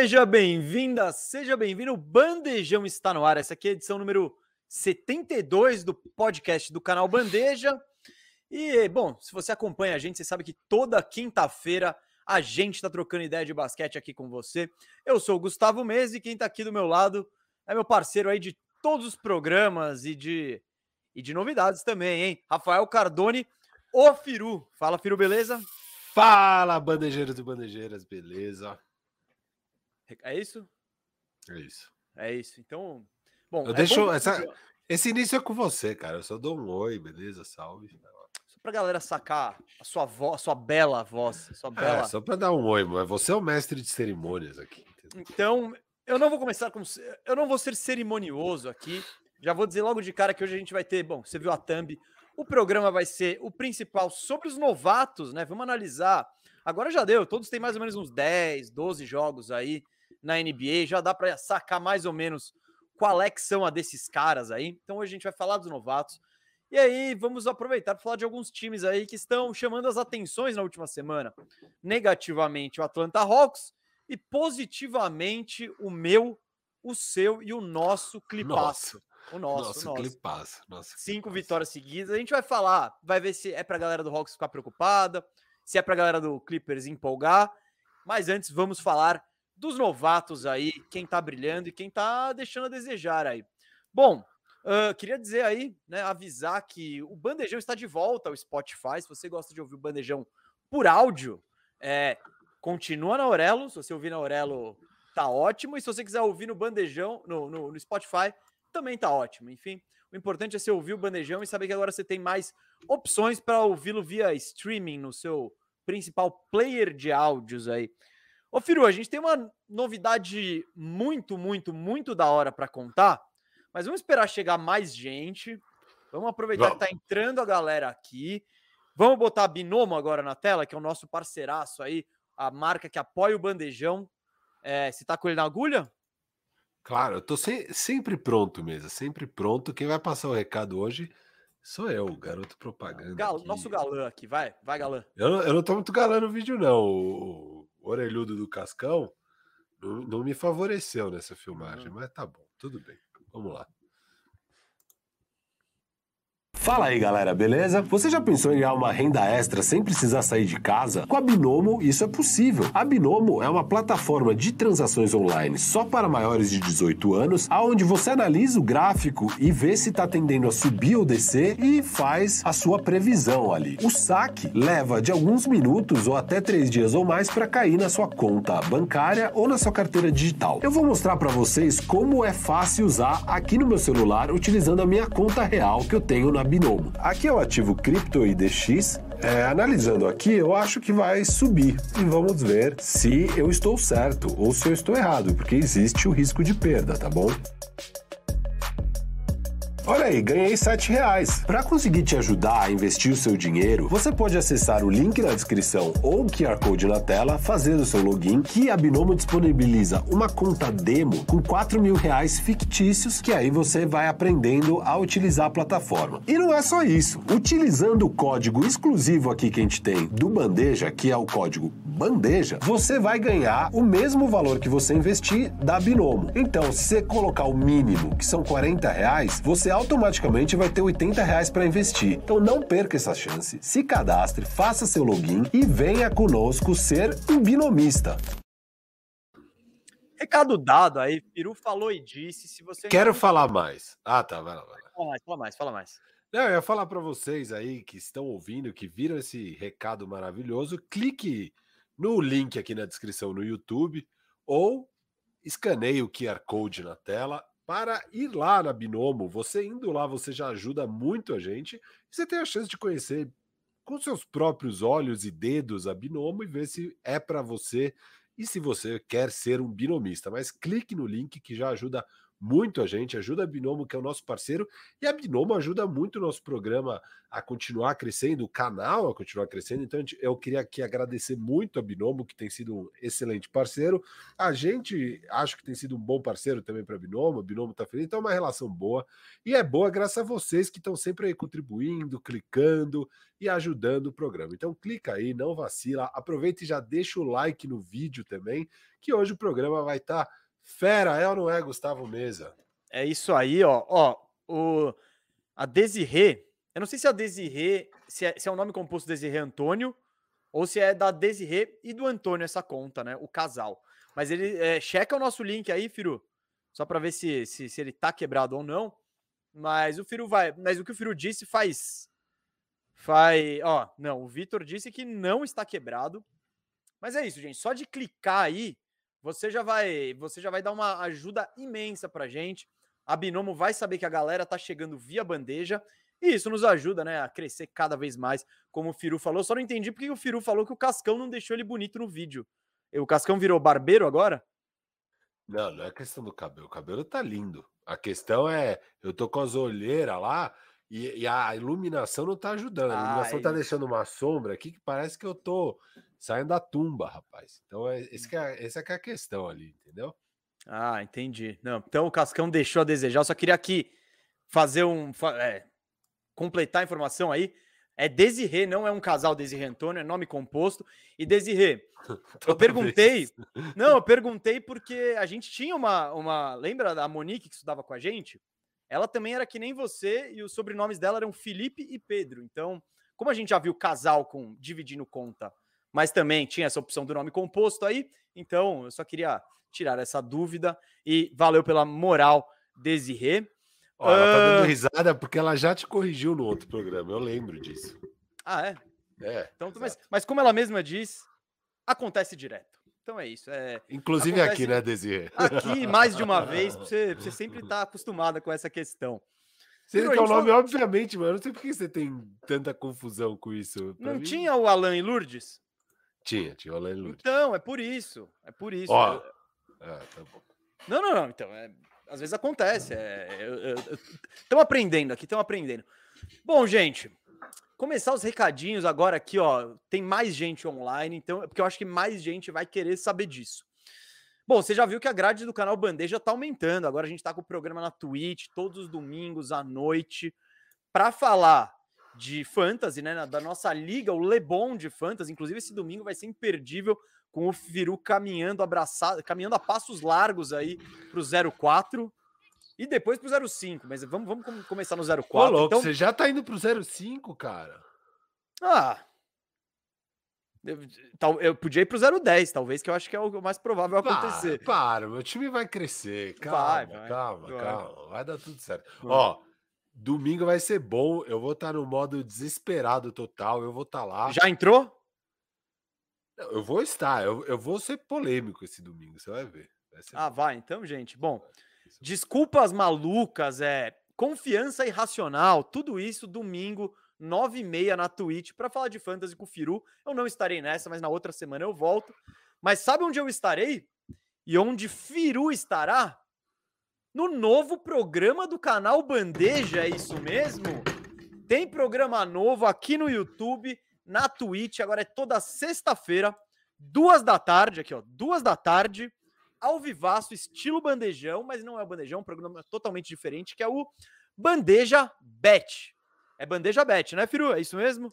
Seja bem-vinda, seja bem-vindo. O Bandejão está no ar. Essa aqui é a edição número 72 do podcast do canal Bandeja. E, bom, se você acompanha a gente, você sabe que toda quinta-feira a gente está trocando ideia de basquete aqui com você. Eu sou o Gustavo Mese e quem está aqui do meu lado é meu parceiro aí de todos os programas e de, e de novidades também, hein? Rafael Cardone, o Firu. Fala, Firu, beleza? Fala, bandejeiros e bandejeiras, beleza? É isso? É isso. É isso. Então, bom. Eu é deixo bom... essa, esse início é com você, cara. Eu só dou um oi, beleza? Salve. Só pra galera sacar a sua voz, a sua bela voz, sua bela. É, só pra dar um oi, mas você é o mestre de cerimônias aqui. Então, eu não vou começar com. Eu não vou ser cerimonioso aqui. Já vou dizer logo de cara que hoje a gente vai ter. Bom, você viu a thumb. O programa vai ser o principal sobre os novatos, né? Vamos analisar. Agora já deu, todos têm mais ou menos uns 10, 12 jogos aí na NBA, já dá para sacar mais ou menos qual é que são a desses caras aí. Então hoje a gente vai falar dos novatos. E aí vamos aproveitar para falar de alguns times aí que estão chamando as atenções na última semana. Negativamente o Atlanta Hawks e positivamente o meu, o seu e o nosso clipaço. O nosso, nosso, nosso. clipaço. Nosso Cinco clipaço. vitórias seguidas. A gente vai falar, vai ver se é para a galera do Hawks ficar preocupada, se é para a galera do Clippers empolgar. Mas antes vamos falar dos novatos aí, quem tá brilhando e quem tá deixando a desejar aí. Bom, uh, queria dizer aí, né, avisar que o Bandejão está de volta ao Spotify. Se você gosta de ouvir o Bandejão por áudio, é, continua na Aurelo. Se você ouvir na Aurelo, tá ótimo. E se você quiser ouvir no Bandejão, no, no, no Spotify, também tá ótimo. Enfim, o importante é você ouvir o Bandejão e saber que agora você tem mais opções para ouvi-lo via streaming no seu principal player de áudios aí. Ô, Firu, a gente tem uma novidade muito, muito, muito da hora para contar, mas vamos esperar chegar mais gente. Vamos aproveitar vamos. que tá entrando a galera aqui. Vamos botar a Binomo agora na tela, que é o nosso parceiraço aí, a marca que apoia o bandejão. É, você tá com ele na agulha? Claro, eu tô se sempre pronto mesmo, sempre pronto. Quem vai passar o recado hoje sou eu, garoto propaganda. Gal, nosso galã aqui, vai, vai galã. Eu, eu não tô muito galã no vídeo, não. Orelhudo do Cascão não, não me favoreceu nessa filmagem, mas tá bom, tudo bem. Vamos lá. Fala aí galera, beleza? Você já pensou em ganhar uma renda extra sem precisar sair de casa? Com a Binomo isso é possível. A Binomo é uma plataforma de transações online só para maiores de 18 anos, aonde você analisa o gráfico e vê se está tendendo a subir ou descer e faz a sua previsão ali. O saque leva de alguns minutos ou até três dias ou mais para cair na sua conta bancária ou na sua carteira digital. Eu vou mostrar para vocês como é fácil usar aqui no meu celular utilizando a minha conta real que eu tenho na Binomo. Aqui é o ativo Crypto IDX. É, analisando aqui, eu acho que vai subir e vamos ver se eu estou certo ou se eu estou errado, porque existe o risco de perda, tá bom? Olha aí, ganhei 7 reais. Para conseguir te ajudar a investir o seu dinheiro, você pode acessar o link na descrição ou o QR Code na tela, fazer o seu login, que a Binomo disponibiliza uma conta demo com 4 mil reais fictícios, que aí você vai aprendendo a utilizar a plataforma. E não é só isso. Utilizando o código exclusivo aqui que a gente tem do Bandeja, que é o código Bandeja, você vai ganhar o mesmo valor que você investir da Binomo. Então, se você colocar o mínimo, que são 40 reais, você automaticamente vai ter 80 reais para investir. Então não perca essa chance. Se cadastre, faça seu login e venha conosco ser um binomista. Recado dado aí, Peru falou e disse. Se você quero falar mais. Ah, tá, vai lá, vai lá. Fala mais, fala mais, fala mais. Não, eu ia falar para vocês aí que estão ouvindo, que viram esse recado maravilhoso, clique no link aqui na descrição no YouTube ou escaneie o QR Code na tela para ir lá na Binomo. Você indo lá, você já ajuda muito a gente. E você tem a chance de conhecer com seus próprios olhos e dedos a Binomo e ver se é para você e se você quer ser um binomista. Mas clique no link que já ajuda muito a gente, ajuda a Binomo, que é o nosso parceiro, e a Binomo ajuda muito o nosso programa a continuar crescendo, o canal a continuar crescendo. Então, eu queria aqui agradecer muito a Binomo, que tem sido um excelente parceiro. A gente acho que tem sido um bom parceiro também para a Binomo, a Binomo está feliz, então é uma relação boa. E é boa graças a vocês que estão sempre aí contribuindo, clicando e ajudando o programa. Então, clica aí, não vacila, aproveita e já deixa o like no vídeo também, que hoje o programa vai estar. Tá Fera, é ou não é, Gustavo Mesa? É isso aí, ó. Ó, o, a Desirê, eu não sei se é a Desirê, se é, se é o nome composto Desirê Antônio, ou se é da Desirê e do Antônio essa conta, né? O casal. Mas ele é, checa o nosso link aí, Firu, só para ver se, se, se ele tá quebrado ou não. Mas o Firu vai. Mas o que o Firu disse faz. Faz. Ó, não, o Vitor disse que não está quebrado. Mas é isso, gente. Só de clicar aí, você já vai, você já vai dar uma ajuda imensa pra gente. A Binomo vai saber que a galera tá chegando via bandeja e isso nos ajuda, né, a crescer cada vez mais, como o Firu falou. Só não entendi porque o Firu falou que o Cascão não deixou ele bonito no vídeo. O Cascão virou barbeiro agora? Não, não é questão do cabelo. O cabelo tá lindo. A questão é, eu tô com as olheiras lá e, e a iluminação não tá ajudando. A iluminação ah, tá deixando uma sombra aqui que parece que eu tô saindo da tumba, rapaz. Então, é, esse é, essa que é a questão ali, entendeu? Ah, entendi. Não, então o Cascão deixou a desejar. Eu só queria aqui fazer um. É, completar a informação aí. É Desirê, não é um casal Desirê Antônio, é nome composto. E Desirê, eu perguntei. Não, eu perguntei porque a gente tinha uma, uma. Lembra da Monique que estudava com a gente? Ela também era que nem você e os sobrenomes dela eram Felipe e Pedro. Então, como a gente já viu casal com dividindo conta, mas também tinha essa opção do nome composto aí, então eu só queria tirar essa dúvida e valeu pela moral, Desirê. Ó, ela tá dando risada porque ela já te corrigiu no outro programa, eu lembro disso. Ah, é? É. Então, mas, mas como ela mesma diz, acontece direto. Então é isso. É, Inclusive aqui, né, Desirê? Aqui, mais de uma vez, pra você, pra você sempre estar tá acostumada com essa questão. Sendo que é o nome, obviamente, mano. Eu não sei por que você tem tanta confusão com isso. Pra não mim... tinha o Alan e Lourdes? Tinha, tinha o Alan e Lourdes. Então, é por isso. É por isso. Ó. Ah, tá bom. Não, não, não. Então, é... às vezes acontece. Estamos é... aprendendo aqui, estamos aprendendo. Bom, gente, começar os recadinhos agora aqui, ó. Tem mais gente online, então, porque eu acho que mais gente vai querer saber disso. Bom, você já viu que a grade do canal Bandeja tá aumentando. Agora a gente tá com o programa na Twitch todos os domingos à noite para falar de fantasy, né, da nossa liga, o Lebon de fantasy. Inclusive esse domingo vai ser imperdível com o Firu caminhando abraçado, caminhando a passos largos aí pro 04 e depois pro 05, mas vamos, vamos começar no 04. Ô, louco, então... você já tá indo pro 05, cara. Ah. Eu, eu podia ir pro 010, talvez, que eu acho que é o mais provável acontecer. Para, para meu time vai crescer. Calma, vai, vai, calma, vai. calma. Vai dar tudo certo. Ó, domingo vai ser bom. Eu vou estar tá no modo desesperado total. Eu vou estar tá lá. Já entrou? Eu vou estar. Eu, eu vou ser polêmico esse domingo, você vai ver. Vai ah, bom. vai. Então, gente. Bom. Desculpas malucas, é confiança irracional, tudo isso domingo, nove e meia na Twitch para falar de fantasy com o Firu. Eu não estarei nessa, mas na outra semana eu volto. Mas sabe onde eu estarei? E onde Firu estará? No novo programa do canal Bandeja, é isso mesmo? Tem programa novo aqui no YouTube, na Twitch, agora é toda sexta-feira, duas da tarde, aqui ó, duas da tarde ao vivaço, estilo bandejão, mas não é o bandejão, é um programa totalmente diferente, que é o Bandeja Bet. É Bandeja Bet, né, Firu? É isso mesmo?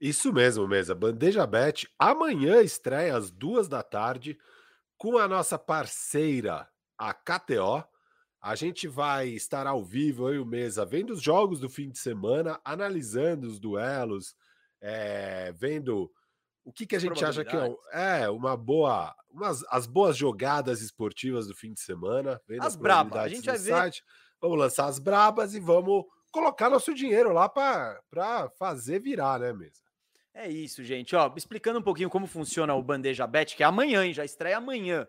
Isso mesmo, mesa. Bandeja Bet. Amanhã estreia às duas da tarde com a nossa parceira, a KTO. A gente vai estar ao vivo, e o Mesa, vendo os jogos do fim de semana, analisando os duelos, é, vendo o que, que a gente acha que é, é uma boa, umas, as boas jogadas esportivas do fim de semana, as, as brabas. A gente vai ver. Site. Vamos lançar as brabas e vamos colocar nosso dinheiro lá para fazer virar, né, mesa? É isso, gente. Ó, explicando um pouquinho como funciona o Bandeja Bet, que é amanhã, hein? já estreia amanhã.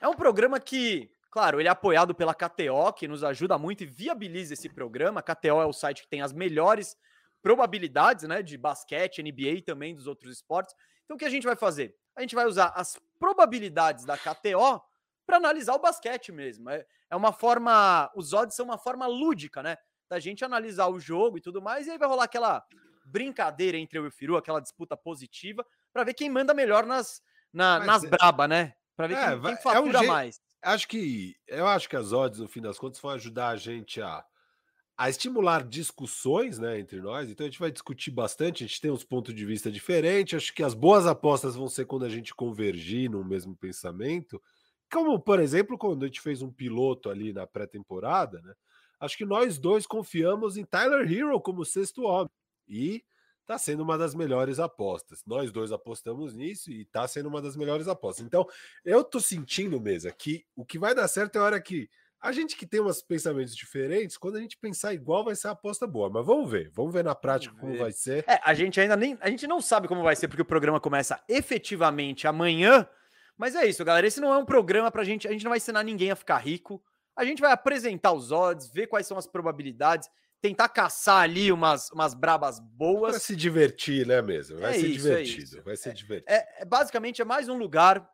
É um programa que, claro, ele é apoiado pela KTO, que nos ajuda muito e viabiliza esse programa. A KTO é o site que tem as melhores probabilidades, né, de basquete, NBA e também dos outros esportes. Então o que a gente vai fazer? A gente vai usar as probabilidades da KTO para analisar o basquete mesmo. É, é uma forma. Os odds são uma forma lúdica, né? Da gente analisar o jogo e tudo mais, e aí vai rolar aquela brincadeira entre eu e o Firu, aquela disputa positiva, para ver quem manda melhor nas, na, nas é... braba, né? Para ver é, quem, quem fatura é um mais. Acho que eu acho que as odds, no fim das contas, vão ajudar a gente a, a estimular discussões né, entre nós. Então a gente vai discutir bastante, a gente tem uns pontos de vista diferentes. Acho que as boas apostas vão ser quando a gente convergir no mesmo pensamento. Como, por exemplo, quando a gente fez um piloto ali na pré-temporada, né? Acho que nós dois confiamos em Tyler Hero como sexto homem. E tá sendo uma das melhores apostas. Nós dois apostamos nisso e tá sendo uma das melhores apostas. Então, eu tô sentindo, mesa, que o que vai dar certo é a hora que a gente que tem uns pensamentos diferentes, quando a gente pensar igual, vai ser a aposta boa. Mas vamos ver, vamos ver na prática como vai ser. É, a gente ainda nem, a gente não sabe como vai ser porque o programa começa efetivamente amanhã. Mas é isso, galera. Esse não é um programa pra gente. A gente não vai ensinar ninguém a ficar rico. A gente vai apresentar os odds, ver quais são as probabilidades, tentar caçar ali umas, umas brabas boas. Para se divertir, né, mesmo? Vai é ser isso, divertido. É vai ser é, divertido. É, é, basicamente, é mais um lugar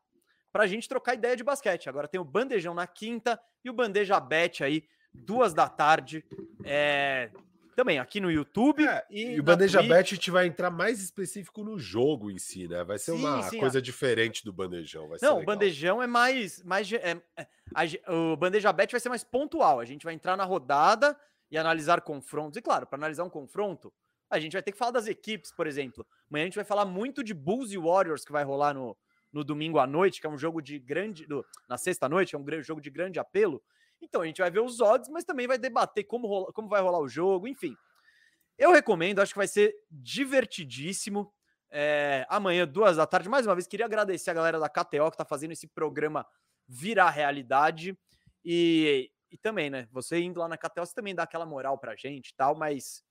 pra gente trocar ideia de basquete. Agora tem o Bandejão na quinta e o Bandeja Bet aí, duas da tarde. É, também aqui no YouTube. É, e, e o Bandeja Twitch. Bet a gente vai entrar mais específico no jogo em si, né? Vai ser sim, uma sim, coisa diferente do Bandejão. Não, o Bandejão é mais. mais é, é, a, o Bandeja Bet vai ser mais pontual. A gente vai entrar na rodada e analisar confrontos. E claro, para analisar um confronto, a gente vai ter que falar das equipes, por exemplo. Amanhã a gente vai falar muito de Bulls e Warriors que vai rolar no, no domingo à noite, que é um jogo de grande. Do, na sexta noite, é um jogo de grande apelo. Então a gente vai ver os odds, mas também vai debater como, rola, como vai rolar o jogo, enfim. Eu recomendo, acho que vai ser divertidíssimo. É, amanhã, duas da tarde. Mais uma vez, queria agradecer a galera da KTO que está fazendo esse programa virar realidade. E, e também, né? Você indo lá na KTO, você também dá aquela moral pra gente e tal, mas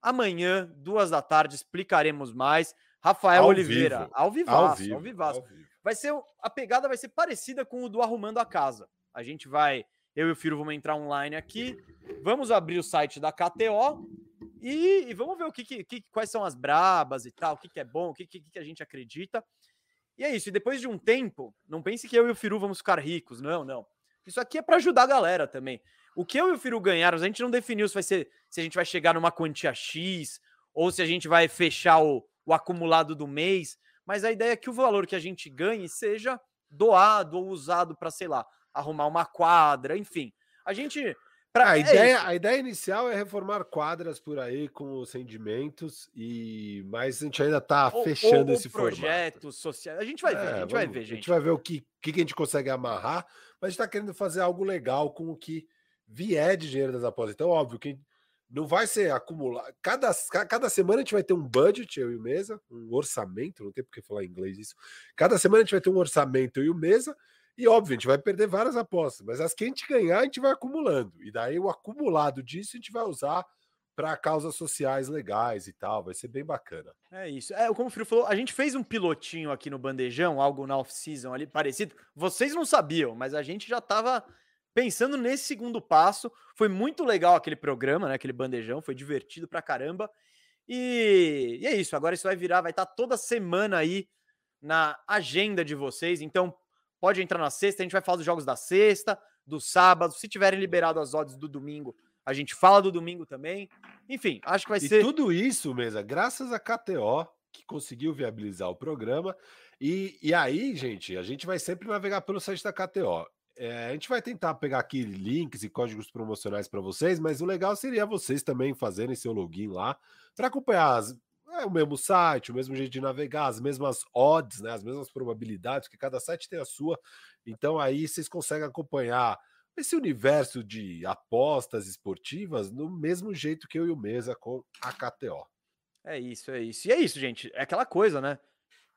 amanhã, duas da tarde, explicaremos mais. Rafael ao Oliveira, vivo. ao vivaço, ao, vivo, ao vivaço. Ao vivo. Vai ser, a pegada vai ser parecida com o do Arrumando a Casa. A gente vai eu e o Firo vamos entrar online aqui. Vamos abrir o site da KTO e, e vamos ver o que, que, quais são as brabas e tal, o que, que é bom, o que, que, que a gente acredita. E é isso. E depois de um tempo, não pense que eu e o Firu vamos ficar ricos. Não, não. Isso aqui é para ajudar a galera também. O que eu e o Firu ganharam, a gente não definiu se vai ser se a gente vai chegar numa quantia X ou se a gente vai fechar o, o acumulado do mês. Mas a ideia é que o valor que a gente ganhe seja doado ou usado para, sei lá, arrumar uma quadra, enfim. A gente. Pra, a, é ideia, a ideia inicial é reformar quadras por aí com os rendimentos, e mas a gente ainda está fechando ou, esse projeto social. A gente vai é, ver, a gente vamos, vai ver, gente. A gente vai ver o que, que a gente consegue amarrar, mas a gente está querendo fazer algo legal com o que vier de dinheiro das apostas. Então, óbvio que não vai ser acumular. Cada, cada semana a gente vai ter um budget, eu e o Mesa, um orçamento, não tem porque falar em inglês isso. Cada semana a gente vai ter um orçamento, eu e o Mesa, e óbvio, a gente vai perder várias apostas, mas as que a gente ganhar, a gente vai acumulando. E daí o acumulado disso a gente vai usar para causas sociais legais e tal. Vai ser bem bacana. É isso. É, como o Frio falou, a gente fez um pilotinho aqui no Bandejão, algo na off-season ali parecido. Vocês não sabiam, mas a gente já estava pensando nesse segundo passo. Foi muito legal aquele programa, né? Aquele bandejão, foi divertido pra caramba. E, e é isso. Agora isso vai virar, vai estar tá toda semana aí na agenda de vocês. Então, Pode entrar na sexta, a gente vai falar dos jogos da sexta, do sábado. Se tiverem liberado as odds do domingo, a gente fala do domingo também. Enfim, acho que vai e ser. Tudo isso, mesa, graças a KTO, que conseguiu viabilizar o programa. E, e aí, gente, a gente vai sempre navegar pelo site da KTO. É, a gente vai tentar pegar aqui links e códigos promocionais para vocês, mas o legal seria vocês também fazerem seu login lá para acompanhar as é o mesmo site, o mesmo jeito de navegar, as mesmas odds, né, as mesmas probabilidades, que cada site tem a sua. Então aí vocês conseguem acompanhar esse universo de apostas esportivas no mesmo jeito que eu e o Mesa com a KTO. É isso, é isso. E é isso, gente. É aquela coisa, né?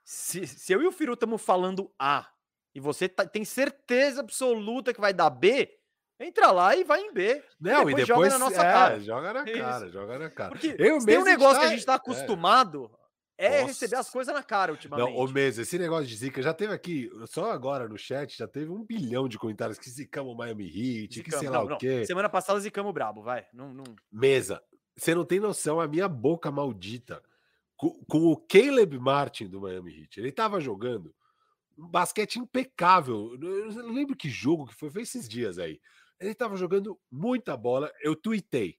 Se, se eu e o Firu estamos falando A e você tá, tem certeza absoluta que vai dar B, Entra lá e vai em B. Não, e depois, e depois joga na nossa é, cara. Joga na cara, Isso. joga na cara. Porque eu tem um negócio tá... que a gente tá acostumado. É, é receber as coisas na cara ultimamente. Não, o mesmo, esse negócio de zica já teve aqui, só agora no chat, já teve um bilhão de comentários que zicamos o Miami Heat, zicamos, que sei lá não, o quê. Não. Semana passada zicamos brabo, vai. Não, não... Mesa, você não tem noção, a minha boca maldita com, com o Caleb Martin do Miami Heat. Ele tava jogando um basquete impecável. Eu não lembro que jogo que foi, foi esses dias aí. Ele estava jogando muita bola. Eu tuitei.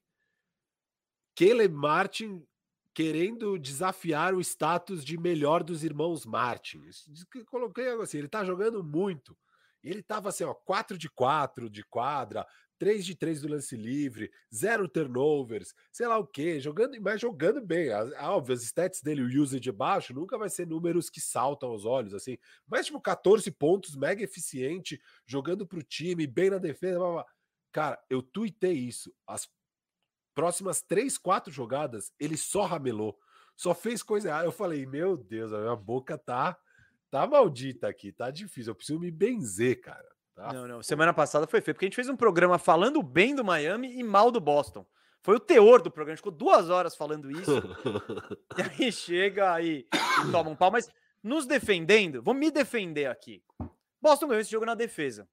Caleb Martin querendo desafiar o status de melhor dos irmãos Martin. Coloquei assim, ele tá jogando muito. Ele tava assim, ó, 4 de 4 de quadra, 3 de 3 do lance livre, zero turnovers, sei lá o quê, jogando, mas jogando bem. Óbvio, as stats dele, o usage baixo, nunca vai ser números que saltam aos olhos, assim. Mas, tipo, 14 pontos, mega eficiente, jogando pro time, bem na defesa. Blá, blá. Cara, eu tuitei isso. As próximas três, quatro jogadas, ele só ramelou, só fez coisa errada. Eu falei, meu Deus, a minha boca tá, tá maldita aqui, tá difícil. Eu preciso me benzer, cara. Tá? Não, não. Semana passada foi feio, porque a gente fez um programa falando bem do Miami e mal do Boston. Foi o teor do programa, a gente ficou duas horas falando isso. e aí chega aí e toma um pau, mas nos defendendo, vou me defender aqui. Boston ganhou esse jogo na defesa.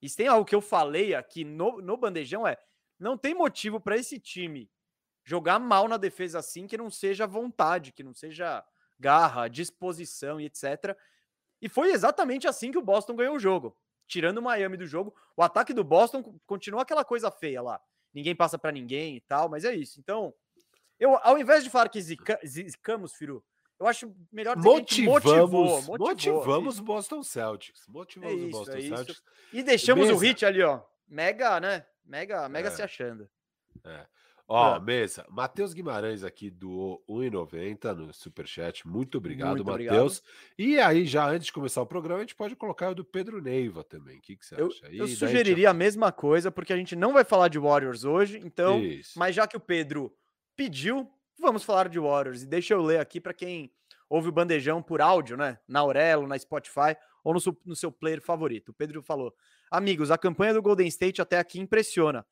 E se tem algo que eu falei aqui no, no bandejão é não tem motivo para esse time jogar mal na defesa assim que não seja vontade, que não seja garra, disposição e etc. E foi exatamente assim que o Boston ganhou o jogo. Tirando o Miami do jogo, o ataque do Boston continua aquela coisa feia lá. Ninguém passa para ninguém e tal, mas é isso. Então, eu ao invés de falar que zica, zicamos, Firu, eu acho melhor motivamos, motivou, motivou, motivamos o Boston Celtics. Motivamos é isso, o Boston é Celtics. E deixamos o hit ali, ó. Mega, né? Mega, mega é. se achando. É. Ó, ah. mesa. Matheus Guimarães aqui do 1,90 no Superchat. Muito obrigado, Matheus. E aí, já antes de começar o programa, a gente pode colocar o do Pedro Neiva também. O que, que você eu, acha? Aí, eu sugeriria a mesma coisa, porque a gente não vai falar de Warriors hoje, então. Isso. Mas já que o Pedro pediu, vamos falar de Warriors. E deixa eu ler aqui para quem ouve o bandejão por áudio, né? Na Aurelo, na Spotify ou no seu, no seu player favorito. O Pedro falou: Amigos, a campanha do Golden State até aqui impressiona.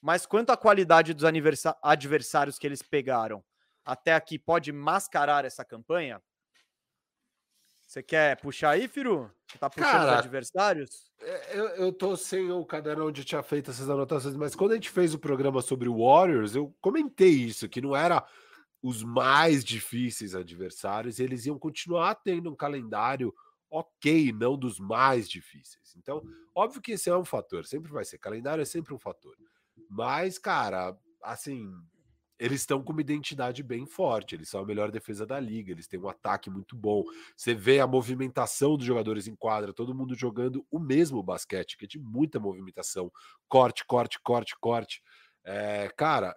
Mas quanto à qualidade dos adversários que eles pegaram, até aqui pode mascarar essa campanha? Você quer puxar aí, Firu? Você tá puxando Cara, os adversários? É, eu, eu tô sem o caderno onde tinha feito essas anotações, mas quando a gente fez o programa sobre o Warriors, eu comentei isso, que não era os mais difíceis adversários, eles iam continuar tendo um calendário ok, não dos mais difíceis. Então, óbvio que esse é um fator, sempre vai ser. Calendário é sempre um fator. Mas, cara, assim, eles estão com uma identidade bem forte, eles são a melhor defesa da liga, eles têm um ataque muito bom. Você vê a movimentação dos jogadores em quadra, todo mundo jogando o mesmo basquete, que é de muita movimentação, corte, corte, corte, corte. É, cara,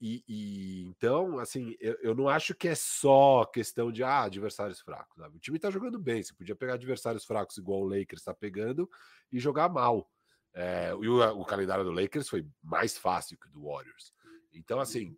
e, e, então, assim, eu, eu, não acho que é só questão de ah, adversários fracos. Sabe? O time tá jogando bem. Você podia pegar adversários fracos igual o Lakers está pegando e jogar mal. É, e o, o, calendário do Lakers foi mais fácil que o do Warriors. Então, assim,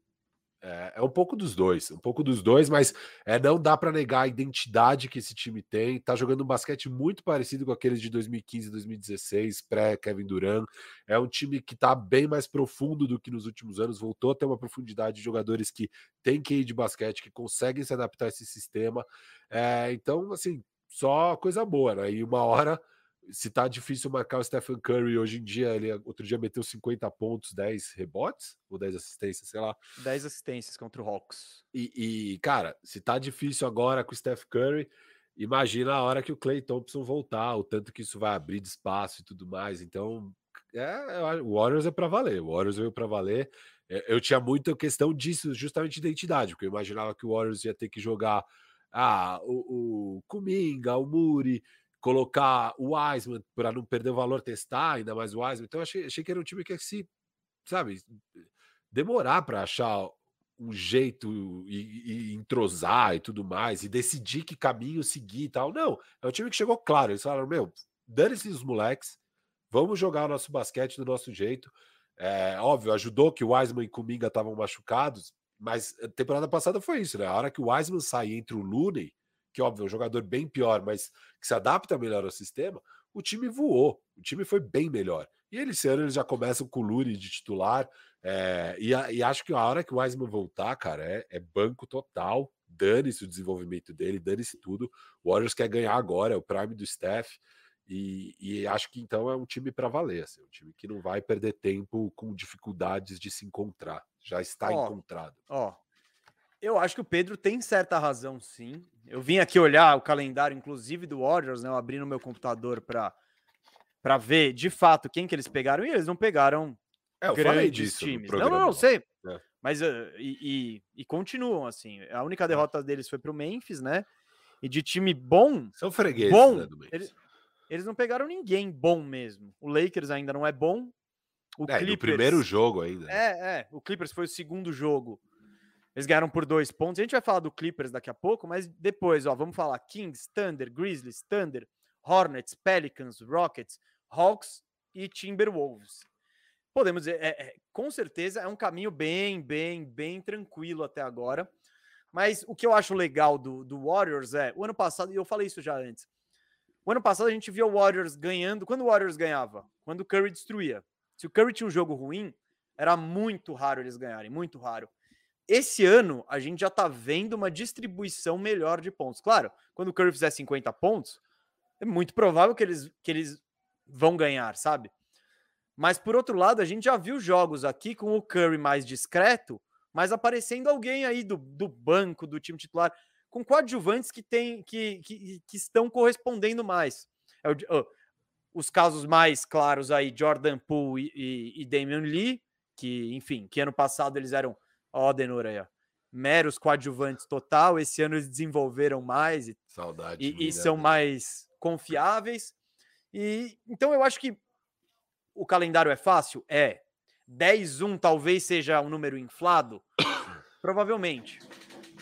é, é, um pouco dos dois, um pouco dos dois, mas é, não dá para negar a identidade que esse time tem. Tá jogando um basquete muito parecido com aqueles de 2015 2016, pré-Kevin Durant. É um time que tá bem mais profundo do que nos últimos anos, voltou a ter uma profundidade de jogadores que têm que ir de basquete, que conseguem se adaptar a esse sistema. É, então, assim, só coisa boa, né? E uma hora se tá difícil marcar o Stephen Curry hoje em dia, ele outro dia meteu 50 pontos, 10 rebotes ou 10 assistências, sei lá. 10 assistências contra o Hawks. E, e, cara, se tá difícil agora com o Steph Curry, imagina a hora que o Clay Thompson voltar, o tanto que isso vai abrir de espaço e tudo mais. Então, é, o Warriors é para valer. O Warriors veio para valer. É, eu tinha muita questão disso, justamente de identidade, porque eu imaginava que o Warriors ia ter que jogar ah, o, o Kuminga, o Muri, colocar o Wiseman para não perder o valor, testar ainda mais o Wiseman. Então, achei, achei que era um time que se, sabe, demorar para achar um jeito e, e, entrosar e tudo mais, e decidir que caminho seguir e tal. Não, é um time que chegou claro. Eles falaram: meu, dane-se os moleques, vamos jogar o nosso basquete do nosso jeito. É, óbvio, ajudou que o Wiseman e Kuminga estavam machucados, mas a temporada passada foi isso, né? A hora que o Wiseman sair entre o Looney que óbvio é um jogador bem pior, mas que se adapta melhor ao sistema, o time voou, o time foi bem melhor. E eles, esse ano eles já começam com o Luri de titular, é, e, e, acho que a hora que o Wiseman voltar, cara, é, é banco total, dane-se o desenvolvimento dele, dane-se tudo. O Warriors quer ganhar agora, é o prime do Steph, e, e acho que então é um time para valer, assim, um time que não vai perder tempo com dificuldades de se encontrar, já está ó, encontrado. Ó, Eu acho que o Pedro tem certa razão, sim. Eu vim aqui olhar o calendário, inclusive do Warriors, né? Eu abri no meu computador para para ver de fato quem que eles pegaram e eles não pegaram É, eu falei disso times. Não, não, não, sei. É. Mas uh, e, e- e continuam assim. A única derrota deles foi pro Memphis, né? E de time bom, São fregueses, Bom, né, do Memphis. ele- eles não pegaram ninguém bom mesmo. O Lakers ainda não é bom. O É, Clippers primeiro jogo ainda. né? É, é. O Clippers foi o segundo jogo. Eles ganharam por dois pontos. A gente vai falar do Clippers daqui a pouco, mas depois, ó, vamos falar Kings, Thunder, Grizzlies, Thunder, Hornets, Pelicans, Rockets, Hawks e Timberwolves. Podemos dizer, é- é, com certeza é um caminho bem, bem, bem tranquilo até agora. Mas o que eu acho legal do, do Warriors é, o ano passado, e eu falei isso já antes, o ano passado a gente via o Warriors ganhando. Quando o Warriors ganhava? Quando o Curry destruía. Se o Curry tinha um jogo ruim, era muito raro eles ganharem, muito raro. Esse ano, a gente já tá vendo uma distribuição melhor de pontos. Claro, quando o Curry fizer 50 pontos, é muito provável que eles, que eles vão ganhar, sabe? Mas por outro lado, a gente já viu jogos aqui com o Curry mais discreto, mas aparecendo alguém aí do, do banco, do time titular, com coadjuvantes que, tem, que, que, que estão correspondendo mais. É o, ó, os casos mais claros aí, Jordan Poole e, e, e Damian Lee, que, enfim, que ano passado eles eram, ó, Denor aí, ó, meros coadjuvantes total, esse ano eles desenvolveram mais e Saudade. e, e são né? mais confiáveis. E então eu acho que o calendário é fácil? É. 10-1 talvez seja um número inflado? Provavelmente.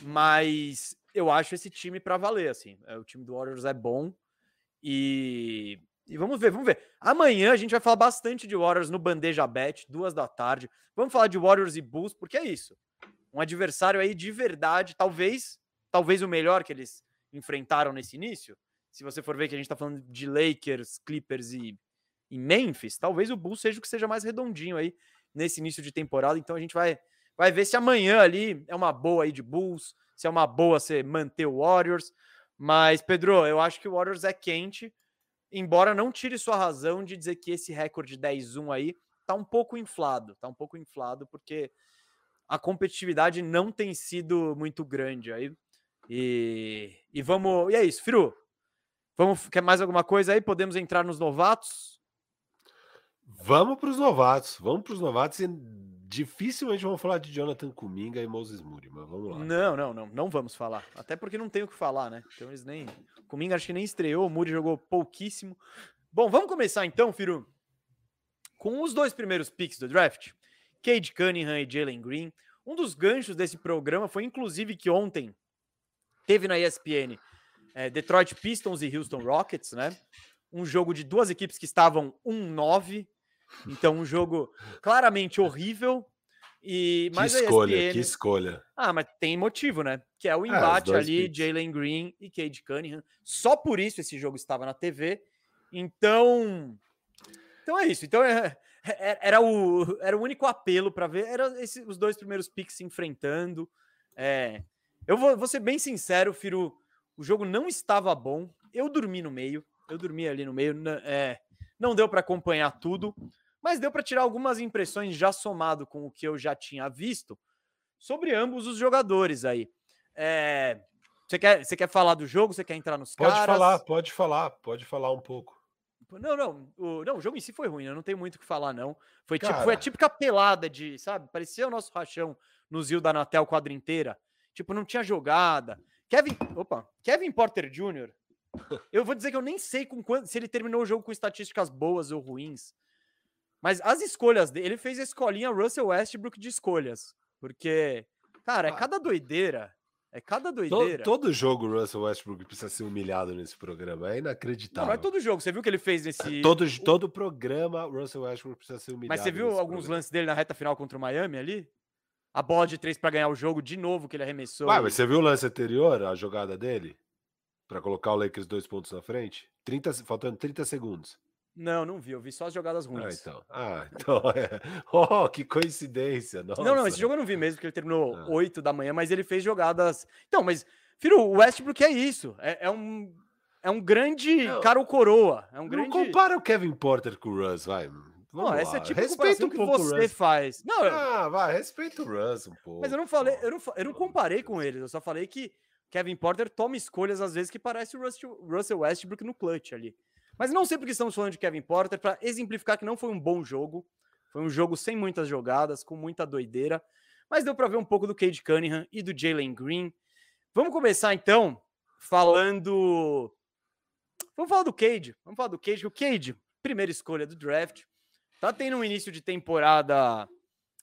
Mas eu acho esse time para valer, assim. É, O time do Warriors é bom. E, e vamos ver, vamos ver. Amanhã a gente vai falar bastante de Warriors no Bandeja Bet, duas da tarde. Vamos falar de Warriors e Bulls, porque é isso. Um adversário aí de verdade, talvez, talvez o melhor que eles enfrentaram nesse início. Se você for ver que a gente tá falando de Lakers, Clippers e, e Memphis, talvez o Bulls seja o que seja mais redondinho aí nesse início de temporada. Então a gente vai, vai ver se amanhã ali é uma boa aí de Bulls, se é uma boa você manter o Warriors. Mas, Pedro, eu acho que o Warriors é quente, embora não tire sua razão de dizer que esse recorde 10-1 aí tá um pouco inflado, tá um pouco inflado, porque a competitividade não tem sido muito grande aí. E, e vamos. E é isso, Firu. Vamos, quer mais alguma coisa aí? Podemos entrar nos novatos? Vamos para os novatos. Vamos para os novatos e dificilmente vamos falar de Jonathan Kuminga e Moses Moody, mas vamos lá. Não, não, não, não vamos falar. Até porque não tem o que falar, né? Então eles nem. Comigo acho que nem estreou, o Moody jogou pouquíssimo. Bom, vamos começar então, Firu, com os dois primeiros picks do draft, Cade Cunningham e Jalen Green. Um dos ganchos desse programa foi, inclusive, que ontem teve na ESPN é, Detroit Pistons e Houston Rockets, né? Um jogo de duas equipes que estavam 1-9. Então, um jogo claramente horrível. E, Que escolha, ESPN que escolha. ah, mas tem motivo, né? Que é o os embate dois ali. Jalen Green e Cade Cunningham. Só por isso esse jogo estava na TV. Então, então é isso. Então é- é- era o, era o único apelo para ver. Era esse- os dois primeiros picks se enfrentando. É, eu vou, vou ser bem sincero, Firu. O jogo não estava bom. Eu dormi no meio. Eu dormi ali no meio. é, não deu para acompanhar tudo, mas deu para tirar algumas impressões já somado com o que eu já tinha visto sobre ambos os jogadores aí. É, você, quer, você quer falar do jogo? Você quer entrar nos Pode caras? falar, pode falar, pode falar um pouco. Não, não, o, não, o jogo em si foi ruim, eu não tenho muito o que falar, não. Foi, tipo, foi a típica pelada de, sabe? Parecia o nosso rachão no Zil da Natel quadra inteira. Tipo, não tinha jogada. Kevin. Opa, Kevin Porter Jr. Eu vou dizer que eu nem sei com quanto, se ele terminou o jogo com estatísticas boas ou ruins. Mas as escolhas dele, ele fez a escolinha Russell Westbrook de escolhas. Porque, cara, é Ah. cada doideira. É cada doideira. todo jogo o Russell Westbrook precisa ser humilhado nesse programa. É Não, inacreditável. não é todo jogo. Você viu o que ele fez nesse. todo, todo programa o Russell Westbrook precisa ser humilhado. Mas você viu alguns programa. lances dele na reta final contra o Miami ali? A bola de três para ganhar o jogo de novo que ele arremessou. Ué, mas você viu o lance anterior, a jogada dele? Pra colocar o Lakers dois pontos na frente? 30, se- faltando 30 segundos. Não, não vi. Eu vi só as jogadas Ah, ruins. então. Ah, então é. Oh, que coincidência. Não, não, esse nossa. jogo eu não vi mesmo, porque ele terminou Ah. 8 da manhã, mas ele fez jogadas. Então, mas, Firo, o Westbrook é isso. É, é um. É um grande Não. cara ou coroa. É um Não grande. compara o Kevin Porter com o Russ, vai. Não, Vamos essa é tipo Respeita um que o você faz. Não, eu- Ah, vai, respeita o Russ um pouco. mas eu não falei, eu não, eu não comparei com eles, eu só falei que Kevin Porter toma escolhas às vezes que parece o Russell Westbrook no clutch ali. Mas não sei porque estamos falando de Kevin Porter, para exemplificar que não foi um bom jogo. Foi um jogo sem muitas jogadas, com muita doideira. Mas deu para ver um pouco do Cade Cunningham e do Jalen Green. Vamos começar então falando. Vamos falar do Cade. Vamos falar do Cade, o Cade, primeira escolha do draft, tá tendo um início de temporada.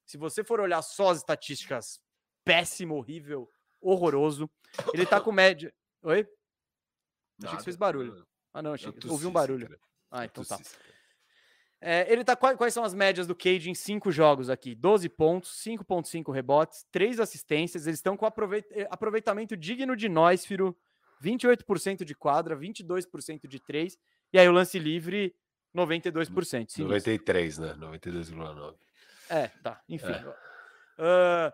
Se você for olhar só as estatísticas, péssimo, horrível, horroroso. Ele tá com média. Oi? Achei que Nada. você fez barulho. Ah, não, achei que ouvi um tossi, barulho. cara. Ah, então tá. tossi. É, ele tá quais, são as médias do Cade em cinco jogos aqui? 12 pontos, 5.5 rebotes, 3 assistências. Eles estão com eh, aproveitamento digno de nós, Firo. 28% de quadra, 22% de 3. E aí o lance livre, 92%. sinistro. 93, né? 92,9. É, tá. Enfim. É. Ah,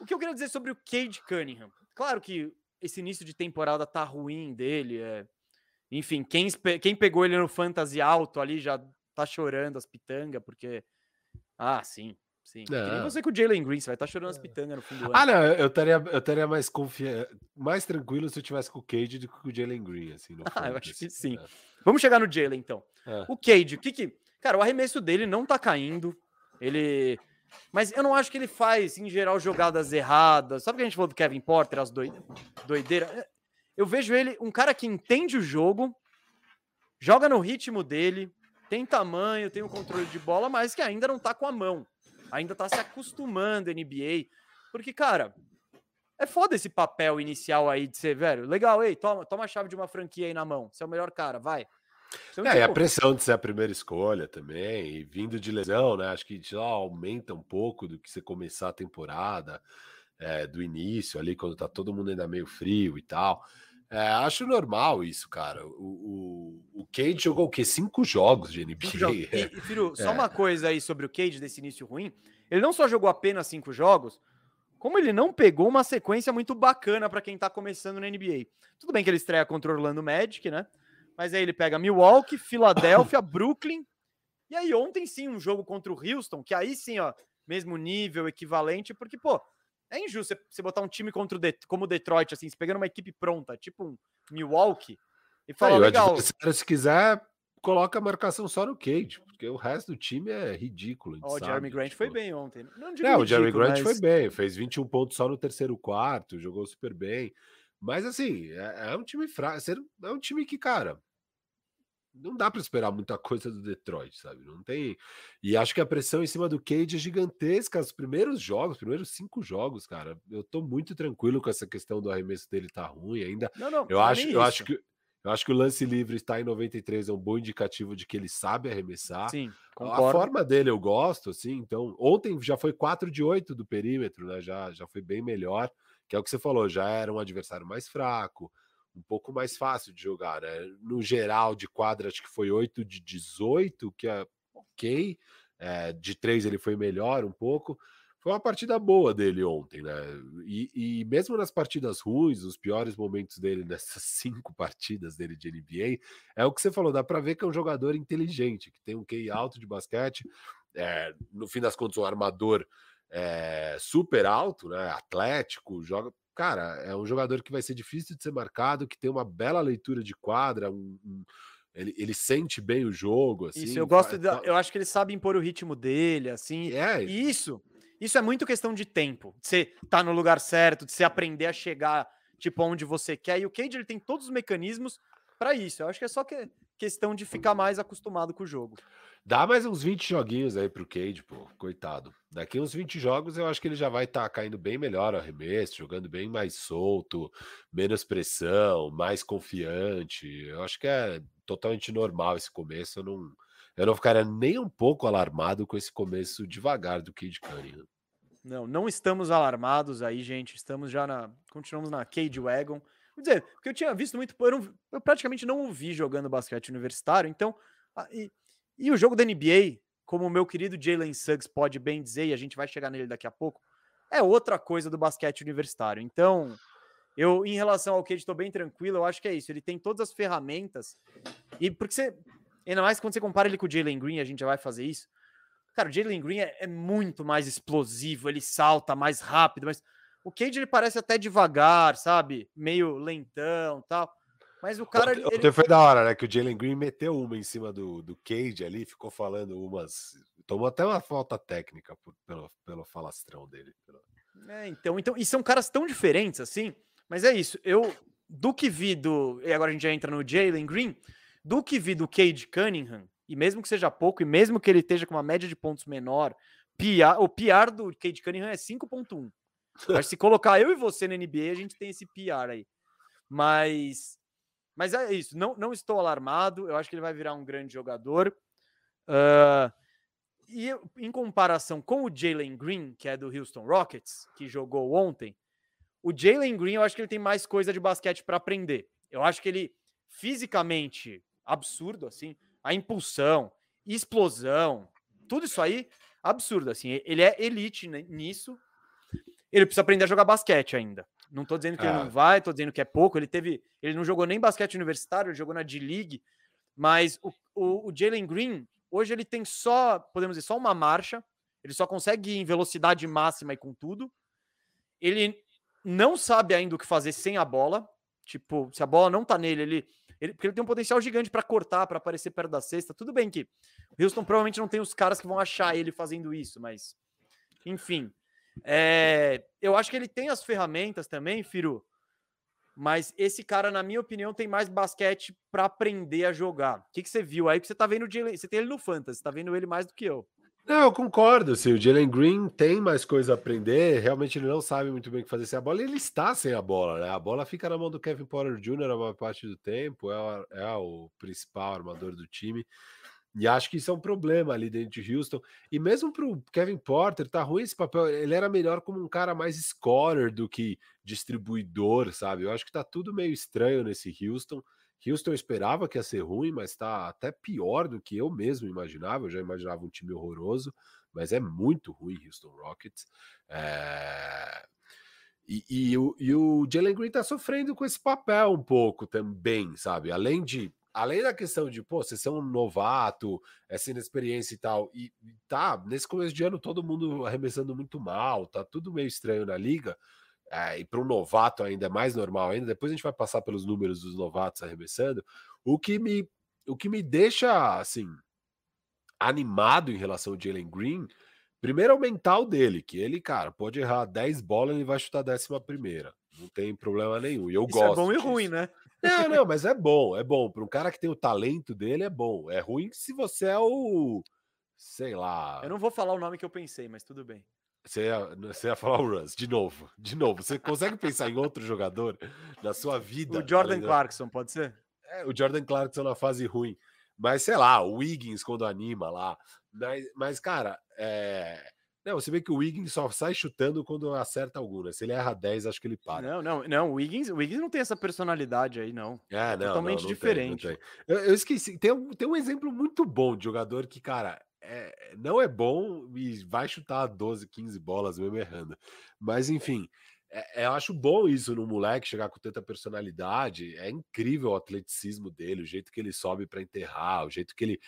o que eu queria dizer sobre o Cade Cunningham? Claro que esse início de temporada tá ruim dele. É... Enfim, quem, quem pegou ele no fantasy alto ali já tá chorando as pitangas, porque. Ah, sim. Sim. Que nem Não. você com o Jalen Green, você vai estar chorando as pitangas no fim do ano. Ah, não, eu estaria eu estaria mais confia... mais tranquilo se eu tivesse com o Cade do que com o Jalen Green, assim. no Ah, eu acho que sim. É. Vamos chegar no Jalen, então. É. O Cade, o que que. Cara, o arremesso dele não tá caindo. Ele. Mas eu não acho que ele faz, em geral, jogadas erradas. Sabe o que a gente falou do Kevin Porter, as doi... doideiras? Eu vejo ele um cara que entende o jogo, joga no ritmo dele, tem tamanho, tem o controle de bola, mas que ainda não tá com a mão. Ainda tá se acostumando NBA. Porque, cara, é foda esse papel inicial aí de ser, velho, legal, ei, toma, toma a chave de uma franquia aí na mão. Você é o melhor cara, vai. Então, É, e a tipo, pressão de ser a primeira escolha também, e vindo de lesão, né? Acho que já aumenta um pouco do que você começar a temporada, é, do início ali, quando tá todo mundo ainda meio frio e tal. É, acho normal isso, cara. O, o, o Cade jogou o quê? Cinco jogos de NBA. Jogos. E, e, Firu, só É. uma coisa aí sobre o Cade desse início ruim. Ele não só jogou apenas cinco jogos, como ele não pegou uma sequência muito bacana para quem tá começando na NBA. Tudo bem que ele estreia contra o Orlando Magic, né? Mas aí ele pega Milwaukee, Filadélfia, Brooklyn. E aí ontem sim um jogo contra o Houston, que aí sim, ó, mesmo nível, equivalente, porque, pô, é injusto você- botar um time contra o Det- como o Detroit, assim, você pegando uma equipe pronta, tipo um Milwaukee, e falar, o legal, se quiser, coloca a marcação só no Cade, porque o resto do time é ridículo. o Jeremy Grant foi tipo. bem ontem. Não, digo É, o Jeremy ridículo, Grant mas- foi bem, fez 21 pontos só no terceiro quarto, jogou super bem. Mas assim, é, é um time fraco. não- É um time que, cara, não dá para esperar muita coisa do Detroit, sabe? Não tem. E acho que a pressão em cima do Cade é gigantesca. Os primeiros jogos, os primeiros cinco jogos, cara, eu tô muito tranquilo com essa questão do arremesso dele tá ruim ainda. Não, não, Eu não é acho, eu acho que eu acho que o lance livre está em 93 é um bom indicativo de que ele sabe arremessar. Sim, A concordo. forma dele eu gosto, assim. Então, ontem já foi 4 de 8 do perímetro, né? Já, já foi bem melhor, que é o que você falou, já era um adversário mais fraco, um pouco mais fácil de jogar, né? No geral, de quadra, acho que foi 8 de 18, que é ok. É, de 3 ele foi melhor um pouco. Foi uma partida boa dele ontem, né? E, e mesmo nas partidas ruins, os piores momentos dele nessas cinco partidas dele de NBA, é o que você falou, dá para ver que é um jogador inteligente, que tem um QI alto de basquete, é, no fim das contas, um armador é, super alto, né? Atlético, joga. Cara, é um jogador que vai ser difícil de ser marcado, que tem uma bela leitura de quadra, um- um- ele, ele sente bem o jogo. Assim, Isso, eu gosto, fa- eu acho que ele sabe impor o ritmo dele, assim. É, E isso, isso é muito questão de tempo, de você tá no lugar certo, de você aprender a chegar, tipo, onde você quer. E o Cade, ele tem todos os mecanismos para isso. Eu acho que é só que, questão de ficar mais acostumado com o jogo. Dá mais uns 20 joguinhos aí pro Cade, pô, coitado. Daqui uns 20 jogos eu acho que ele já vai estar caindo bem melhor ao arremesso, jogando bem mais solto, menos pressão, mais confiante. Eu acho que é totalmente normal esse começo. Eu não, eu não ficaria nem um pouco alarmado com esse começo devagar do Cade Cunningham. Não, não estamos alarmados aí, gente. Estamos já na. Continuamos na Cade Wagon. Vou dizer, porque eu tinha visto muito. Eu, não- eu praticamente não o vi jogando basquete universitário, então. E, e o jogo da NBA, como o meu querido Jalen Suggs pode bem dizer, e a gente vai chegar nele daqui a pouco, é outra coisa do basquete universitário. Então, eu, em relação ao Cade, estou bem tranquilo. Eu acho que é isso. Ele tem todas as ferramentas. E porque você. Ainda mais quando você compara ele com o Jalen Green, a gente já vai fazer isso. Cara, o Jalen Green é, é, muito mais explosivo, ele salta mais rápido, mas o Cade ele parece até devagar, sabe? Meio lentão tal. Mas o cara. Ontem, ele... foi da hora, né? Que o Jalen Green meteu uma em cima do, do Cade ali, ficou falando umas. Tomou até uma falta técnica por, pelo, pelo falastrão dele. É, então, então, e são caras tão diferentes assim, mas é isso. Eu, do que vi do. E agora a gente já entra no Jalen Green, do que vi do Cade Cunningham, e mesmo que seja pouco, e mesmo que ele esteja com uma média de pontos menor, PR, o PR do Cade Cunningham é 5.1. Mas se colocar eu e você na NBA, a gente tem esse PR aí. Mas mas é isso, não, não estou alarmado, eu acho que ele vai virar um grande jogador. Uh, e em comparação com o Jalen Green, que é do Houston Rockets, que jogou ontem, o Jalen Green eu acho que ele tem mais coisa de basquete para aprender. Eu acho que ele fisicamente absurdo assim, a impulsão, explosão, tudo isso aí absurdo assim. Ele é elite nisso. Ele precisa aprender a jogar basquete ainda. Não tô dizendo que ele não vai, tô dizendo que é pouco. Ele teve, ele não jogou nem basquete universitário, ele jogou na D-League, mas o, o, o Jalen Green, hoje ele tem só, podemos dizer, só uma marcha, ele só consegue ir em velocidade máxima e com tudo. Ele não sabe ainda o que fazer sem a bola. Tipo, se a bola não tá nele, ele, ele porque ele tem um potencial gigante para cortar, para aparecer perto da cesta. Tudo bem que o Houston provavelmente não tem os caras que vão achar ele fazendo isso, mas enfim, é, eu acho que ele tem as ferramentas também, Firu. Mas esse cara, na minha opinião, tem mais basquete para aprender a jogar. O que, que você viu aí? Que você tá vendo você tem ele no Fantasy, tá vendo ele mais do que eu. Não, eu concordo. Se o Jalen Green tem mais coisa a aprender, realmente ele não sabe muito bem o que fazer sem a bola. Ele está sem a bola, né? A bola fica na mão do Kevin Porter Jr. a maior parte do tempo, é, é o principal armador do time. E acho que isso é um problema ali dentro de Houston. E mesmo para o Kevin Porter, tá ruim esse papel. Ele era melhor como um cara mais scorer do que distribuidor, sabe? Eu acho que tá tudo meio estranho nesse Houston. Houston esperava que ia ser ruim, mas tá até pior do que eu mesmo imaginava. Eu já imaginava um time horroroso, mas é muito ruim Houston Rockets. É... E, e, o, e o Jalen Green tá sofrendo com esse papel um pouco também, sabe? Além de além da questão de, pô, você ser um novato, essa inexperiência e tal, e tá, nesse começo de ano todo mundo arremessando muito mal, tá tudo meio estranho na liga, é, e para um novato ainda é mais normal ainda, depois a gente vai passar pelos números dos novatos arremessando, o que me, o que me deixa, assim, animado em relação ao Jalen Green, primeiro é o mental dele, que ele, cara, pode errar 10 bolas, ele vai chutar a décima primeira, não tem problema nenhum, e eu Isso gosto é bom disso. e ruim, né? Não, não, mas é bom, é bom. Para um cara que tem o talento dele, é bom. É ruim se você é o. Sei lá. Eu não vou falar o nome que eu pensei, mas tudo bem. Você ia, você ia falar o Russ, de novo, de novo. Você consegue pensar em outro jogador na sua vida? O Jordan Clarkson, pode ser? É, o Jordan Clarkson na fase ruim. Mas sei lá, o Wiggins quando anima lá. Mas, mas cara, é, não, você vê que o Wiggins só sai chutando quando acerta alguma. Se ele erra 10, acho que ele para. Não, não, não. O Wiggins, o Wiggins não tem essa personalidade aí, não. É, não, Totalmente não, não diferente. Tem, tem. Eu, eu, esqueci. Tem um, tem um exemplo muito bom de jogador que, cara, é, não é bom e vai chutar 12, 15 bolas mesmo errando. Mas, enfim, é, é, eu acho bom isso no moleque chegar com tanta personalidade. É incrível o atleticismo dele, o jeito que ele sobe para enterrar, o jeito que ele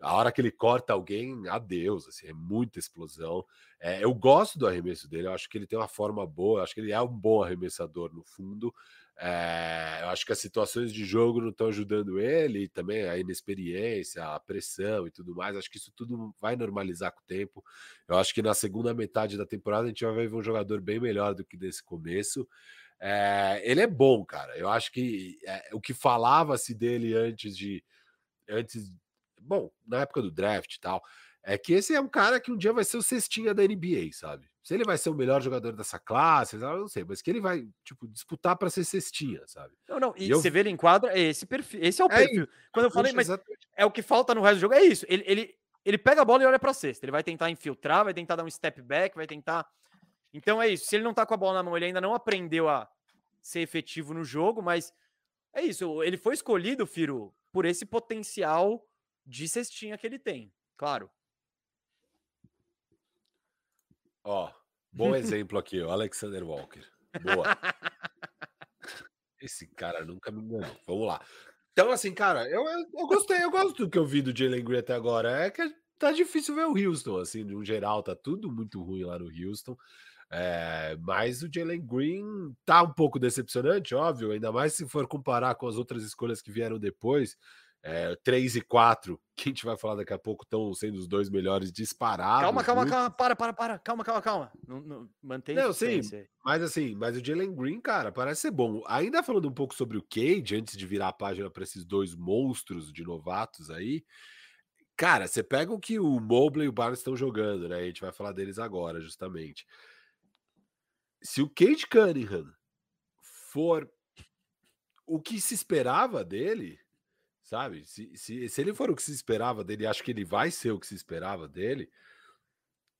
a hora que ele corta alguém, adeus, assim, é muita explosão. É, eu gosto do arremesso dele, eu acho que ele tem uma forma boa, eu acho que ele é um bom arremessador no fundo. É, eu acho que as situações de jogo não estão ajudando ele, também a inexperiência, a pressão e tudo mais. Acho que isso tudo vai normalizar com o tempo. Eu acho que na segunda metade da temporada a gente vai ver um jogador bem melhor do que nesse começo. É, ele é bom, cara. Eu acho que é, o que falava-se dele antes de antes bom, na época do draft e tal, é que esse é um cara que um dia vai ser o cestinha da NBA, sabe? Se ele vai ser o melhor jogador dessa classe, eu não sei, mas que ele vai, tipo, disputar para ser cestinha, sabe? Não, não, e, e eu... você vê ele em quadra, é esse perfil, esse é o é perfil. É, Quando eu falei, mas exatamente. é o que falta no resto do jogo, é isso. Ele, ele, ele pega a bola e olha para cesta, ele vai tentar infiltrar, vai tentar dar um step back, vai tentar. Então é isso. Se ele não tá com a bola na mão, ele ainda não aprendeu a ser efetivo no jogo, mas é isso. Ele foi escolhido, Firo, por esse potencial de cestinha que ele tem, claro. Ó, bom exemplo aqui, o Alexander Walker. Boa. Esse cara nunca me enganou. Vamos lá. Então, assim, cara, eu, eu, gostei, eu gosto do que eu vi do Jalen Green até agora. É que tá difícil ver o Houston, assim, no geral, tá tudo muito ruim lá no Houston. É, mas o Jalen Green tá um pouco decepcionante, óbvio, ainda mais se for comparar com as outras escolhas que vieram depois. É, 3 e 4, que a gente vai falar daqui a pouco, estão sendo os dois melhores disparados. Calma, calma, calma, para, para, para, calma, calma, calma. Não, não, mantenha não, sim, mas assim, mas o Jalen Green, cara, parece ser bom. Ainda falando um pouco sobre o Cade, antes de virar a página para esses dois monstros de novatos aí, cara, você pega o que o Mobley e o Barnes estão jogando, né? A gente vai falar deles agora, justamente. Se o Cade Cunningham for o que se esperava dele, sabe? Se, se, se ele for o que se esperava dele, acho que ele vai ser o que se esperava dele.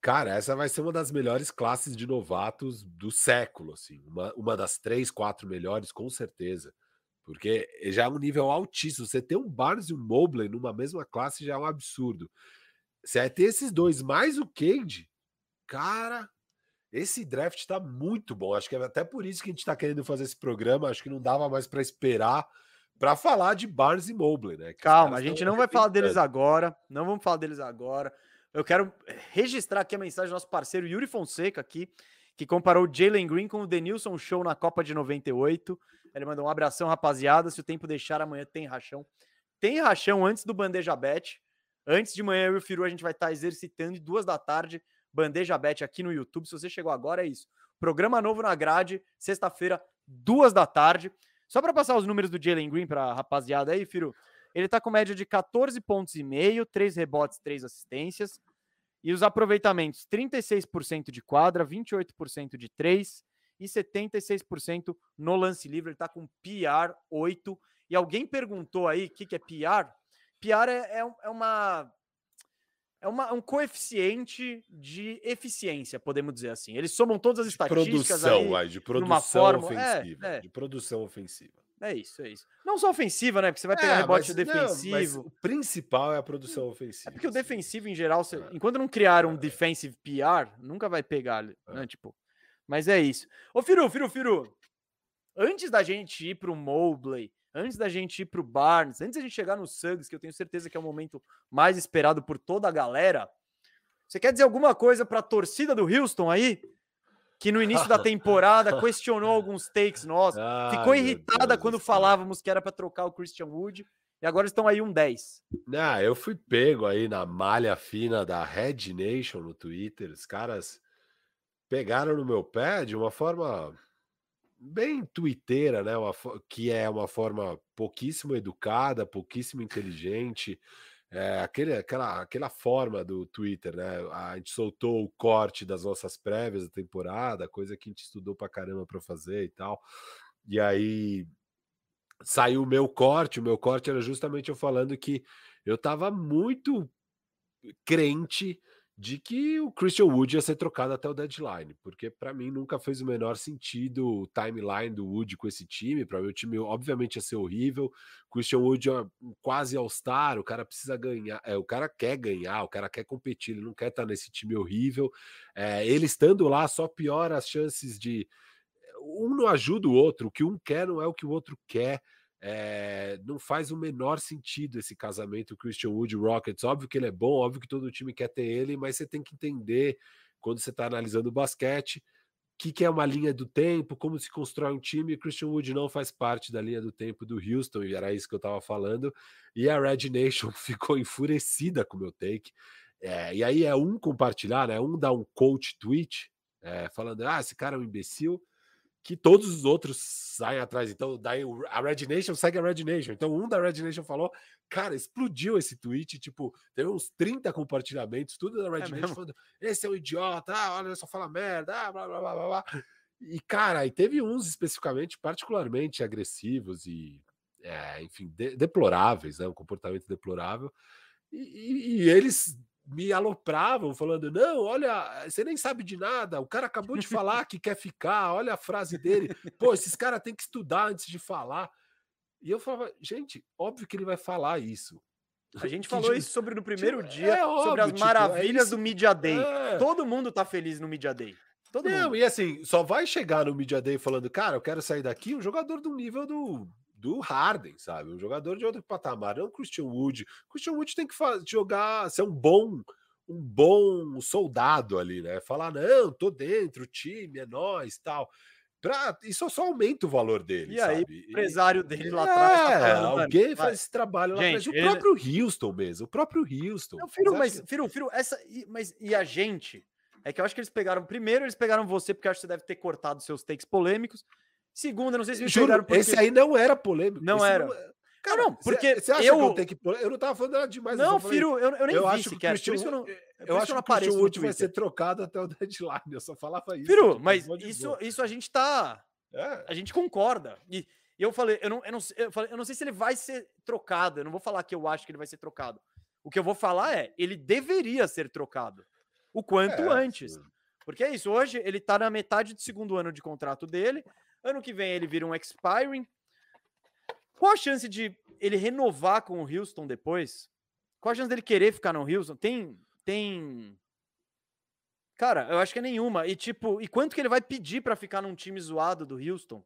Cara, essa vai ser uma das melhores classes de novatos do século, assim. Uma, uma das três, quatro melhores, com certeza. Porque já é um nível altíssimo. Você ter um Barnes e um Mobley numa mesma classe já é um absurdo. Você vai ter esses dois mais o Cade, cara, esse draft tá muito bom. Acho que é até por isso que a gente tá querendo fazer esse programa. Acho que não dava mais para esperar para falar de Barnes e Mobley, né? Que Calma, a gente não vai falar deles agora. Não vamos falar deles agora. Eu quero registrar aqui a mensagem do nosso parceiro Yuri Fonseca aqui, que comparou o Jalen Green com o Denilson Show na Copa de 98. Ele mandou um abração, rapaziada. Se o tempo deixar, amanhã tem rachão. Tem rachão antes do Bandeja Bet. Antes de manhã, eu e o Firu, a gente vai estar exercitando. duas da tarde, Bandeja Bet aqui no YouTube. Se você chegou agora, é isso. Programa novo na grade, sexta-feira, duas da tarde. Só para passar os números do Jalen Green para rapaziada aí, Firu. Ele tá com média de 14 pontos e meio, 3 rebotes, 3 assistências. E os aproveitamentos: 36% de quadra, 28% de 3 e 76% no lance livre. Ele tá com PR 8. E alguém perguntou aí o que, que é PR? PR é, é, é uma é uma, um coeficiente de eficiência, podemos dizer assim. Eles somam todas as estatísticas produção, aí, de produção forma, ofensiva, é, é. de produção ofensiva. É isso, é isso. Não só ofensiva, né? Porque você vai pegar é, rebote mas, defensivo. Não, o principal é a produção ofensiva. É porque o defensivo, em geral, você, é. enquanto não criar um é. defensive PR, nunca vai pegar, né? Tipo, mas é isso. Ô, Firu, Firu, Firu. Antes da gente ir para o Mobley, antes da gente ir para o Barnes, antes da gente chegar no Suggs, que eu tenho certeza que é o momento mais esperado por toda a galera, você quer dizer alguma coisa para a torcida do Houston aí? Que no início da temporada questionou alguns takes nossos, ficou irritada Deus quando Deus falávamos que era para trocar o Christian Wood e agora estão aí um 10. Não, eu fui pego aí na malha fina da Red Nation no Twitter. Os caras pegaram no meu pé de uma forma bem twitteira, né? Uma, que é uma forma pouquíssimo educada, pouquíssimo inteligente. É, aquele, aquela, aquela forma do Twitter, né? A gente soltou o corte das nossas prévias da temporada, coisa que a gente estudou pra caramba para fazer e tal. E aí saiu o meu corte. O meu corte era justamente eu falando que eu tava muito crente de que o Christian Wood ia ser trocado até o deadline, porque para mim nunca fez o menor sentido o timeline do Wood com esse time. Para mim, o time obviamente ia ser horrível. Christian Wood é quase All-Star, o cara precisa ganhar, é, o cara quer ganhar, o cara quer competir, ele não quer estar nesse time horrível. É, ele estando lá só piora as chances de. Um não ajuda o outro, o que um quer não é o que o outro quer. É, não faz o menor sentido esse casamento Christian Wood Rockets. Óbvio que ele é bom, óbvio que todo time quer ter ele, mas você tem que entender quando você está analisando o basquete o que, que, é uma linha do tempo, como se constrói um time. Christian Wood não faz parte da linha do tempo do Houston, e era isso que eu estava falando. E a Red Nation ficou enfurecida com o meu take. É, e aí é um compartilhar, né? Um dá um coach tweet é, falando: ah, esse cara é um imbecil que todos os outros saem atrás. Então, daí a Red Nation segue a Red Nation. Então, um da Red Nation falou, cara, explodiu esse tweet, tipo, teve uns 30 compartilhamentos, tudo da Red é Nation falando, esse é um idiota, ah, olha, só fala merda, ah, blá, blá, blá, blá, blá. E, cara, e teve uns especificamente particularmente agressivos e, é, enfim, de, deploráveis, né? Um comportamento deplorável. E, e, e eles me alopravam, falando: não, olha, você nem sabe de nada, o cara acabou de falar que quer ficar, olha a frase dele, pô, esses caras têm que estudar antes de falar. E eu falava, gente, óbvio que ele vai falar isso. A gente falou isso sobre no primeiro tipo, dia, é óbvio, sobre as tipo, é maravilhas é do Media Day. É. Todo mundo tá feliz no Media Day. Todo não, mundo. e assim, só vai chegar no Media Day falando, cara, eu quero sair daqui, um jogador do nível do do Harden, sabe? Um jogador de outro patamar, não o Christian Wood. O Christian Wood tem que jogar, ser um bom um bom soldado ali, né? Falar, não, tô dentro, o time é nós, tal. Pra, isso só aumenta o valor dele. E aí, o empresário dele lá atrás. Tá é, falando, alguém faz esse trabalho lá atrás. O próprio Houston mesmo, o próprio Houston. Não, Firo, mas, Firo, Firo, essa. Mas e a gente? É que eu acho que eles pegaram. Primeiro, eles pegaram você, porque acho que você deve ter cortado seus takes polêmicos. Segundo, eu não sei se me Juro. Porque... Esse aí não era polêmico. Não era. Não... É, cara, não, porque você acha eu... que eu tenho que. Eu não tava falando nada demais. Não, eu Firo, eu, eu nem eu vi acho sequer. Que o Christian, eu não, eu acho que o Wood vai ser trocado até o deadline. Eu só falava isso. Firo, tipo, mas isso, isso a gente tá. É. A gente concorda. E eu falei, eu não, eu, não, eu, falei, eu não sei se ele vai ser trocado. Eu não vou falar que eu acho que ele vai ser trocado. O que eu vou falar é, ele deveria ser trocado. O quanto É, antes. sim. Porque é isso, hoje ele tá na metade do segundo ano de contrato dele. Ano que vem ele vira um expiring. Qual a chance de ele renovar com o Houston depois? Qual a chance dele querer ficar no Houston? Tem. Tem. Cara, eu acho que é nenhuma. E tipo, e quanto que ele vai pedir para ficar num time zoado do Houston?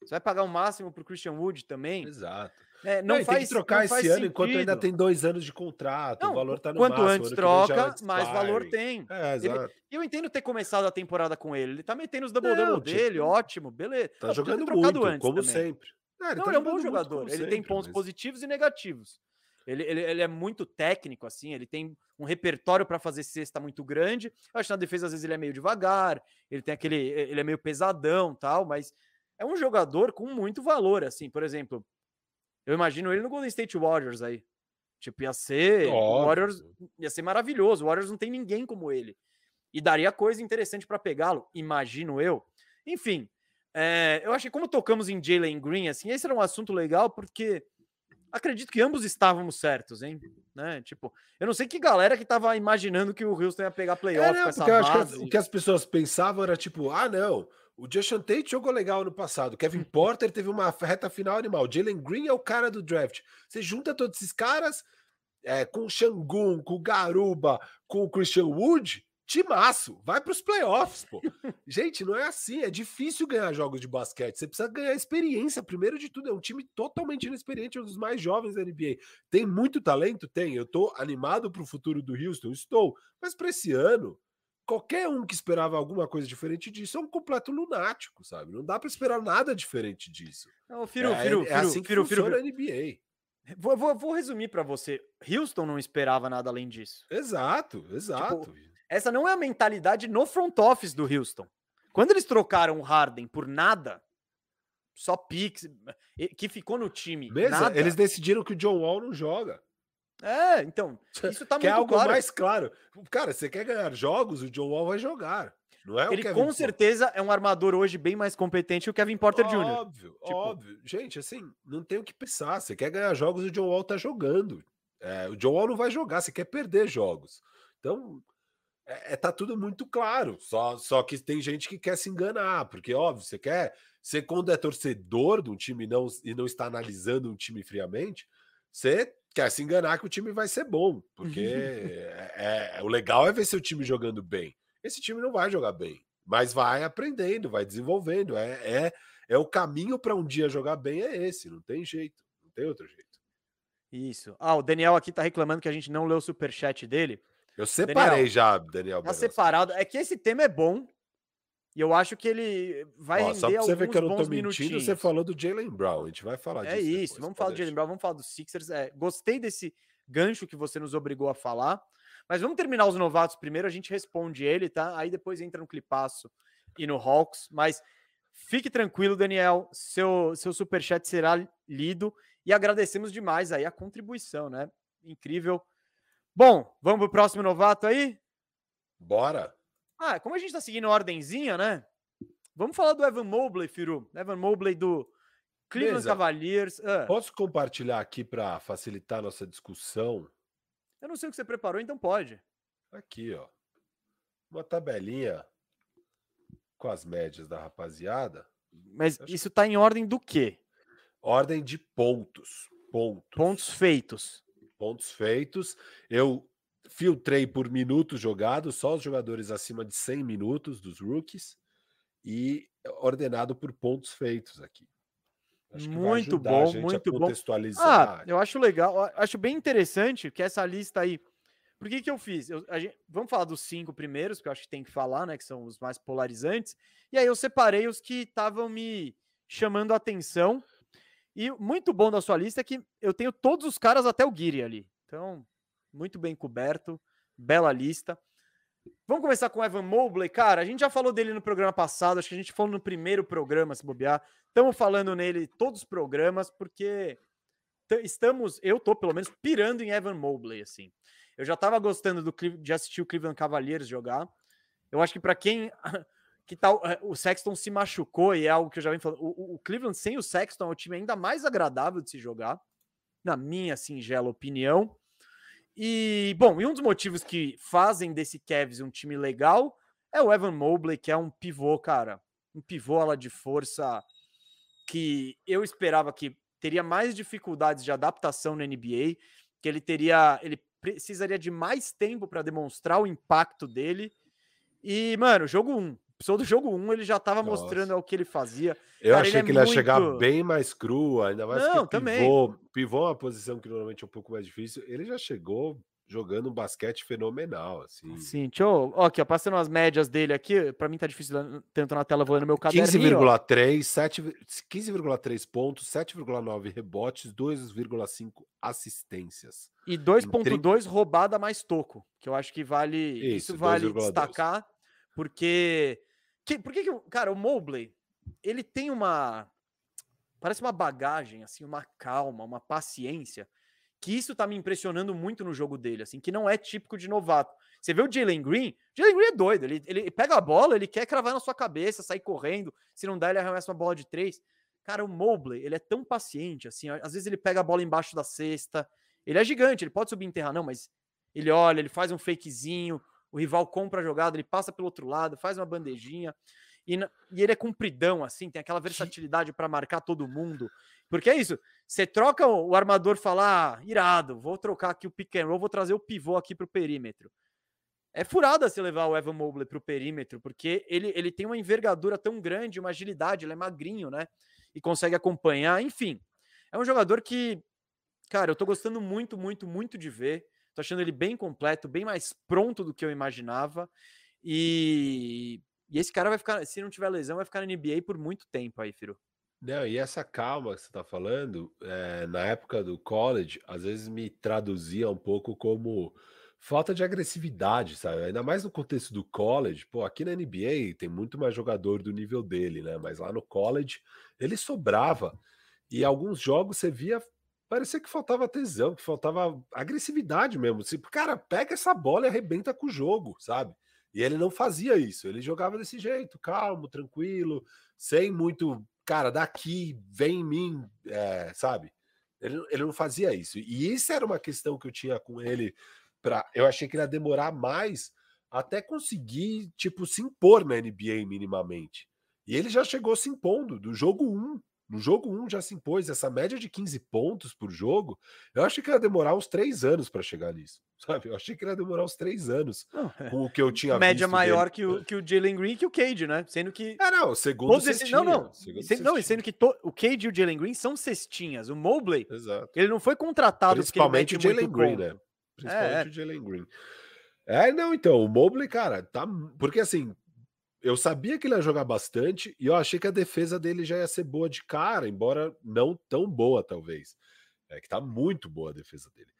Você vai pagar o máximo pro Christian Wood também? Exato. É, não, Não, faz, tem que trocar esse ano enquanto ainda tem dois anos de contrato. Não, o valor tá no quanto máximo, antes troca, mais valor tem. É, Ele- exato. E eu entendo ter começado a temporada com ele. Ele tá metendo os Não, double-double tipo, dele, ótimo, beleza. Tá Não, jogando muito, antes como também. sempre. É, Não, tá ele é um bom jogador. Ele tem sempre, pontos mas- positivos e negativos. Ele, ele, ele é muito técnico, assim, ele tem um repertório para fazer cesta muito grande. Eu acho que na defesa, às vezes, ele é meio devagar, ele tem aquele. Ele é meio pesadão tal, mas é um jogador com muito valor, assim. Por exemplo, eu imagino ele no Golden State Warriors aí. Tipo, ia ser. Óbvio. Warriors ia ser maravilhoso. O Warriors não tem ninguém como ele. E daria coisa interessante para pegá-lo, imagino eu. Enfim, é, eu acho que como tocamos em Jalen Green, assim, esse era um assunto legal, porque acredito que ambos estávamos certos, hein? Né? Tipo, eu não sei que galera que tava imaginando que o Houston ia pegar playoff É, não, com essa que base. as- o que as pessoas pensavam era tipo, ah, não, o Justin Tate jogou legal no passado, o Kevin Porter teve uma reta final animal, Jalen Green é o cara do draft. Você junta todos esses caras é, com o Shangun, com o Garuba, com o Christian Wood, timaço, vai para os playoffs, pô. Gente, não é assim, é difícil ganhar jogos de basquete, você precisa ganhar experiência, primeiro de tudo, é um time totalmente inexperiente, é um dos mais jovens da NBA. Tem muito talento? Tem, eu tô animado pro futuro do Houston, estou, mas para esse ano, qualquer um que esperava alguma coisa diferente disso é um completo lunático, sabe? Não dá para esperar nada diferente disso. Não, Firu, é, Firu, é Firu, assim que Firu, Firu, funciona a NBA. Vou, vou, vou resumir para você. Houston não esperava nada além disso. Exato, exato. Tipo, Essa não é a mentalidade no front office do Houston. Quando eles trocaram o Harden por nada, só Pix, que ficou no time. Mesmo, eles decidiram que o John Wall não joga. É, então, isso tá que é muito algo claro. mais claro. Cara, você quer ganhar jogos, o John Wall vai jogar. Não é Ele com Porter. certeza é um armador hoje bem mais competente que o Kevin Porter Jr. Óbvio, Tipo- óbvio. Gente, assim, não tem o que pensar. Você quer ganhar jogos, o John Wall tá jogando. É, o John Wall não vai jogar, você quer perder jogos. Então, é, é- tá tudo muito claro. Só, só que tem gente que quer se enganar, porque, óbvio, você quer. Você, quando é torcedor de um time não, e não está analisando um time friamente, você quer se enganar que o time vai ser bom. Porque é, é- o legal é ver seu time jogando bem. Esse time não vai jogar bem, mas vai aprendendo, vai desenvolvendo. É, é, é o caminho para um dia jogar bem, é esse, não tem jeito, não tem outro jeito. Isso. Ah, o Daniel aqui tá reclamando que a gente não leu o superchat dele. Eu separei Daniel, já, Daniel. Tá separado. É que esse tema é bom. E eu acho que ele vai Ó, render só pra você ver que eu não tô mentindo, minutinhos. você falou do Jalen Brown. A gente vai falar É disso. isso, depois, vamos falar do Jalen. Brown, vamos falar dos Sixers. É, gostei desse gancho que você nos obrigou a falar. Mas vamos terminar os novatos primeiro, a gente responde ele, tá? Aí depois entra no clipaço e no Hawks. Mas fique tranquilo, Daniel, seu, seu superchat será lido e agradecemos demais aí a contribuição, né? Incrível. Bom, vamos pro próximo novato aí? Bora. Ah, como a gente tá seguindo a ordenzinha, né? Vamos falar do Evan Mobley, Firu. Evan Mobley do Cleveland Beleza. Cavaliers. Ah, Posso compartilhar aqui para facilitar a nossa discussão? eu não sei o que você preparou, então pode. Aqui, ó. Uma tabelinha com as médias da rapaziada. Mas Acho- isso tá em ordem do quê? Ordem de pontos. Pontos. Pontos feitos. pontos feitos. Eu filtrei por minutos jogados, só os jogadores acima de 100 minutos dos rookies e ordenado por pontos feitos aqui. muito bom, muito bom. Ah, eu acho legal, acho bem interessante que essa lista aí. Por que, que eu fiz? Eu, gente, vamos falar dos cinco primeiros, que eu acho que tem que falar, né? Que são os mais polarizantes. E aí eu separei os que estavam me chamando a atenção. E muito bom da sua lista é que eu tenho todos os caras até o Guiri ali. Então, muito bem coberto, bela lista. Vamos começar com Evan Mobley, cara. A gente já falou dele no programa passado, acho que a gente falou no primeiro programa, se bobear. Estamos falando nele todos os programas, porque estamos, eu tô pelo menos pirando em Evan Mobley, assim. Eu já estava gostando do, de assistir o Cleveland Cavaliers jogar. Eu acho que para quem que tal é, o Sexton se machucou e é algo que eu já venho falando. O, o, Cleveland sem o Sexton é um time ainda mais agradável de se jogar, na minha singela opinião. E, bom, e um dos motivos que fazem desse Cavs um time legal é o Evan Mobley, que é um pivô, cara. Um pivô ala de força que eu esperava que teria mais dificuldades de adaptação na NBA, que ele teria, ele precisaria de mais tempo para demonstrar o impacto dele. E, mano, jogo 1, um, Precisou do jogo 1, ele já estava mostrando o que ele fazia. Eu Cara, achei ele que é ele ia muito... chegar bem mais cru, ainda mais Não, que também. pivô, pivô é uma posição que normalmente é um pouco mais difícil. Ele já chegou jogando um basquete fenomenal, assim. Sim, deixa eu... Ó, aqui, ó, passando as médias dele aqui, para mim tá difícil tanto na tela, vou no meu caderno. 15,3, 15,3 pontos, 7,9 rebotes, 2,5 assistências. E 2,2 30... roubada mais toco, que eu acho que vale, isso, isso vale destacar, porque que, por que, que cara, o Mobley, ele tem uma parece uma bagagem assim, uma calma, uma paciência, que isso tá me impressionando muito no jogo dele, assim, que não é típico de novato. Você vê o Jalen Green, Jalen Green é doido, ele, ele pega a bola, ele quer cravar na sua cabeça, sair correndo, se não dá ele arremessa uma bola de três. Cara, o Mobley, ele é tão paciente, assim, às vezes ele pega a bola embaixo da cesta, ele é gigante, ele pode subir enterrar, não, mas ele olha, ele faz um fakezinho, o rival compra a jogada, ele passa pelo outro lado, faz uma bandejinha. E, e ele é compridão, assim, tem aquela versatilidade para marcar todo mundo. Porque é isso, você troca o, o armador falar, ah, irado, vou trocar aqui o pick and roll, vou trazer o pivô aqui para o perímetro. É furada se levar o Evan Mobley para o perímetro, porque ele, ele tem uma envergadura tão grande, uma agilidade, ele é magrinho, né? E consegue acompanhar, enfim. É um jogador que, cara, eu tô gostando muito, muito, muito de ver. Tô achando ele bem completo, bem mais pronto do que eu imaginava. E, e esse cara vai ficar, se não tiver lesão, vai ficar na NBA por muito tempo aí, Firo. Não, e essa calma que você está falando, é, na época do college, às vezes me traduzia um pouco como falta de agressividade, sabe? Ainda mais no contexto do college. Pô, aqui na NBA tem muito mais jogador do nível dele, né? Mas lá no college ele sobrava. E alguns jogos você via parecia que faltava tesão, que faltava agressividade mesmo. Tipo, cara, pega essa bola e arrebenta com o jogo, sabe? E ele não fazia isso, ele jogava desse jeito, calmo, tranquilo, sem muito, cara, daqui, vem em mim, é, sabe? Ele, ele não fazia isso. E isso era uma questão que eu tinha com ele. Pra, eu achei que ele ia demorar mais até conseguir, tipo, se impor na NBA minimamente. E ele já chegou se impondo do jogo 1 no jogo 1 já se impôs essa média de 15 pontos por jogo. Eu achei que ia demorar uns 3 anos para chegar nisso, sabe? Eu achei que ia demorar uns 3 anos não, é. com o que eu tinha média maior dele. que o, que o Jalen Green e que o Cade, né? Sendo que. Ah, não, segundo cestinha, Não, não. Segundo sendo, não, e sendo que to, o Cade e o Jalen Green são cestinhas. O Mobley, Exato. ele não foi contratado Principalmente o Jalen Green, né? Principalmente é, é. o Jalen Green. É, não, então, o Mobley, cara, tá. Porque assim, eu sabia que ele ia jogar bastante e eu achei que a defesa dele já ia ser boa de cara, embora não tão boa, talvez. É que tá muito boa a defesa dele.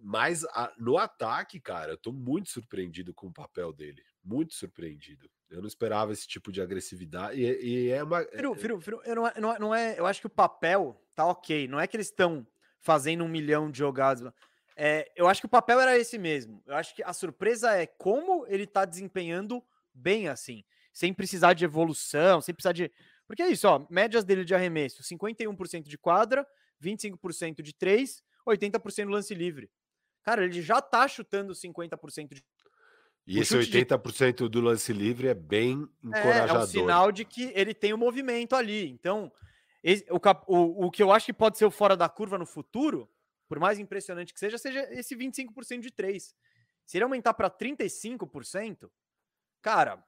Mas a, no ataque, cara, eu tô muito surpreendido com o papel dele. Muito surpreendido. Eu não esperava esse tipo de agressividade. E, e é uma. Firu, Firu, Firu, eu não, é, não, é, não é. Eu acho que o papel tá ok. Não é que eles estão fazendo um milhão de jogadas. É, eu acho que o papel era esse mesmo. Eu acho que a surpresa é como ele tá desempenhando bem assim, sem precisar de evolução, sem precisar de. Porque é isso, ó, médias dele de arremesso: 51% de quadra, 25% de 3, 80% lance livre. Cara, ele já tá chutando 50% de. E esse 80% de... do lance livre é bem encorajador. É, é um sinal de que ele tem o um movimento ali. Então, esse, o, o, o que eu acho que pode ser o fora da curva no futuro, por mais impressionante que seja, seja esse 25% de 3. Se ele aumentar para 35%, cara,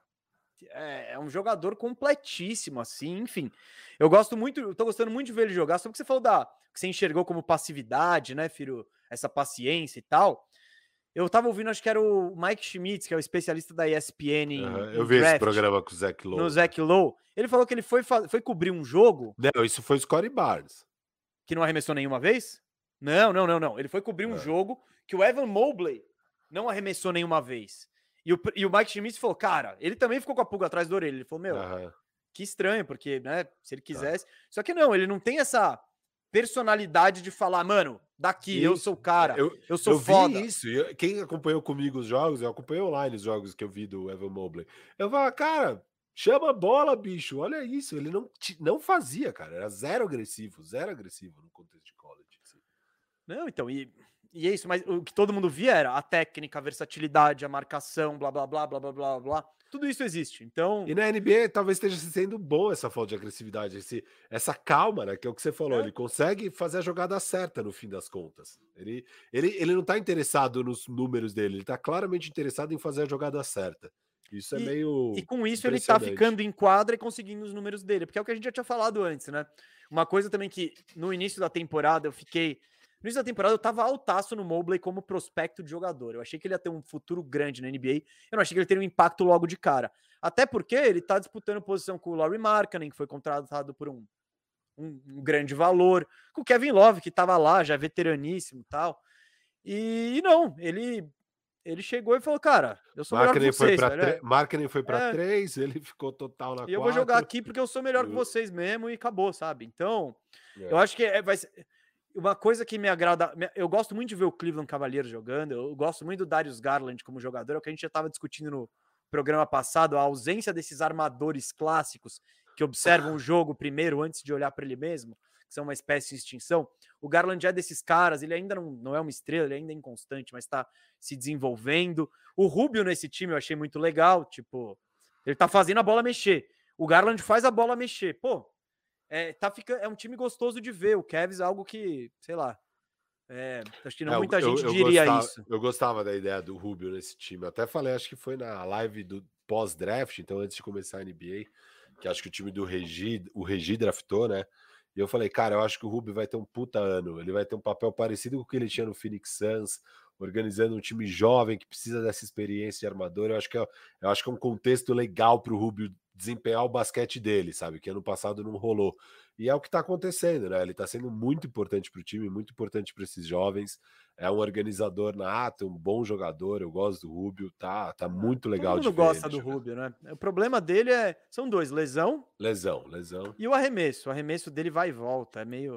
é, é, um jogador completíssimo, assim, enfim. Eu gosto muito, eu tô gostando muito de ver ele jogar, só que você falou da que você enxergou como passividade, né, filho? Essa paciência e tal. Eu tava ouvindo, acho que era o Mike Schmitz, que é o especialista da ESPN. Uhum, eu vi esse programa com o Zach Lowe. No Zach Lowe. Ele falou que ele foi, foi cobrir um jogo. Não, isso foi o Scottie Barnes. Que não arremessou nenhuma vez? Não, não, não, não. Ele foi cobrir um é. jogo que o Evan Mobley não arremessou nenhuma vez. E o, e o Mike Schmitz falou, cara, ele também ficou com a pulga atrás da orelha. Ele falou, meu, uhum. que estranho, porque, né, se ele tá. quisesse. Só que não, ele não tem essa personalidade de falar, mano, daqui, eu sou o cara, eu, eu sou eu foda. Vi isso, eu, quem acompanhou comigo os jogos, eu acompanhei online os jogos que eu vi do Evan Mobley. Eu falo, cara, chama a bola, bicho, olha isso. Ele não, não fazia, cara, era zero agressivo, zero agressivo no contexto de college. Assim. Não, então, e, e é isso, mas o que todo mundo via era a técnica, a versatilidade, a marcação, blá, blá, blá, blá, blá, blá, blá. Tudo isso existe. Então. E na NBA talvez esteja sendo bom essa falta de agressividade, esse, essa calma, né? Que é o que você falou. É. Ele consegue fazer a jogada certa no fim das contas. Ele, ele, ele não está interessado nos números dele, ele está claramente interessado em fazer a jogada certa. Isso é e, meio. E com isso ele está ficando em quadra e conseguindo os números dele, porque é o que a gente já tinha falado antes, né? Uma coisa também que no início da temporada eu fiquei no início da temporada eu tava altaço no Mobley como prospecto de jogador. Eu achei que ele ia ter um futuro grande na NBA. Eu não achei que ele teria um impacto logo de cara. Até porque ele tá disputando posição com o Laurie Markkanen, que foi contratado por um, um, um, grande valor, com o Kevin Love, que tava lá, já veteraníssimo e tal. E, e não, ele ele chegou e falou, cara, eu sou melhor que vocês. Foi foi para é. três, ele ficou total na E eu vou jogar aqui porque eu sou melhor que vocês mesmo e acabou, sabe? Então, é. eu acho que é, vai ser uma coisa que me agrada, eu gosto muito de ver o Cleveland Cavaliers jogando, eu gosto muito do Darius Garland como jogador, é o que a gente já estava discutindo no programa passado, a ausência desses armadores clássicos que observam o jogo primeiro antes de olhar para ele mesmo, que são uma espécie de extinção. O Garland é desses caras, ele ainda não, não é uma estrela, ele ainda é inconstante, mas está se desenvolvendo. O Rubio nesse time eu achei muito legal, tipo, ele tá fazendo a bola mexer. O Garland faz a bola mexer. Pô, é, tá ficando, é um time gostoso de ver. O Cavs é algo que, sei lá. É, acho que não é, muita eu, gente eu diria gostava, isso. Eu gostava da ideia do Rubio nesse time. Eu até falei, acho que foi na live do pós-draft, então antes de começar a NBA, que acho que o time do Regi, o Regi draftou, né? E eu falei, cara, eu acho que o Rubio vai ter um puta ano. Ele vai ter um papel parecido com o que ele tinha no Phoenix Suns, organizando um time jovem que precisa dessa experiência de armador. Eu acho que é, eu acho que é um contexto legal para o Rubio desempenhar o basquete dele, sabe? Que ano passado não rolou. E é o que está acontecendo, né? Ele está sendo muito importante para o time, muito importante para esses jovens. É um organizador nato, um bom jogador. Eu gosto do Rubio, tá, tá muito legal. Todo mundo gosta do Rubio, né? O problema dele é são dois: lesão, lesão, lesão e o arremesso. O arremesso dele vai e volta, é meio.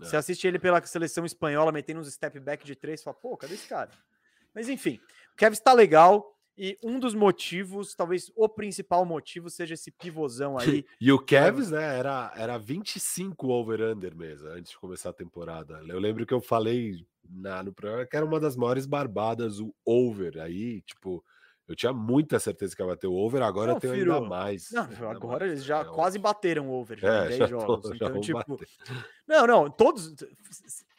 É. Você assiste ele pela seleção espanhola metendo uns step back de três, fala, pô, cadê esse cara? Mas enfim, o Kevin está legal. E um dos motivos, talvez o principal motivo, seja esse pivôzão aí. e o Kevs, né, era, era 25 over-under mesmo, antes de começar a temporada. Eu lembro que eu falei na, no programa que era uma das maiores barbadas, o over. Aí, tipo, eu tinha muita certeza que ia bater o over, agora não, eu tenho filho, ainda mais. Não, ainda agora mais. eles já é, quase bateram o over, já é, 10 jogos. Tô, então, tipo. Bater. Não, não, todos.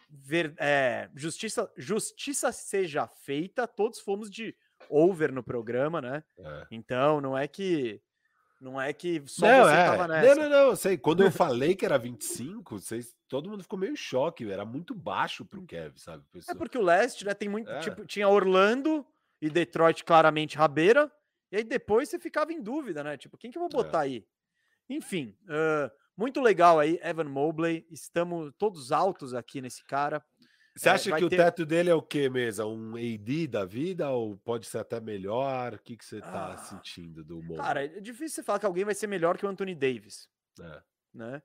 Ver, é, justiça, justiça seja feita, todos fomos de over no programa, né? É. Então, não é que não é que só não, você é. tava nessa. Não, não, não, sei. Quando eu falei que era 25, vocês, todo mundo ficou meio em choque, era muito baixo pro Kev, sabe? É Pessoa... É porque o leste, né, tem muito, é. tipo, tinha Orlando e Detroit claramente rabeira, e aí depois você ficava em dúvida, né? Tipo, quem que eu vou botar é. aí? Enfim, uh, muito legal aí, Evan Mobley, estamos todos altos aqui nesse cara. Você acha é, que ter... o teto dele é o que mesmo? Um AD da vida ou pode ser até melhor? O que, que você tá ah, sentindo do mundo? Cara, é difícil você falar que alguém vai ser melhor que o Anthony Davis. É. Né?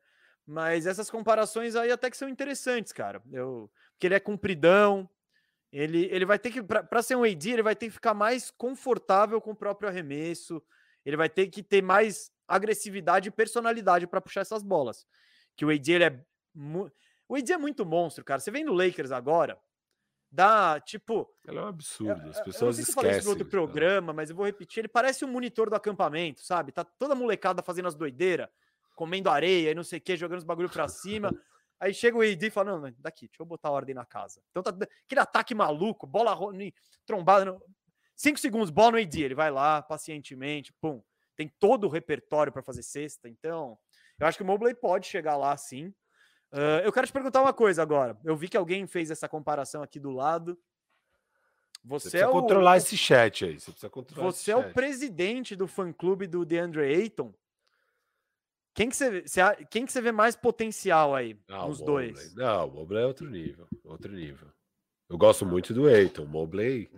Mas essas comparações aí até que são interessantes, cara. Eu, porque ele é compridão, ele, ele vai ter que, para ser um AD, ele vai ter que ficar mais confortável com o próprio arremesso, ele vai ter que ter mais agressividade e personalidade para puxar essas bolas. Que o AD ele é o AD é muito monstro, cara. Você vem no Lakers agora, dá tipo. Ele é um absurdo. As pessoas eu não sei se esquecem. isso no outro programa, mas eu vou repetir. Ele parece um monitor do acampamento, sabe? Tá toda molecada fazendo as doideiras, comendo areia e não sei o que, jogando os bagulho pra cima. Aí chega o AD e fala: não, daqui, deixa eu botar ordem na casa. Então tá aquele ataque maluco, bola trombada. No... Cinco segundos, bola no AD. Ele vai lá, pacientemente, pum. tem todo o repertório para fazer cesta. Então, eu acho que o Mobley pode chegar lá sim. Uh, eu quero te perguntar uma coisa agora. Eu vi que alguém fez essa comparação aqui do lado. Você, você é o, controlar esse chat aí. Você precisa controlar Você é o presidente do fã-clube do DeAndre Ayton. Quem que você, quem que você vê mais potencial aí Não, nos dois? Não, o Mobley é outro nível. Outro nível. Eu gosto muito do Ayton. O Mobley.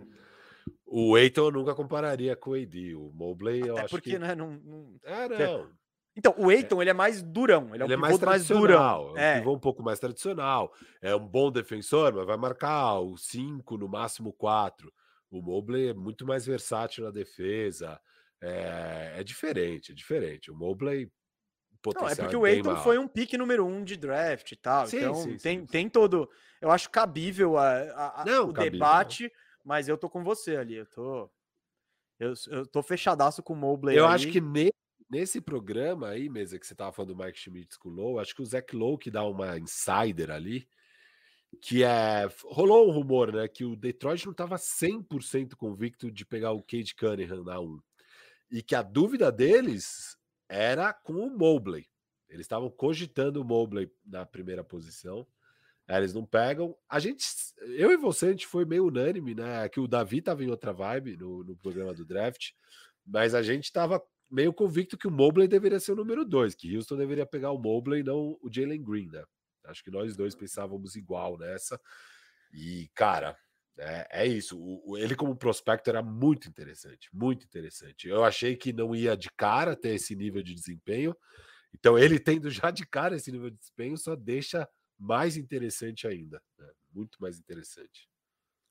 O Ayton eu nunca compararia com o AD. O Mobley eu Até acho porque, que. né, não, não... É, não. Então, o Eiton, é. ele é mais durão. Ele é, um ele é mais tradicional. Mais é um pivô um pouco mais tradicional. É um bom defensor, mas vai marcar o 5, no máximo 4. O Mobley é muito mais versátil na defesa. É, é diferente, é diferente. O Mobley. Não, é porque o Eiton foi um pique número um de draft e tal. Sim, então sim, tem, sim, tem todo. Eu acho cabível a, a, Não, o cabível, debate, mas eu tô com você ali. Eu tô. Eu, eu tô fechadaço com o Mobley. Eu acho que nesse Nesse programa aí, mesa que você estava falando do Mike Schmidt com o Low, acho que o Zach Lowe que dá uma insider ali, que é. Rolou um rumor, né? Que o Detroit não estava 100% convicto de pegar o Cade Cunningham na 1. E que a dúvida deles era com o Mobley. Eles estavam cogitando o Mobley na primeira posição. Eles não pegam. A gente, eu e você, a gente foi meio unânime, né? Que o Davi estava em outra vibe no, no programa do draft, mas a gente estava meio convicto que o Mobley deveria ser o número dois, que Houston deveria pegar o Mobley e não o Jalen Green, né? Acho que nós dois pensávamos igual nessa. E, cara, é, é isso. O, o, ele, como prospecto, era muito interessante, muito interessante. Eu achei que não ia de cara ter esse nível de desempenho. Então, ele tendo já de cara esse nível de desempenho, só deixa mais interessante ainda. Né? Muito mais interessante.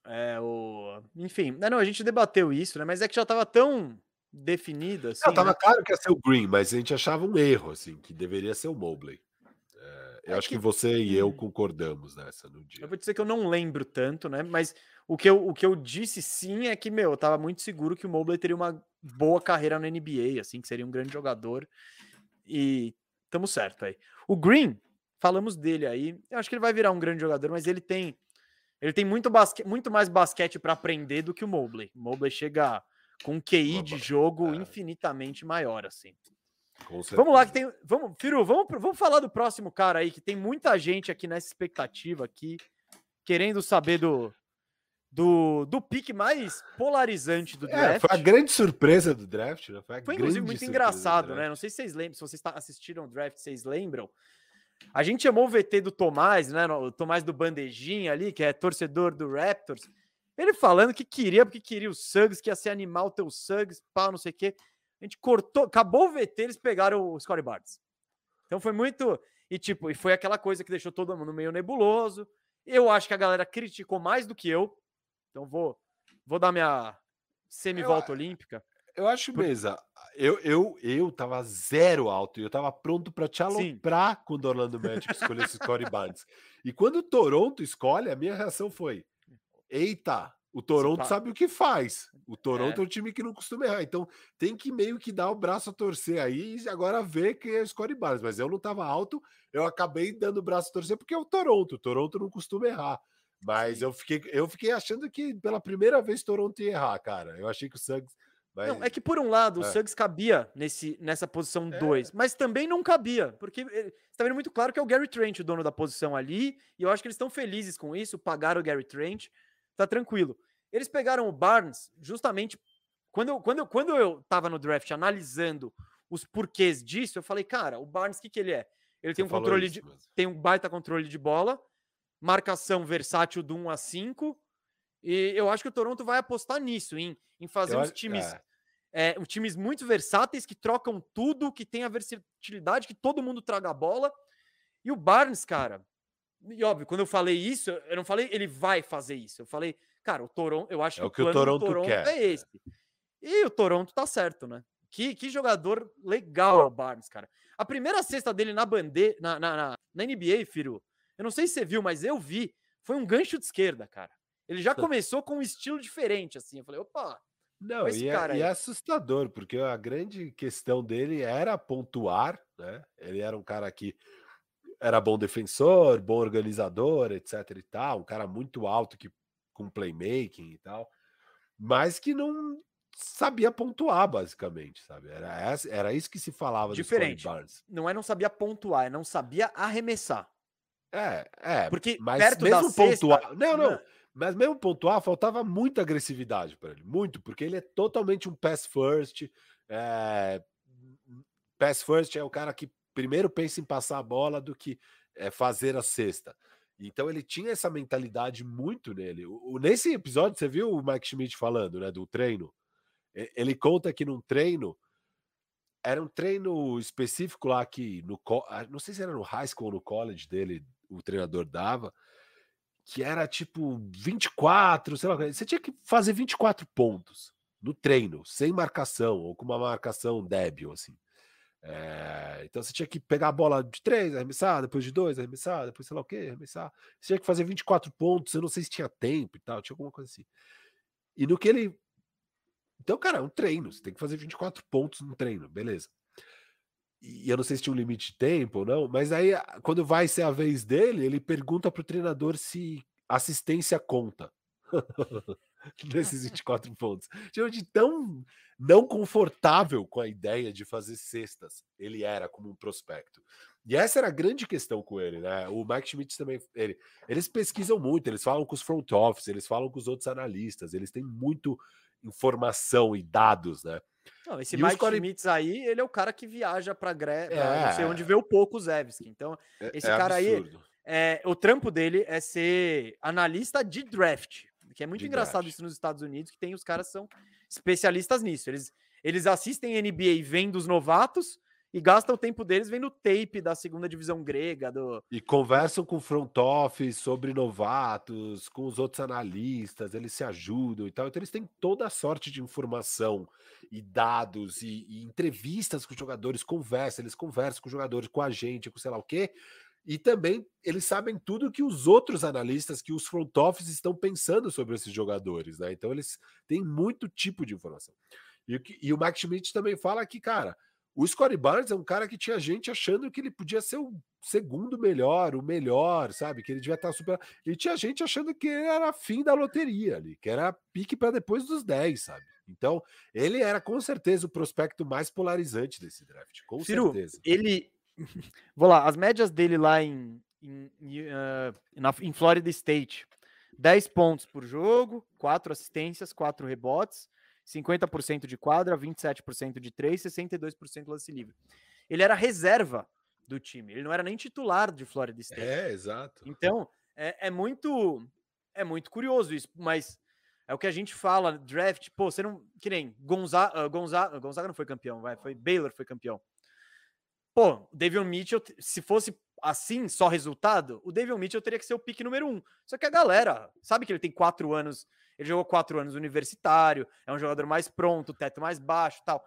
É, o... Enfim, não, não, a gente debateu isso, né? Mas é que já estava tão definida. Assim, não, tava né? claro que ia ser o Green, mas a gente achava um erro, assim, que deveria ser o Mobley. É, eu é acho que... que... você e eu hum. concordamos nessa no dia. Eu vou dizer que eu não lembro tanto, né? Mas o que eu, o que eu disse sim é que, meu, eu tava muito seguro que o Mobley teria uma boa carreira na NBA, assim, que seria um grande jogador. E estamos certo aí. O Green, falamos dele aí. Eu acho que ele vai virar um grande jogador, mas ele tem. Ele tem muito, basque, muito mais basquete para aprender do que o Mobley. O Mobley chega com um QI de jogo é. infinitamente maior, assim. Vamos lá, que tem. Vamos, Firu, vamos, vamos falar do próximo cara aí, que tem muita gente aqui nessa expectativa aqui, querendo saber do, do, do pique mais polarizante do draft. É, foi a grande surpresa do draft, né? Foi, foi inclusive muito engraçado, né? Não sei se vocês lembram, se vocês assistiram o draft, vocês lembram. A gente chamou o VT do Tomás, né? O Tomás do Bandejinha ali, que é torcedor do Raptors. Ele falando que queria, porque queria o Suggs, que ia ser animal o teu Suggs, pau, não sei o quê. A gente cortou, acabou o VT, eles pegaram o Scottie Barnes. Então foi muito. E tipo, e foi aquela coisa que deixou todo mundo meio nebuloso. Eu acho que a galera criticou mais do que eu. Então vou, vou dar minha semi-volta olímpica. Eu acho, mesa. Eu, eu, eu tava zero alto e eu tava pronto para te aloprar Sim. quando o Orlando Magic escolheu esse Scottie Barnes. E quando o Toronto escolhe, a minha reação foi: eita, o Toronto sabe o que faz. O Toronto é. é. um time que não costuma errar. Então tem que meio que dar o braço a torcer aí e agora ver quem é o Scottie Barnes. Mas eu não estava alto, eu acabei dando o braço a torcer porque é o Toronto. O Toronto não costuma errar. Mas eu fiquei, eu fiquei achando que pela primeira vez Toronto ia errar, cara. Eu achei que o Suggs. Mas... Não, é que por um lado, é. o Suggs cabia nesse, nessa posição 2, é. mas também não cabia, porque está vendo muito claro que é o Gary Trent o dono da posição ali, e eu acho que eles estão felizes com isso, pagaram o Gary Trent tá tranquilo. Eles pegaram o Barnes justamente quando eu, quando eu, quando eu tava no draft analisando os porquês disso, eu falei, cara, o Barnes, o que, que ele é? Ele tem um controle de. Tem um baita controle de bola, marcação versátil do 1 a 5. E eu acho que o Toronto vai apostar nisso, em, em fazer eu, uns times. É. É, times muito versáteis que trocam tudo, que tem a versatilidade, que todo mundo traga a bola. E o Barnes, cara, e óbvio, quando eu falei isso, eu não falei ele vai fazer isso. Eu falei, cara, o Toronto, eu acho é que o, que o Toronto, Toronto quer. é esse. E o Toronto tá certo, né? Que, que jogador legal é o Barnes, cara. A primeira cesta dele na bandeira, na, na, na, na NBA, Firu, eu não sei se você viu, mas eu vi, foi um gancho de esquerda, cara. Ele já começou com um estilo diferente, assim. Eu falei, opa, não, e é, e é, assustador, porque a grande questão dele era pontuar, né? Ele era um cara que era bom defensor, bom organizador, etc e tal, um cara muito alto que com playmaking e tal, mas que não sabia pontuar, basicamente, sabe? Era, era isso que se falava Diferente. Não é não sabia pontuar, é não sabia arremessar. É, é. Porque mas perto mesmo pontuar. Sexta, não, não. Mas mesmo pontuar, faltava muita agressividade para ele. Muito, porque ele é totalmente um pass first. É... Pass first é o cara que primeiro pensa em passar a bola do que é, fazer a cesta. Então ele tinha essa mentalidade muito nele. O, nesse episódio, você viu o Mike Schmidt falando, né, do treino? Ele conta que num treino era um treino específico lá que no ah, não sei se era no high school ou no college dele, o treinador dava, que era tipo 24, sei lá, você tinha que fazer 24 pontos no treino, sem marcação ou com uma marcação débil assim. É, então você tinha que pegar a bola de três, arremessar, depois de dois, arremessar, depois sei lá o que, arremessar. Você tinha que fazer 24 pontos, eu não sei se tinha tempo e tal, tinha alguma coisa assim. E no que ele. Então, cara, é um treino, você tem que fazer 24 pontos no treino, beleza. E eu não sei se tinha um limite de tempo ou não, mas aí, quando vai ser a vez dele, ele pergunta pro treinador se assistência conta. nesses 24 pontos. De tão não confortável com a ideia de fazer cestas ele era como um prospecto. E essa era a grande questão com ele, né? O Mike Schmidt também, ele, eles pesquisam muito, eles falam com os front office, eles falam com os outros analistas, eles têm muito informação e dados, né? Não, esse e Mike Corey... Schmitz aí, ele é o cara que viaja para Gre... É... não sei onde vê o pouco Zevski. Então, é, esse é cara absurdo. aí, é, o trampo dele é ser analista de draft. Que é muito de engraçado draft. isso nos Estados Unidos, que tem os caras que são especialistas nisso. Eles, eles assistem NBA vendo os novatos e gastam o tempo deles vendo tape da segunda divisão grega. Do... E conversam com o front office sobre novatos, com os outros analistas, eles se ajudam e tal. Então eles têm toda a sorte de informação e dados e, e entrevistas com os jogadores, conversa, eles conversam com os jogadores, com a gente, com sei lá o quê. E também eles sabem tudo que os outros analistas, que os front office estão pensando sobre esses jogadores, né? Então eles têm muito tipo de informação. E, e o Max Schmidt também fala que, cara, o Scottie Barnes é um cara que tinha gente achando que ele podia ser o segundo melhor, o melhor, sabe? Que ele devia estar super. E tinha gente achando que ele era fim da loteria ali, que era pique para depois dos 10, sabe? Então, ele era com certeza o prospecto mais polarizante desse draft, com Ciro, certeza. Ele Vou lá, as médias dele lá em, em, uh, na, em Florida State: 10 pontos por jogo, 4 assistências, 4 rebotes, 50% de quadra, 27% de 3, 62% lance livre. Ele era reserva do time, ele não era nem titular de Florida State. É, exato. Então, é, é muito é muito curioso isso, mas é o que a gente fala, draft, pô, você não, que nem Gonzaga, uh, Gonzaga, Gonzaga não foi campeão, vai, foi Baylor foi campeão. Pô, o David Mitchell, se fosse assim, só resultado, o David Mitchell teria que ser o pique número um. Só que a galera sabe que ele tem quatro anos, ele jogou quatro anos universitário, é um jogador mais pronto, teto mais baixo tal.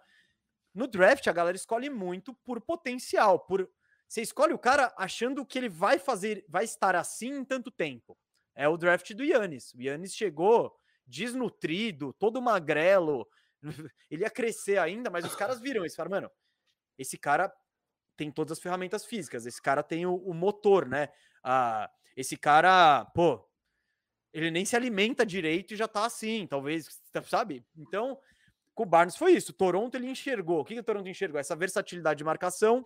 No draft, a galera escolhe muito por potencial, por você escolhe o cara achando que ele vai fazer, vai estar assim em tanto tempo. É o draft do Yannis. O Yannis chegou desnutrido, todo magrelo, ele ia crescer ainda, mas os caras viram isso, falaram, mano, esse cara tem todas as ferramentas físicas. Esse cara tem o, o motor, né? Ah, esse cara, pô, ele nem se alimenta direito e já tá assim, talvez, sabe? Então, com o Barnes foi isso. Toronto ele enxergou. O que, que o Toronto enxergou? Essa versatilidade de marcação,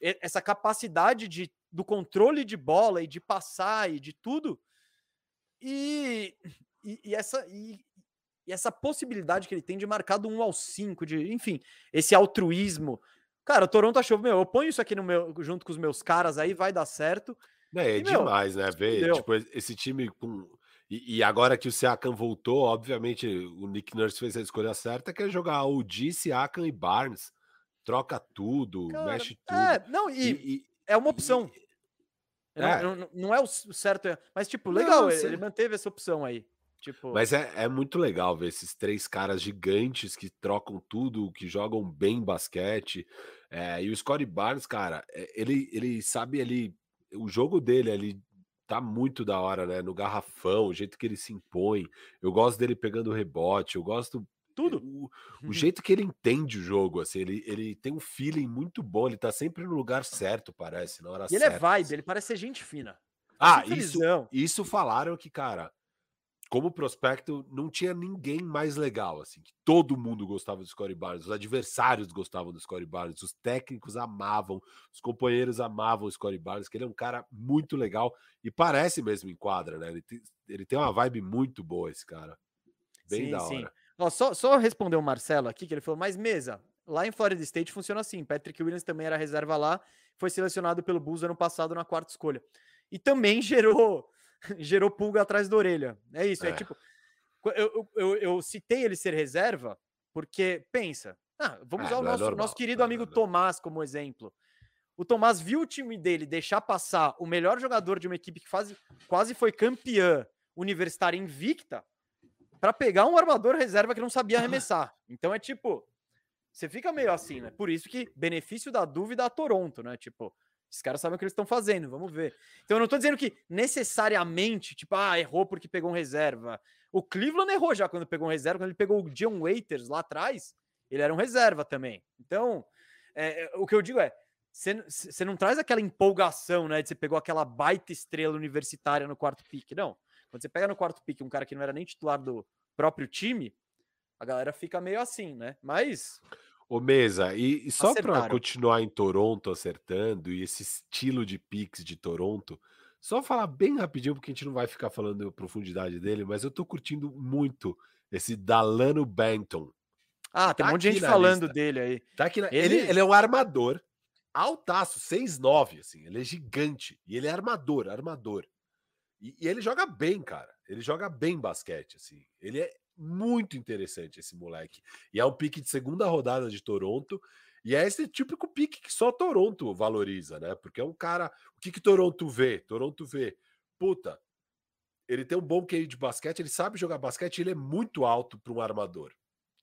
essa capacidade de, do controle de bola e de passar e de tudo. E, e, e essa, e, e, essa possibilidade que ele tem de marcar do 1 ao 5, de, enfim, esse altruísmo, Cara, o Toronto achou, meu, eu ponho isso aqui no meu, junto com os meus caras aí, vai dar certo. É, é e, demais, meu, né? Ver, tipo, esse time com. E, e, agora que o Siakam voltou, obviamente o Nick Nurse fez a escolha certa, que é jogar o G, Siakam e Barnes. Troca tudo, Cara, mexe tudo. É, não, e, e é uma opção. É. Não, não, não, é o certo, é, mas tipo, legal, não, ele manteve essa opção aí. Tipo... Mas é, é muito legal ver esses três caras gigantes que trocam tudo, que jogam bem basquete. É, e o Scottie Barnes, cara, eh, ele, ele sabe ali, o jogo dele ali tá muito da hora, né? No garrafão, o jeito que ele se impõe. Eu gosto dele pegando rebote, eu gosto tudo. O, o jeito que ele entende o jogo, assim, ele, ele tem um feeling muito bom, ele tá sempre no lugar certo, parece, na hora e certa. ele é vibe, assim. ele parece ser gente fina. Ah, isso, isso falaram que, cara, como prospecto, não tinha ninguém mais legal, assim, que todo mundo gostava do Scottie Barnes, os adversários gostavam do Scottie Barnes, os técnicos amavam, os companheiros amavam o Scottie Barnes, que ele é um cara muito legal e parece mesmo em quadra, né? Ele tem, ele tem uma vibe muito boa, esse cara. Bem sim, da hora. Sim. Ó, só, só responder o Marcelo aqui, que ele falou, mas mesa, lá em Florida State funciona assim, Patrick Williams também era reserva lá, foi selecionado pelo Bulls ano passado na quarta escolha. E também gerou gerou pulga atrás da orelha. É isso, é, é tipo. Eu, eu, eu, citei ele ser reserva porque, pensa, ah, vamos é, usar o nosso, é nosso querido amigo Tomás como exemplo. O Tomás viu o time dele deixar passar o melhor jogador de uma equipe que faz, quase foi campeã universitária invicta para pegar um armador reserva que não sabia arremessar. Então é tipo, você fica meio assim, né? Por isso que benefício da dúvida a Toronto, né? Tipo, esses caras sabem o que eles estão fazendo, vamos ver. Então eu não estou dizendo que necessariamente, tipo, ah, errou porque pegou um reserva. O Cleveland errou já quando pegou um reserva, quando ele pegou o John Waiters lá atrás, ele era um reserva também. Então, é, é o que eu digo é, você não traz aquela empolgação, né, de você pegou aquela baita estrela universitária no quarto pick, não. Quando você pega no quarto pick um cara que não era nem titular do próprio time, a galera fica meio assim, né? Mas Ô Mesa, e, e só para continuar em Toronto acertando e esse estilo de picks de Toronto, só falar bem rapidinho, porque a gente não vai ficar falando a profundidade dele, mas eu tô curtindo muito esse Dalano Benton. Ah, tem tá um monte de gente falando lista. dele aí. Tá aqui na... ele... ele, ele é um armador, altaço, 6'9", assim, ele é gigante. E ele é armador, armador. E, e, ele joga bem, cara. Ele joga bem basquete, assim. Ele é muito interessante esse moleque. E é um pique de segunda rodada de Toronto. E é esse típico pique que só Toronto valoriza, né? Porque é um cara. O que, que Toronto vê? Toronto vê, puta, ele tem um bom QI de basquete, ele sabe jogar basquete, ele é muito alto para um armador.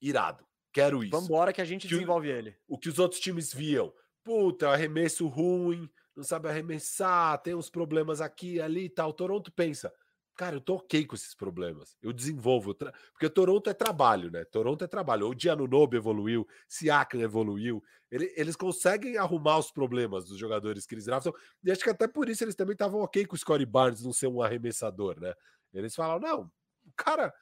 Irado. Quero isso. Vambora que a gente que desenvolve o, ele. O que os outros times viam. Puta, é arremesso ruim, não sabe arremessar, tem uns problemas aqui ali e tal. Toronto pensa, Cara, eu tô ok com esses problemas. Eu desenvolvo. Tra... Porque Toronto é trabalho, né? Toronto é trabalho. O Giannunobi evoluiu, Siakam evoluiu. Ele, eles conseguem arrumar os problemas dos jogadores que eles draftam. E acho que até por isso eles também estavam ok com o Scottie Barnes não ser um arremessador, né? Eles falam, não, cara...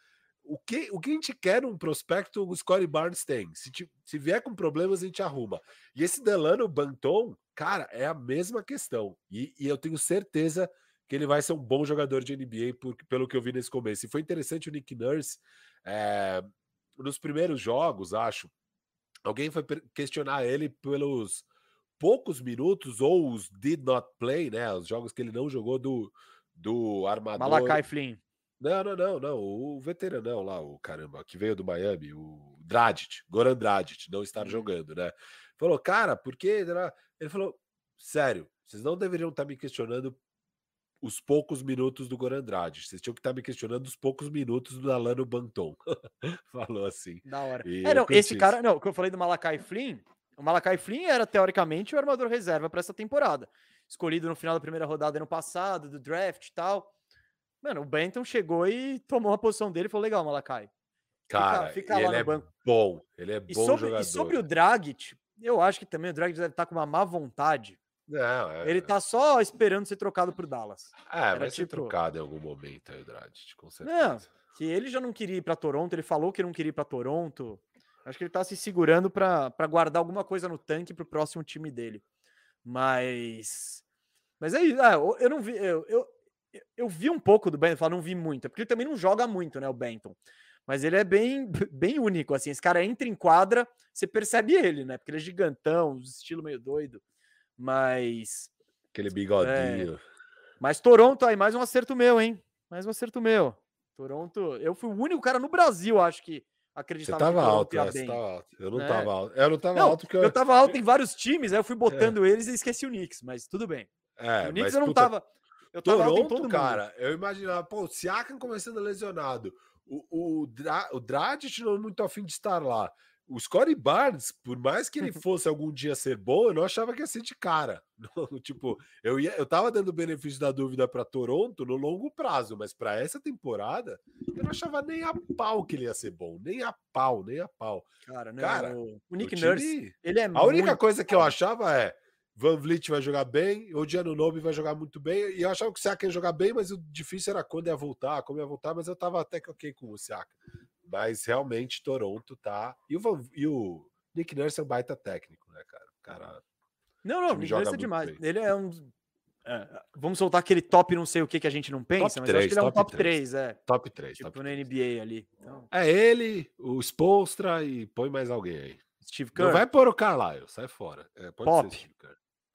O que, o que a gente quer num prospecto, o Scottie Barnes tem. Se, se vier com problemas, a gente arruma. E esse Delano Banton, cara, é a mesma questão. E, e eu tenho certeza que ele vai ser um bom jogador de NBA, por, pelo que eu vi nesse começo. E foi interessante o Nick Nurse, é, nos primeiros jogos, acho, alguém foi questionar ele pelos poucos minutos, ou os did not play, né? Os jogos que ele não jogou do, do armador. Malakai Flynn. Não, não, não, não. O veteranão lá, o caramba, que veio do Miami, o Dragic, Goran Dragic, não estar uhum. jogando, né? Falou, cara, por quê? Ele falou, sério, vocês não deveriam estar me questionando os poucos minutos do Goran Andrade. Vocês tinham que estar me questionando os poucos minutos do Alano Banton. Falou assim. Da hora. é, não, esse cara, não, que eu falei do Malakai Flynn, o Malakai Flynn era teoricamente o armador reserva para essa temporada. Escolhido no final da primeira rodada ano passado, do draft e tal. Mano, o Benton chegou e tomou a posição dele e falou: legal, Malakai. Cara, fica, fica ele é banco. bom. Ele é bom e sobre, jogador. E sobre o Dragic, eu acho que também o Dragic deve estar com uma má vontade não, é... Ele tá só esperando ser trocado pro Dallas. É, Era vai tipo... ser trocado em algum momento aí, Dredd, com certeza. Não, que ele já não queria ir para Toronto, ele falou que não queria ir para Toronto. Acho que ele tá se segurando para guardar alguma coisa no tanque pro próximo time dele. Mas. Mas é isso. Ah, eu não vi. Eu, eu, eu vi um pouco do Benton, não vi muito, porque ele também não joga muito, né, o Benton. Mas ele é bem, bem único, assim. Esse cara entra em quadra, você percebe ele, né? Porque ele é gigantão, estilo meio doido. Mas. Aquele bigodinho. É, mas Toronto aí, mais um acerto meu, hein? Mais um acerto meu. Toronto, eu fui o único cara no Brasil, acho que acreditava você tava que alto, é, você tava alto. Eu não é. tava alto. Eu não tava não, alto porque eu... eu tava alto em vários times, aí eu fui botando é. eles e esqueci o Knicks, mas tudo bem. É, o Knicks eu não puta... tava. Eu tava Toronto, alto em todo cara, mundo. eu imaginava, pô, o Siakam começando lesionado, o, o, Dra o Dragic não muito afim de estar lá o Scottie Barnes, por mais que ele fosse algum dia ser bom, eu não achava que ia ser de cara. Não, tipo, eu ia, eu tava dando o benefício da dúvida para Toronto no longo prazo, mas para essa temporada, eu não achava nem a pau que ele ia ser bom, nem a pau, nem a pau. Cara, não, Cara o Nick o Nurse, ele é A única coisa que eu achava é Van Vliet vai jogar bem, o Diano Nobe vai jogar muito bem, e eu achava que o Siaka ia jogar bem, mas o difícil era quando ia voltar, como ia voltar, mas eu tava até que ok com o Siaka. Mas realmente Toronto tá. E o, e o Nick Nurse é um baita técnico, né, cara? O cara. Não, não, Nick Nurse é demais. Bem. Ele é um. É, vamos soltar aquele top não sei o que que a gente não pensa, top mas 3, acho que ele é um top, top 3, 3, é. Top 3. Tipo top no NBA ali. Então... É ele, o Spolstra e põe mais alguém aí. Steve Kerr. Não vai pôr o Carlisle, sai fora. É, pode Pop.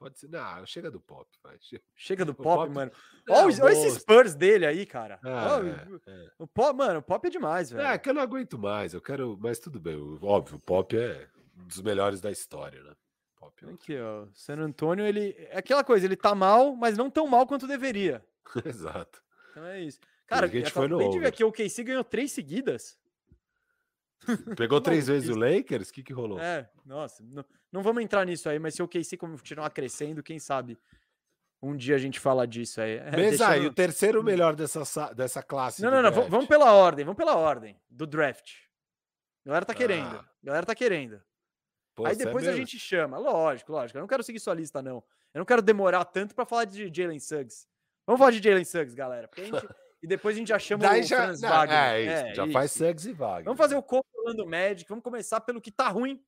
Pode ser. Não, chega do pop, vai. Chega do pop, pop, mano. Olha, olha esses Spurs dele aí, cara. Ah, é, é. O pop, mano, o pop é demais, é, velho. É, que eu não aguento mais. Eu quero. Mas tudo bem. Óbvio, o pop é um dos melhores da história, né? Pop é Aqui, ó. San Antônio, ele. É aquela coisa, ele tá mal, mas não tão mal quanto deveria. Exato. Então é isso. Cara, a gente foi no de ver aqui, o KC ganhou três seguidas. Pegou três vezes o Lakers? O que, que rolou? É, nossa. Não, não vamos entrar nisso aí, mas se o KC continuar crescendo, quem sabe um dia a gente fala disso aí. É, Mas aí, o terceiro melhor dessa, dessa classe. Não, não, não. Vamos pela ordem, vamos pela ordem do draft. A galera tá querendo. Ah. A galera tá querendo. Pô, aí é depois é a gente chama. Lógico, lógico. Eu não quero seguir sua lista, não. Eu não quero demorar tanto para falar de Jalen Suggs. Vamos falar de Jalen Suggs, galera. Gente... e depois a gente já chama Daí o já, Franz não, Wagner. É, isso, é, já isso. faz Suggs e Wagner. Vamos fazer o Orlando Magic. Vamos começar pelo que tá ruim,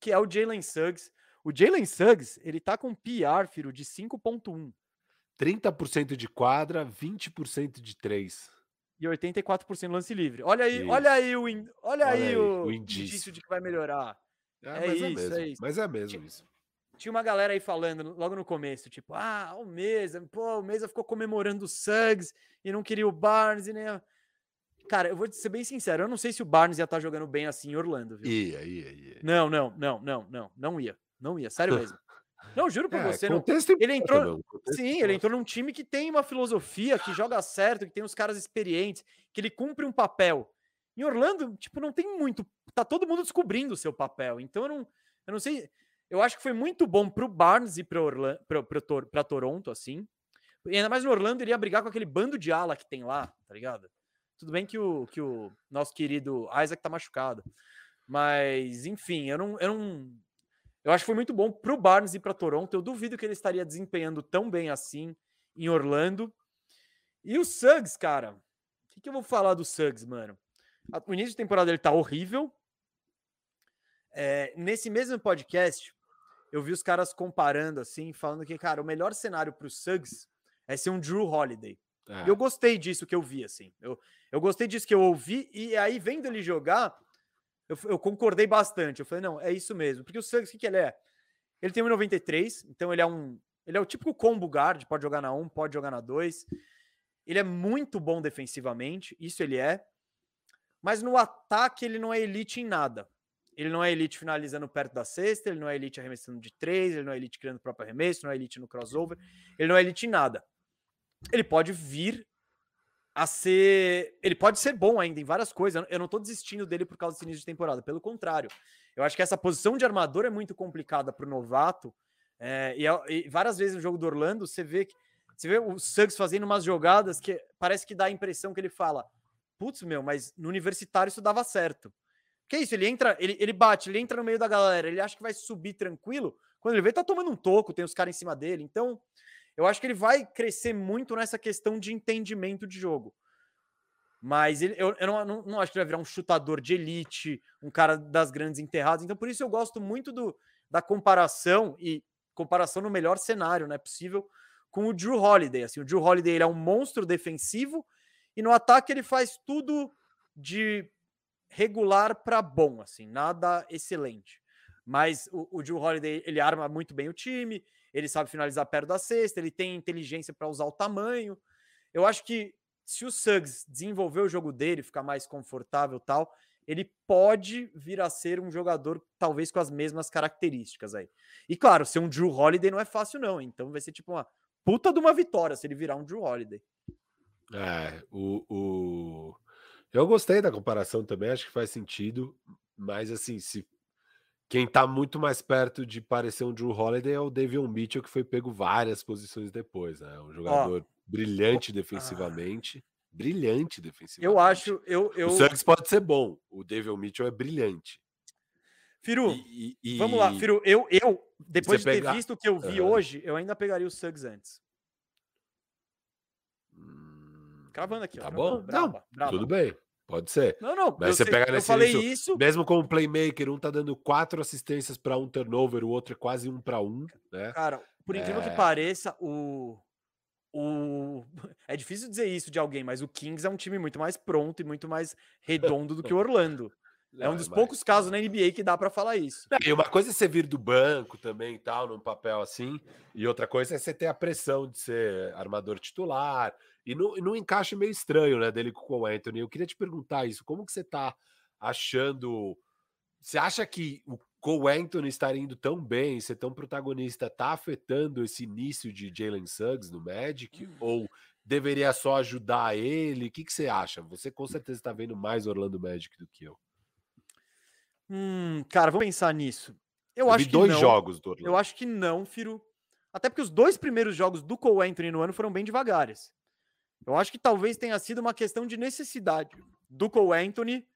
que é o Jalen Suggs. O Jalen Suggs, ele tá com PR, filho, de 5.1. 30% de quadra, 20% de 3. E 84% lance livre. Olha aí, olha aí o olha, olha aí, aí o, o indício. indício. de que vai melhorar. É, é isso, é, é, isso, Mas é mesmo isso. Tinha uma galera aí falando logo no começo, tipo, ah, o Mesa, pô, o Mesa ficou comemorando o Suggs e não queria o Barnes e nem. Cara, eu vou ser bem sincero, eu não sei se o Barnes ia estar tá jogando bem assim em Orlando, viu? Ia, ia, ia. Não, não, não, não, não, não ia. Não ia, sério mesmo. Não, juro por é, você. Não. Ele entrou. Sim, ele entrou num time que tem uma filosofia, que joga certo, que tem uns caras experientes, que ele cumpre um papel. Em Orlando, tipo, não tem muito. Tá todo mundo descobrindo o seu papel. Então eu não, eu não sei. Eu acho que foi muito bom pro Barnes e pra Toronto, assim. E ainda mais no Orlando, ele ia brigar com aquele bando de ala que tem lá, tá ligado? Tudo bem que o, que o nosso querido Isaac tá machucado. Mas, enfim, eu não, eu não. Eu acho que foi muito bom pro Barnes e para Toronto. Eu duvido que ele estaria desempenhando tão bem assim em Orlando. E o Suggs, cara. O que, que eu vou falar do Suggs, mano? O início de temporada ele tá horrível. É, nesse mesmo podcast, eu vi os caras comparando, assim, falando que, cara, o melhor cenário pro Suggs é ser um Drew Holiday. É. Eu gostei disso que eu vi, assim. Eu, eu gostei disso que eu ouvi, e aí, vendo ele jogar, eu, eu concordei bastante. Eu falei, não, é isso mesmo. Porque o Suggs, o que, que ele é? Ele tem 1,93, então ele é um. Ele é o típico combo guard, pode jogar na 1, pode jogar na 2. Ele é muito bom defensivamente, isso ele é. Mas no ataque ele não é elite em nada. Ele não é elite finalizando perto da cesta, ele não é elite arremessando de três, ele não é elite criando o próprio arremesso, não é elite no crossover, ele não é elite em nada ele pode vir a ser. Ele pode ser bom ainda em várias coisas. Eu não tô desistindo dele por causa desse início de temporada. Pelo contrário, eu acho que essa posição de armador é muito complicada para o novato. É, e, e, várias vezes no jogo do Orlando, você vê que você vê o Suggs fazendo umas jogadas que parece que dá a impressão que ele fala: Putz, meu, mas no universitário isso dava certo. Que isso? Ele entra, ele, ele bate, ele entra no meio da galera, ele acha que vai subir tranquilo. Quando ele vê, tá tomando um toco, tem os caras em cima dele. Então, eu acho que ele vai crescer muito nessa questão de entendimento de jogo. Mas ele, eu, eu não, não, não, acho que ele vai virar um chutador de elite, um cara das grandes enterradas. Então, por isso eu gosto muito do, da comparação e comparação no melhor cenário, não é possível, com o Drew Holiday. Assim, o Drew Holiday ele é um monstro defensivo e no ataque ele faz tudo de regular para bom, assim, nada excelente. Mas o, o Drew Holiday ele arma muito bem o time, ele sabe finalizar perto da cesta, ele tem inteligência para usar o tamanho. Eu acho que se o Suggs desenvolver o jogo dele, ficar mais confortável tal, ele pode vir a ser um jogador talvez com as mesmas características aí. E claro, ser um Drew Holiday não é fácil não, então vai ser tipo uma puta de uma vitória se ele virar um Drew Holiday. É, o, o... eu gostei da comparação também, acho que faz sentido, mas assim, se quem tá muito mais perto de parecer um Drew Holiday é o Davion Mitchell, que foi pego várias posições depois, né? Um jogador brilhante defensivamente. Ah. Brilhante defensivamente. Eu acho. Eu, eu... O Suggs pode ser bom. O Davion Mitchell é brilhante. Firu, e, e, vamos lá, Firu. Eu, eu depois de ter pegar... visto o que eu vi uhum. hoje, eu ainda pegaria o Suggs antes. Hum, Cravando aqui, tá ó. bom? Brava, não, brava. tudo bem. Pode ser. Não, não. Mas você sei, pega nesse eu falei início, isso. Mesmo como playmaker, um tá dando quatro assistências para um turnover, o outro é quase um para um, né? Cara, por incrível é... que pareça, o o é difícil dizer isso de alguém, mas o Kings é um time muito mais pronto e muito mais redondo do que o Orlando. É um dos mas... poucos casos na NBA que dá para falar isso. E uma coisa é você vir do banco também, tal, num papel assim, e outra coisa é você ter a pressão de ser armador titular, e não, não encaixe meio estranho, né, dele com o Anthony. Eu queria te perguntar isso, como que você tá achando... Você acha que o Cole Anthony estar indo tão bem, ser tão protagonista, tá afetando esse início de Jalen Suggs no Magic? Hum. Ou deveria só ajudar ele? O que, que você acha? Você com certeza está vendo mais Orlando Magic do que eu. Hum, cara, vamos pensar nisso. Eu, eu acho que dois não. jogos do Orlando. Eu acho que não, Firo. Até porque os dois primeiros jogos do Cole Anthony no ano foram bem devagares. Eu acho que talvez tenha sido uma questão de necessidade do Cole Anthony,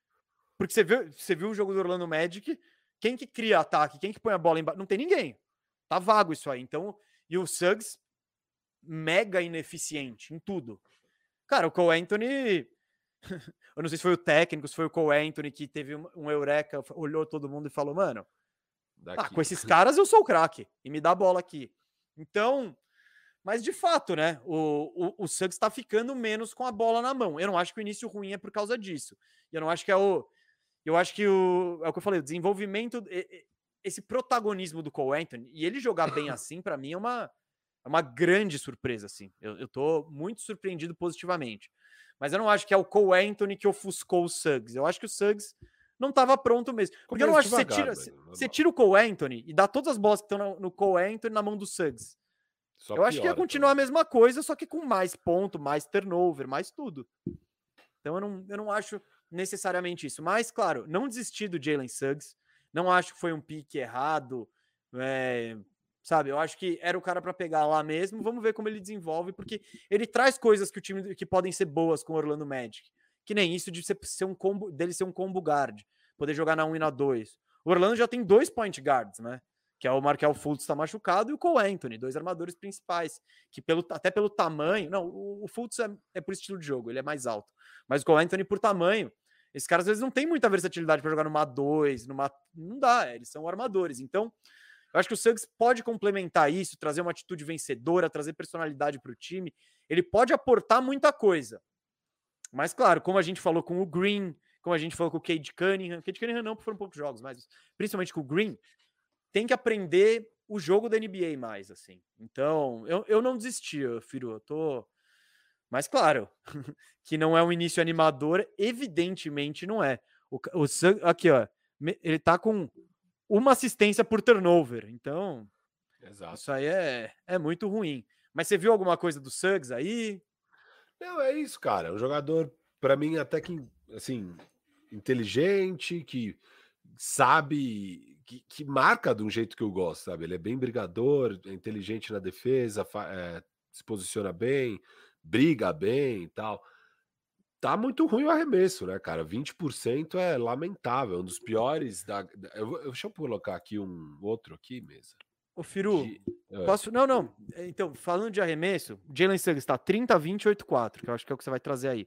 porque você viu, você viu o jogo do Orlando Magic, quem que cria ataque, quem que põe a bola embaixo? Não tem ninguém. Tá vago isso aí. Então, e o Suggs mega ineficiente em tudo. Cara, o Cole Anthony eu não sei se foi o técnico, se foi o Cole Anthony que teve um, um eureka, olhou todo mundo e falou, mano, ah, com esses caras eu sou o craque e me dá a bola aqui. Então, mas de fato, né, o, o, o Suggs está ficando menos com a bola na mão. Eu não acho que o início ruim é por causa disso. Eu não acho que é o. Eu acho que o. É o que eu falei, o desenvolvimento. Esse protagonismo do Cole Anthony, e ele jogar bem assim, para mim, é uma, é uma grande surpresa, assim. Eu, eu tô muito surpreendido positivamente. Mas eu não acho que é o Cole Anthony que ofuscou o Suggs. Eu acho que o Suggs não estava pronto mesmo. Porque eu não acho que você tira, você tira o Cole Anthony e dá todas as bolas que estão no, no Cole Anthony na mão do Suggs. Só eu piora, acho que ia continuar então. a mesma coisa, só que com mais ponto, mais turnover, mais tudo. Então eu não, eu não acho necessariamente isso. Mas, claro, não desistir do Jalen Suggs. Não acho que foi um pique errado. É, sabe? Eu acho que era o cara para pegar lá mesmo. Vamos ver como ele desenvolve, porque ele traz coisas que o time que podem ser boas com o Orlando Magic. Que nem isso de ser um combo, dele ser um combo guard, poder jogar na 1 e na 2. O Orlando já tem dois point guards, né? Que é o Markel Fultz está machucado e o Cole Anthony, dois armadores principais, que pelo, até pelo tamanho, não, o, o Fultz é, é por estilo de jogo, ele é mais alto. Mas o Cole Anthony por tamanho, esses caras às vezes não tem muita versatilidade para jogar numa 2, numa não dá, eles são armadores. Então, eu acho que o Suggs pode complementar isso, trazer uma atitude vencedora, trazer personalidade para o time. Ele pode aportar muita coisa. Mas, claro, como a gente falou com o Green, como a gente falou com o Cade Cunningham, Cade Cunningham não, porque foram poucos jogos, mas principalmente com o Green, tem que aprender o jogo da NBA mais, assim. Então, eu, eu não desisti, Firu, eu tô... Mas, claro, que não é um início animador, evidentemente não é. O, o aqui, ó, ele tá com uma assistência por turnover. Então, Exato. isso aí é, é muito ruim. Mas você viu alguma coisa do Suggs aí? Não, é isso, cara. Um jogador, para mim, até que, assim, inteligente, que sabe, que, que, marca de um jeito que eu gosto, sabe? Ele é bem brigador, é inteligente na defesa, é, se posiciona bem, briga bem e tal tá muito ruim o arremesso, né, cara? 20% é lamentável, é um dos piores da. Eu, eu, deixa eu colocar aqui um outro aqui, mesa. Ô, Firu, de... É. posso. Não, não. É, então, falando de arremesso, Jalen Suggs está 30, 20, 8, 4, que eu acho que é o que você vai trazer aí.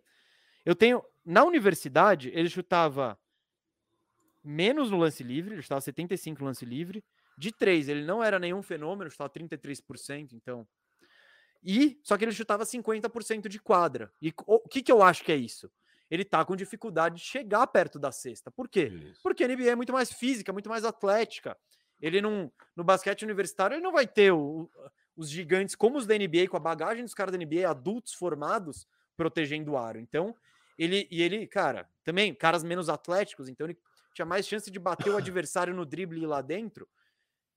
Eu tenho. Na universidade, ele chutava menos no lance livre, ele chutava 75 no lance livre. De 3, ele não era nenhum fenômeno, chutava 33%, então e só que ele chutava 50% de quadra. E o que, que eu acho que é isso? Ele tá com dificuldade de chegar perto da cesta. Por quê? Isso. Porque a NBA é muito mais física, muito mais atlética. Ele não no basquete universitário ele não vai ter o, os gigantes como os da NBA com a bagagem dos caras da NBA adultos formados protegendo o aro. Então, ele e ele, cara, também caras menos atléticos, então ele tinha mais chance de bater o adversário no drible lá dentro.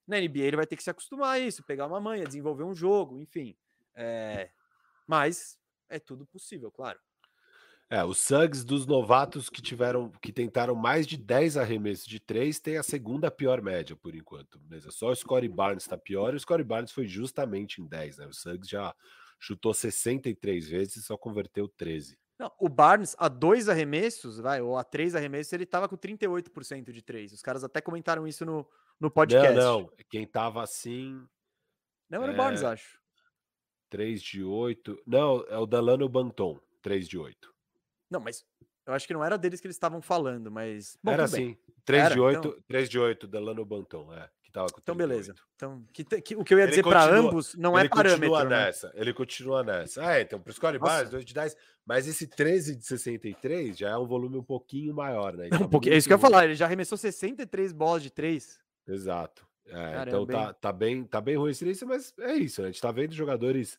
Na NBA ele vai ter que se acostumar a isso, pegar uma manha, desenvolver um jogo, enfim. É, mas é tudo possível, claro. É, os Suggs dos novatos que tiveram, que tentaram mais de 10 arremessos de 3 tem a segunda pior média por enquanto. Beleza? Só o Scottie Barnes está pior e o Scottie Barnes foi justamente em 10, né? O Suggs já chutou 63 vezes e só converteu 13. Não, o Barnes, a dois arremessos, vai, ou a três arremessos, ele tava com 38% de três. Os caras até comentaram isso no, no podcast. Não, não. Quem tava assim. Não era o Barnes, É. acho. 3 de 8. Não, é o Delano Banton, 3 de 8. Não, mas eu acho que não era deles que eles estavam falando, mas. bom, Era assim. 3 Era, de 8, então. 3 de 8, Delano Banton, é. Que tava com Então, 38. beleza. Então, que, que- o que eu ia Ele dizer para ambos não é ele continua parâmetro. né? nessa, ele continua nessa. Ah, então, pro Scottie Nossa. Barnes, 2 de 10. Mas esse 13 de 63 já é um volume um pouquinho maior, né? Um tá pouquinho, é isso que eu ia falar. Ele já arremessou 63 bolas de três. Exato. É, então tá, tá, bem, tá bem ruim esse início, mas é isso, né? A gente tá vendo jogadores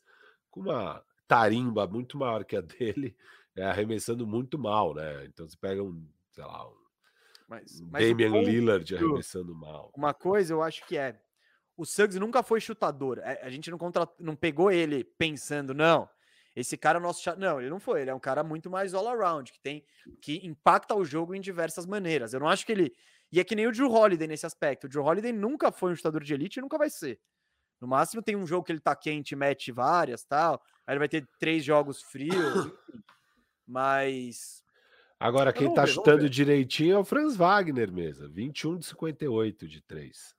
com uma tarimba muito maior que a dele, é, arremessando muito mal, né? Então você pega um, sei lá, um Mas, mas Damian ponto- Lillard arremessando mal. uma coisa eu acho que é. O Suggs nunca foi chutador. É, A gente não, contra... não pegou ele pensando, não. Esse cara é o nosso. cha-" Não, ele não foi. Ele é um cara muito mais all-around, que tem que impacta o jogo em diversas maneiras. Eu não acho que ele. E é que nem o Drew Holiday nesse aspecto. O Drew Holiday nunca foi um chutador de elite e nunca vai ser. No máximo tem um jogo que ele tá quente, mete várias tal. Aí ele vai ter três jogos frios. enfim. Mas. Agora, quem tá ver, vamos chutando direitinho é o Franz Wagner mesmo, 21 de 58 de 3.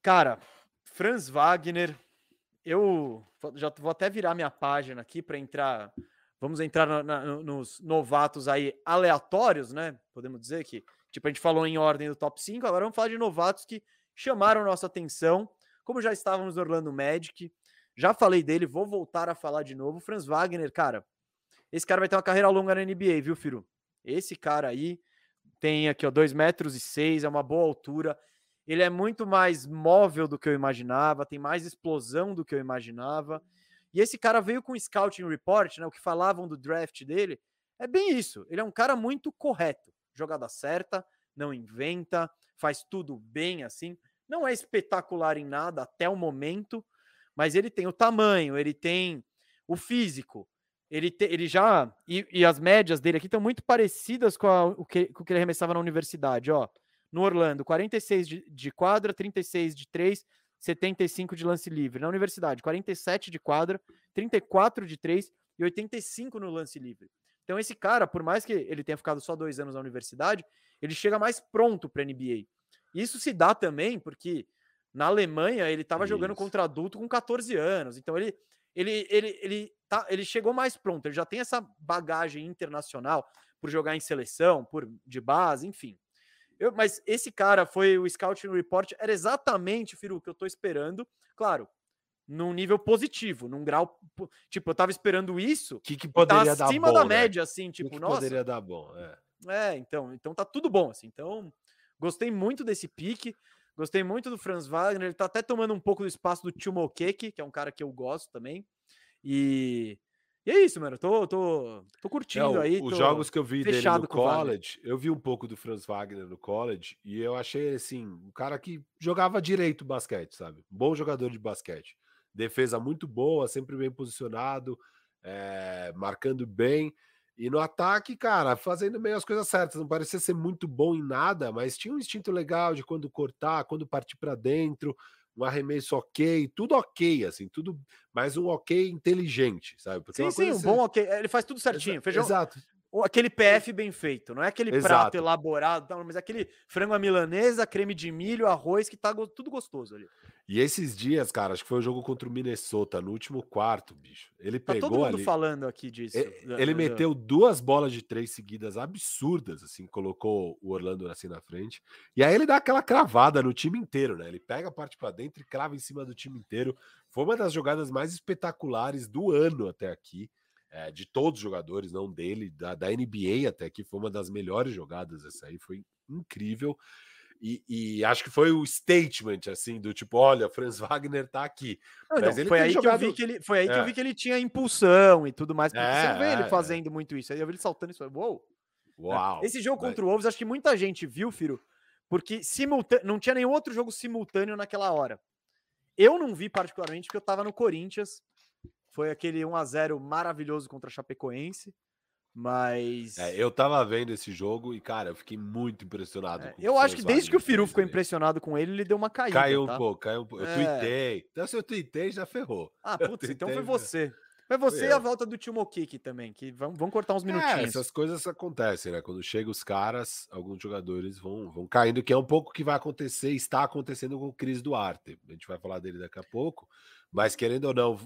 Cara, Franz Wagner, eu já vou até virar minha página aqui para entrar. Vamos entrar na- na- no- nos novatos aí aleatórios, né? Podemos dizer que, tipo, a gente falou em ordem do top 5, agora vamos falar de novatos que chamaram nossa atenção. Como já estávamos no Orlando Magic, já falei dele, vou voltar a falar de novo. Franz Wagner, cara, esse cara vai ter uma carreira longa na NBA, viu, Firu? Esse cara aí tem aqui, ó, 2 metros e 6, é uma boa altura. Ele é muito mais móvel do que eu imaginava, tem mais explosão do que eu imaginava. E esse cara veio com o scouting report, né? O que falavam do draft dele. É bem isso. Ele é um cara muito correto. Jogada certa, não inventa, faz tudo bem assim. Não é espetacular em nada até o momento, mas ele tem o tamanho, ele tem o físico. Ele, te- ele já. E, e as médias dele aqui estão muito parecidas com, a- o que, com o que ele arremessava na universidade, ó no Orlando, 46 de, de quadra, 36 de 3, 75 de lance livre. Na universidade, 47 de quadra, 34 de 3 e 85 no lance livre. Então, esse cara, por mais que ele tenha ficado só dois anos na universidade, ele chega mais pronto para NBA. Isso se dá também porque na Alemanha ele estava jogando contra adulto com 14 anos. Então, ele, ele, ele, ele, tá, ele chegou mais pronto. Ele já tem essa bagagem internacional por jogar em seleção, por de base, enfim. Eu, mas esse cara foi o Scouting Report, era exatamente, Firu, que eu tô esperando. Claro, num nível positivo, num grau. po- Tipo, eu tava esperando isso. O que, que Tá poderia dar acima bom, da né? média, assim, O que tipo, que nossa. poderia dar bom, é. É, então, então tá tudo bom, assim. Então, gostei muito desse pique. Gostei muito do Franz Wagner. Ele tá até tomando um pouco do espaço do Tio Mokeke, que é um cara que eu gosto também. E, e é isso, mano. Tô, tô, tô É, curtindo o- aí. os jogos que eu vi dele no college, eu vi um pouco do Franz Wagner no college e eu achei assim, um cara que jogava direito basquete, sabe? Bom jogador de basquete. Defesa muito boa, sempre bem posicionado, eh, marcando bem. E no ataque, cara, fazendo meio as coisas certas. Não parecia ser muito bom em nada, mas tinha um instinto legal de quando cortar, quando partir para dentro, um arremesso ok, tudo ok, assim, tudo, mas um ok inteligente, sabe? Porque Sim, uma sim, é um você- bom ok. Ele faz tudo certinho. Exa- Feijão, Exato. Aquele PF bem feito, não é aquele prato Exato. elaborado, tal, mas aquele frango à milanesa, creme de milho, arroz, que tá tudo gostoso ali. E esses dias, cara, acho que foi o jogo contra o Minnesota, no último quarto, bicho. Ele Tá pegou todo mundo ali. falando aqui disso. e- da- Ele da- meteu duas bolas de três seguidas absurdas, assim, colocou o Orlando assim na frente. E aí ele dá aquela cravada no time inteiro, né? Ele pega a parte pra dentro e crava em cima do time inteiro. Foi uma das jogadas mais espetaculares do ano até aqui, é, de todos os jogadores, não dele, da, da NBA até aqui. Foi uma das melhores jogadas essa aí, foi incrível. E, e acho que foi o statement, assim, do tipo, olha, Franz Wagner tá aqui. Não, Mas não, ele foi aí que eu vi que ele, foi aí que eu É. vi que ele tinha impulsão e tudo mais, porque você não É, vê ele é, fazendo muito isso. Aí eu vi ele saltando isso, uou. né? Uau! Esse jogo contra o Wolves, acho que muita gente viu, Firo, porque simultâneo, não tinha nenhum outro jogo simultâneo naquela hora. Eu não vi particularmente porque eu tava no Corinthians. Foi aquele 1 a 0 maravilhoso contra a Chapecoense, mas É, eu tava vendo esse jogo e, cara, eu fiquei muito impressionado. É, eu acho que desde que o Firu ficou impressionado com ele, ele deu uma caída, Caiu um tá? pouco, caiu um pouco. Eu É. tuitei. Então, se eu tuitei, já ferrou. Ah, putz, então foi tuitei, você. Mas você e a volta do Timo Kik também, que vão, vão cortar uns é, minutinhos. É, essas coisas acontecem, né? Quando chegam os caras, alguns jogadores vão, vão caindo, que é um pouco o que vai acontecer, está acontecendo com o Cris Duarte. A gente vai falar dele daqui a pouco. Mas querendo ou não,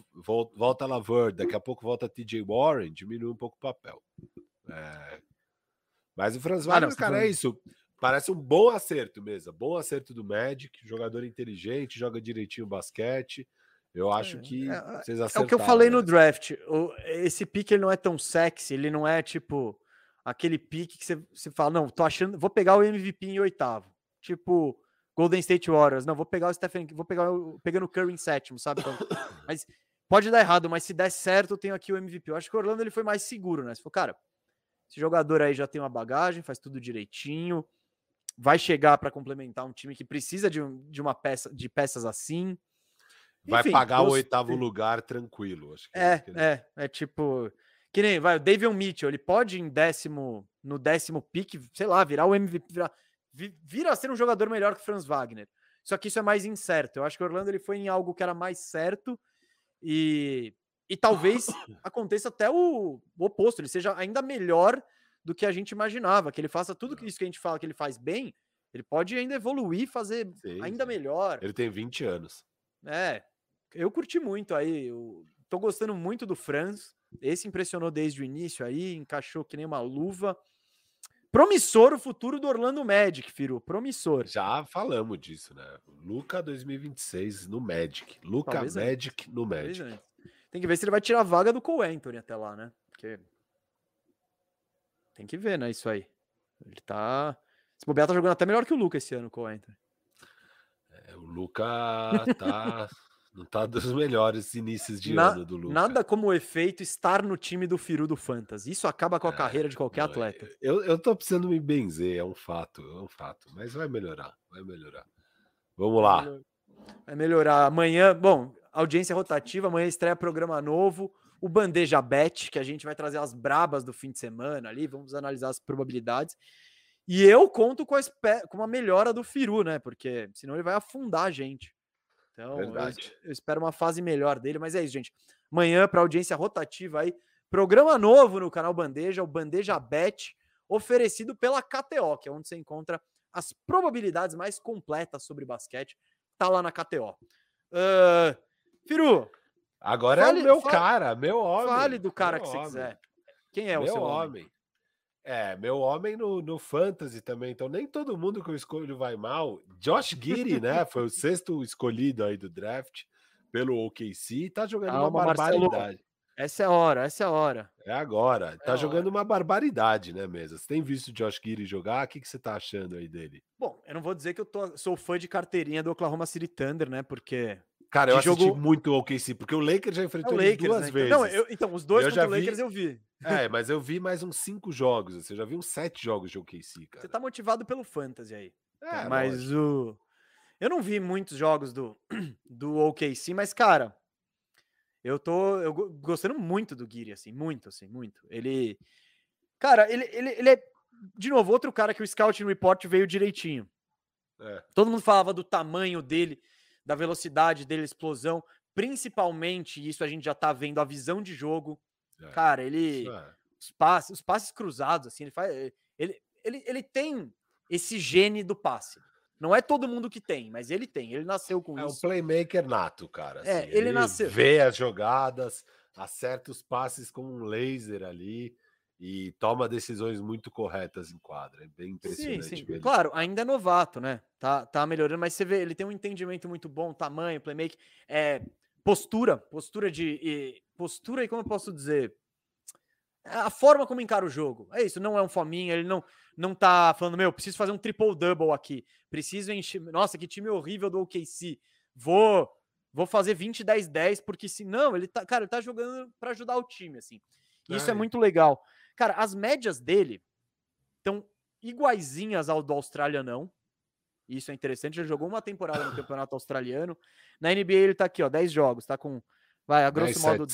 volta a Laverde, daqui a pouco volta TJ Warren, diminui um pouco o papel. É... Mas o Franz Wagner, ah, cara, é isso. Parece um bom acerto mesmo. Bom acerto do Magic, jogador inteligente, joga direitinho o basquete. Eu acho é, que é, vocês acertaram. É o que eu falei no draft. O, esse pique ele não é tão sexy, ele não é tipo aquele pique que você, você fala, não, tô achando, vou pegar o MVP em oitavo. Tipo, Golden State Warriors, não, vou pegar o Stephen, vou pegar o, pegando o Curry em sétimo, sabe? Então, mas pode dar errado, mas se der certo, eu tenho aqui o MVP. Eu acho que o Orlando ele foi mais seguro, né? Se for, cara, esse jogador aí já tem uma bagagem, faz tudo direitinho, vai chegar para complementar um time que precisa de, de uma peça de peças assim. Vai Enfim, pagar o oitavo lugar tranquilo. Acho é, é, é, é tipo. Que nem vai, o David Mitchell, ele pode em décimo, no décimo pique, sei lá, virar o MVP, virar, vira a ser um jogador melhor que o Franz Wagner. Só que isso é mais incerto. Eu acho que o Orlando ele foi em algo que era mais certo e, e talvez aconteça até o, o oposto, ele seja ainda melhor do que a gente imaginava, que ele faça tudo isso que a gente fala que ele faz bem, ele pode ainda evoluir, fazer sim, ainda sim. melhor. Ele tem 20 anos. É, eu curti muito aí. Eu tô gostando muito do Franz. Esse impressionou desde o início aí, encaixou que nem uma luva. Promissor o futuro do Orlando Magic, Firu. Promissor. Já falamos disso, né? Luca 2026 no Magic. Luca Talvez Magic antes. no Magic. Tem que ver se ele vai tirar a vaga do Cole Anthony até lá, né? Porque. Tem que ver, né? Isso aí. Ele tá. Esse bobear tá jogando até melhor que o Luca esse ano, o Cole Anthony. É, o Luca tá. Não tá dos melhores inícios de Na, ano do Lucas. Nada como o efeito estar no time do Firu do Fantasy. Isso acaba com a é, carreira de qualquer não, atleta. Eu, eu tô precisando me benzer, é um fato, é um fato. Mas vai melhorar, vai melhorar. Vamos lá. Vai melhorar. Amanhã, bom, audiência rotativa, amanhã estreia programa novo. O Bandeja Bet, que a gente vai trazer as brabas do fim de semana ali, vamos analisar as probabilidades. E eu conto com a, com uma melhora do Firu, né? Porque senão ele vai afundar a gente. Então, eu, eu, espero uma fase melhor dele, mas é isso, gente. Amanhã, para audiência rotativa aí, programa novo no canal Bandeja, o Bandeja Bet, oferecido pela KTO, que é onde você encontra as probabilidades mais completas sobre basquete. Tá lá na KTO. Uh, Firu. Agora fale, é o meu fale, cara, meu homem. Fale do cara que homem. você quiser. Quem é meu o seu homem? homem? É, meu homem no, no Fantasy também, então nem todo mundo que eu escolho vai mal. Josh Giri, né? Foi o sexto escolhido aí do draft pelo OKC tá jogando Calma, uma barbaridade. Marcelo. Essa é a hora, essa é a hora. É agora. É tá jogando hora. uma barbaridade, né, mesmo? Você tem visto o Josh Giri jogar? O que, que você tá achando aí dele? Bom, eu não vou dizer que eu tô, sou fã de carteirinha do Oklahoma City Thunder, né? Porque Cara, eu assisti jogo... muito o OKC, porque o Lakers já enfrentou é Lakers, duas né? vezes. Não, eu, então, os dois eu contra o Lakers vi... eu vi. É, mas eu vi mais uns cinco jogos. Você já viu uns sete jogos de OKC, cara. Você tá motivado pelo Fantasy aí. É, mas lógico. o. Eu não vi muitos jogos do, do OKC, mas, cara, eu tô eu gostando muito do Guiri, assim, muito, assim, muito. Ele. Cara, ele, ele, ele é, de novo, outro cara que o Scouting Report veio direitinho. É. Todo mundo falava do tamanho dele da velocidade dele, explosão, principalmente isso a gente já tá vendo a visão de jogo. É, Cara, ele é. os passes, os passes cruzados assim, ele faz ele, ele, ele tem esse gene do passe. Não é todo mundo que tem, mas ele tem. Ele nasceu com é isso. É um playmaker nato, cara. É, assim, é, ele, ele nasceu. Vê as jogadas, acerta os passes com um laser ali e toma decisões muito corretas em quadra. É bem impressionante. Sim, sim. Claro, ainda é novato, né? Tá, tá melhorando, mas você vê, ele tem um entendimento muito bom, tamanho, playmaking, é, postura, postura de. Postura e como eu posso dizer? A forma como encara o jogo. É isso, não é um fominha, ele não não tá falando, meu, preciso fazer um triple-double aqui. Preciso encher. Nossa, que time horrível do OKC. Vou vou fazer 20, 10, 10, porque se não, ele tá, cara, ele tá jogando para ajudar o time, assim. Isso é, é muito legal. Cara, as médias dele estão iguaizinhas ao do australianão. Isso é interessante. Ele jogou uma temporada no campeonato australiano. Na NBA ele tá aqui, ó, 10 jogos, tá com vai a grosso 10, modo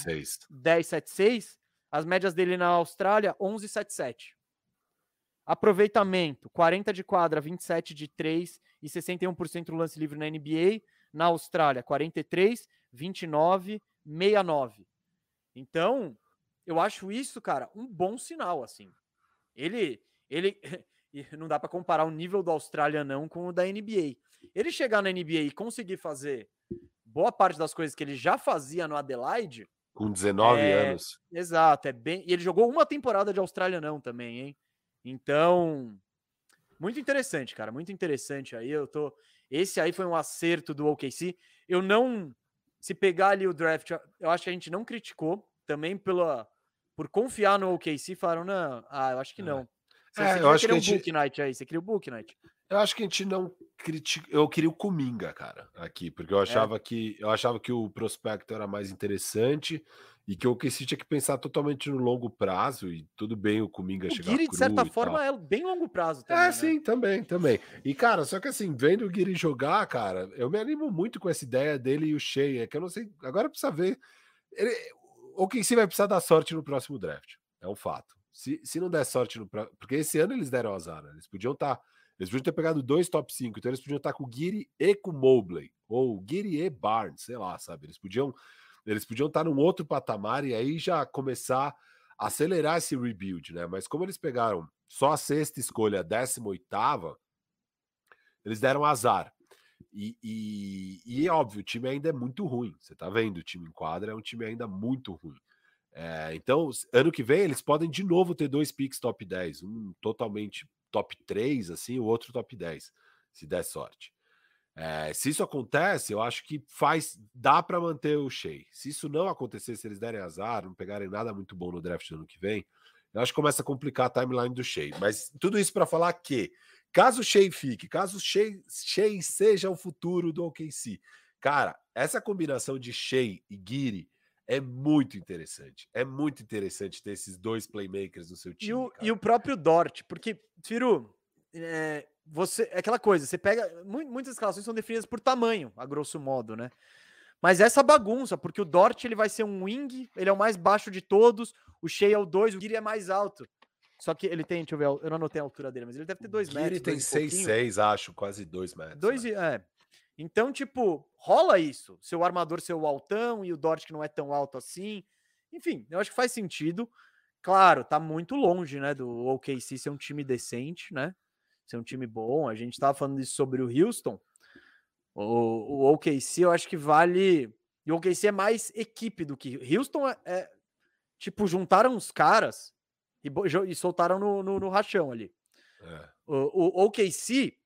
10 7 6. As médias dele na Austrália 11 7 7. Aproveitamento: 40 de quadra, 27 de 3 e 61% no lance livre na NBA. Na Austrália, 43, 29, 69. Então, eu acho isso, cara, um bom sinal, assim. Ele, ele, não dá para comparar o nível do Austrália não com o da NBA. Ele chegar na NBA e conseguir fazer boa parte das coisas que ele já fazia no Adelaide, com 19 é, anos. Exato, é bem. E ele jogou uma temporada de Austrália não também, hein? Então, muito interessante, cara, muito interessante aí. Eu tô esse aí foi um acerto do OKC. Eu não se pegar ali o draft, eu acho que a gente não criticou também pela por confiar no OKC, falaram não, ah, eu acho que é. não. Você, é, eu acho que um gente... book night aí, você queria o book night. Eu acho que a gente não critica. Eu queria o Kuminga, cara, aqui, porque eu é. achava é. que eu achava que o prospecto era mais interessante e que o OKC tinha que pensar totalmente no longo prazo e tudo bem o Kuminga o chegar Guiri, de certa forma, é bem longo prazo também, É, né? sim, também, também. E, cara, só que assim, vendo o Guiri jogar, cara, eu me animo muito com essa ideia dele e o Shea, é que eu não sei, agora precisa ver. Ele, o OKC vai precisar dar sorte no próximo draft, é um fato. Se, se não der sorte no porque esse ano eles deram azar, né? Eles podiam estar... Tá, eles podiam ter pegado dois top 5, então eles podiam estar tá com o Guiri e com o Mobley, ou Guiri e Barnes, sei lá, sabe? Eles podiam eles podiam estar num outro patamar e aí já começar a acelerar esse rebuild, né? Mas como eles pegaram só a sexta escolha, a décima oitava, eles deram azar. E, e, e, é óbvio, o time ainda é muito ruim. Você tá vendo, o time em quadra é um time ainda muito ruim. É, então, ano que vem, eles podem de novo ter dois picks top 10, um totalmente top 3, assim, o outro top 10, se der sorte. É, se isso acontece, eu acho que faz dá para manter o Shea. Se isso não acontecer, se eles derem azar, não pegarem nada muito bom no draft do ano que vem, eu acho que começa a complicar a timeline do Shea. Mas tudo isso para falar que, caso o Shea fique, caso o Shea, Shea seja o futuro do OKC, cara, essa combinação de Shea e Giri é muito interessante. É muito interessante ter esses dois playmakers no seu time. E o, e o próprio Dort, porque, Firu, é, você é aquela coisa, você pega muitas escalações são definidas por tamanho, a grosso modo, né? Mas essa bagunça, porque o Dort ele vai ser um wing, ele é o mais baixo de todos, o Shea é o 2, o Giri é mais alto. Só que ele tem, deixa eu ver, eu não anotei a altura dele, mas ele deve ter 2 metros. Ele tem 6,6, acho, quase 2 metros. Dois, né? é. Então, tipo, rola isso. Seu armador ser o altão e o Dort que não é tão alto assim. Enfim, eu acho que faz sentido. Claro, tá muito longe, né, do OKC ser um time decente, né? ser um time bom. A gente estava falando isso sobre o Houston. O, o OKC, eu acho que vale. E o OKC é mais equipe do que. Houston é. é tipo, juntaram os caras e, e soltaram no, no, no, rachão ali. É. O, o OKC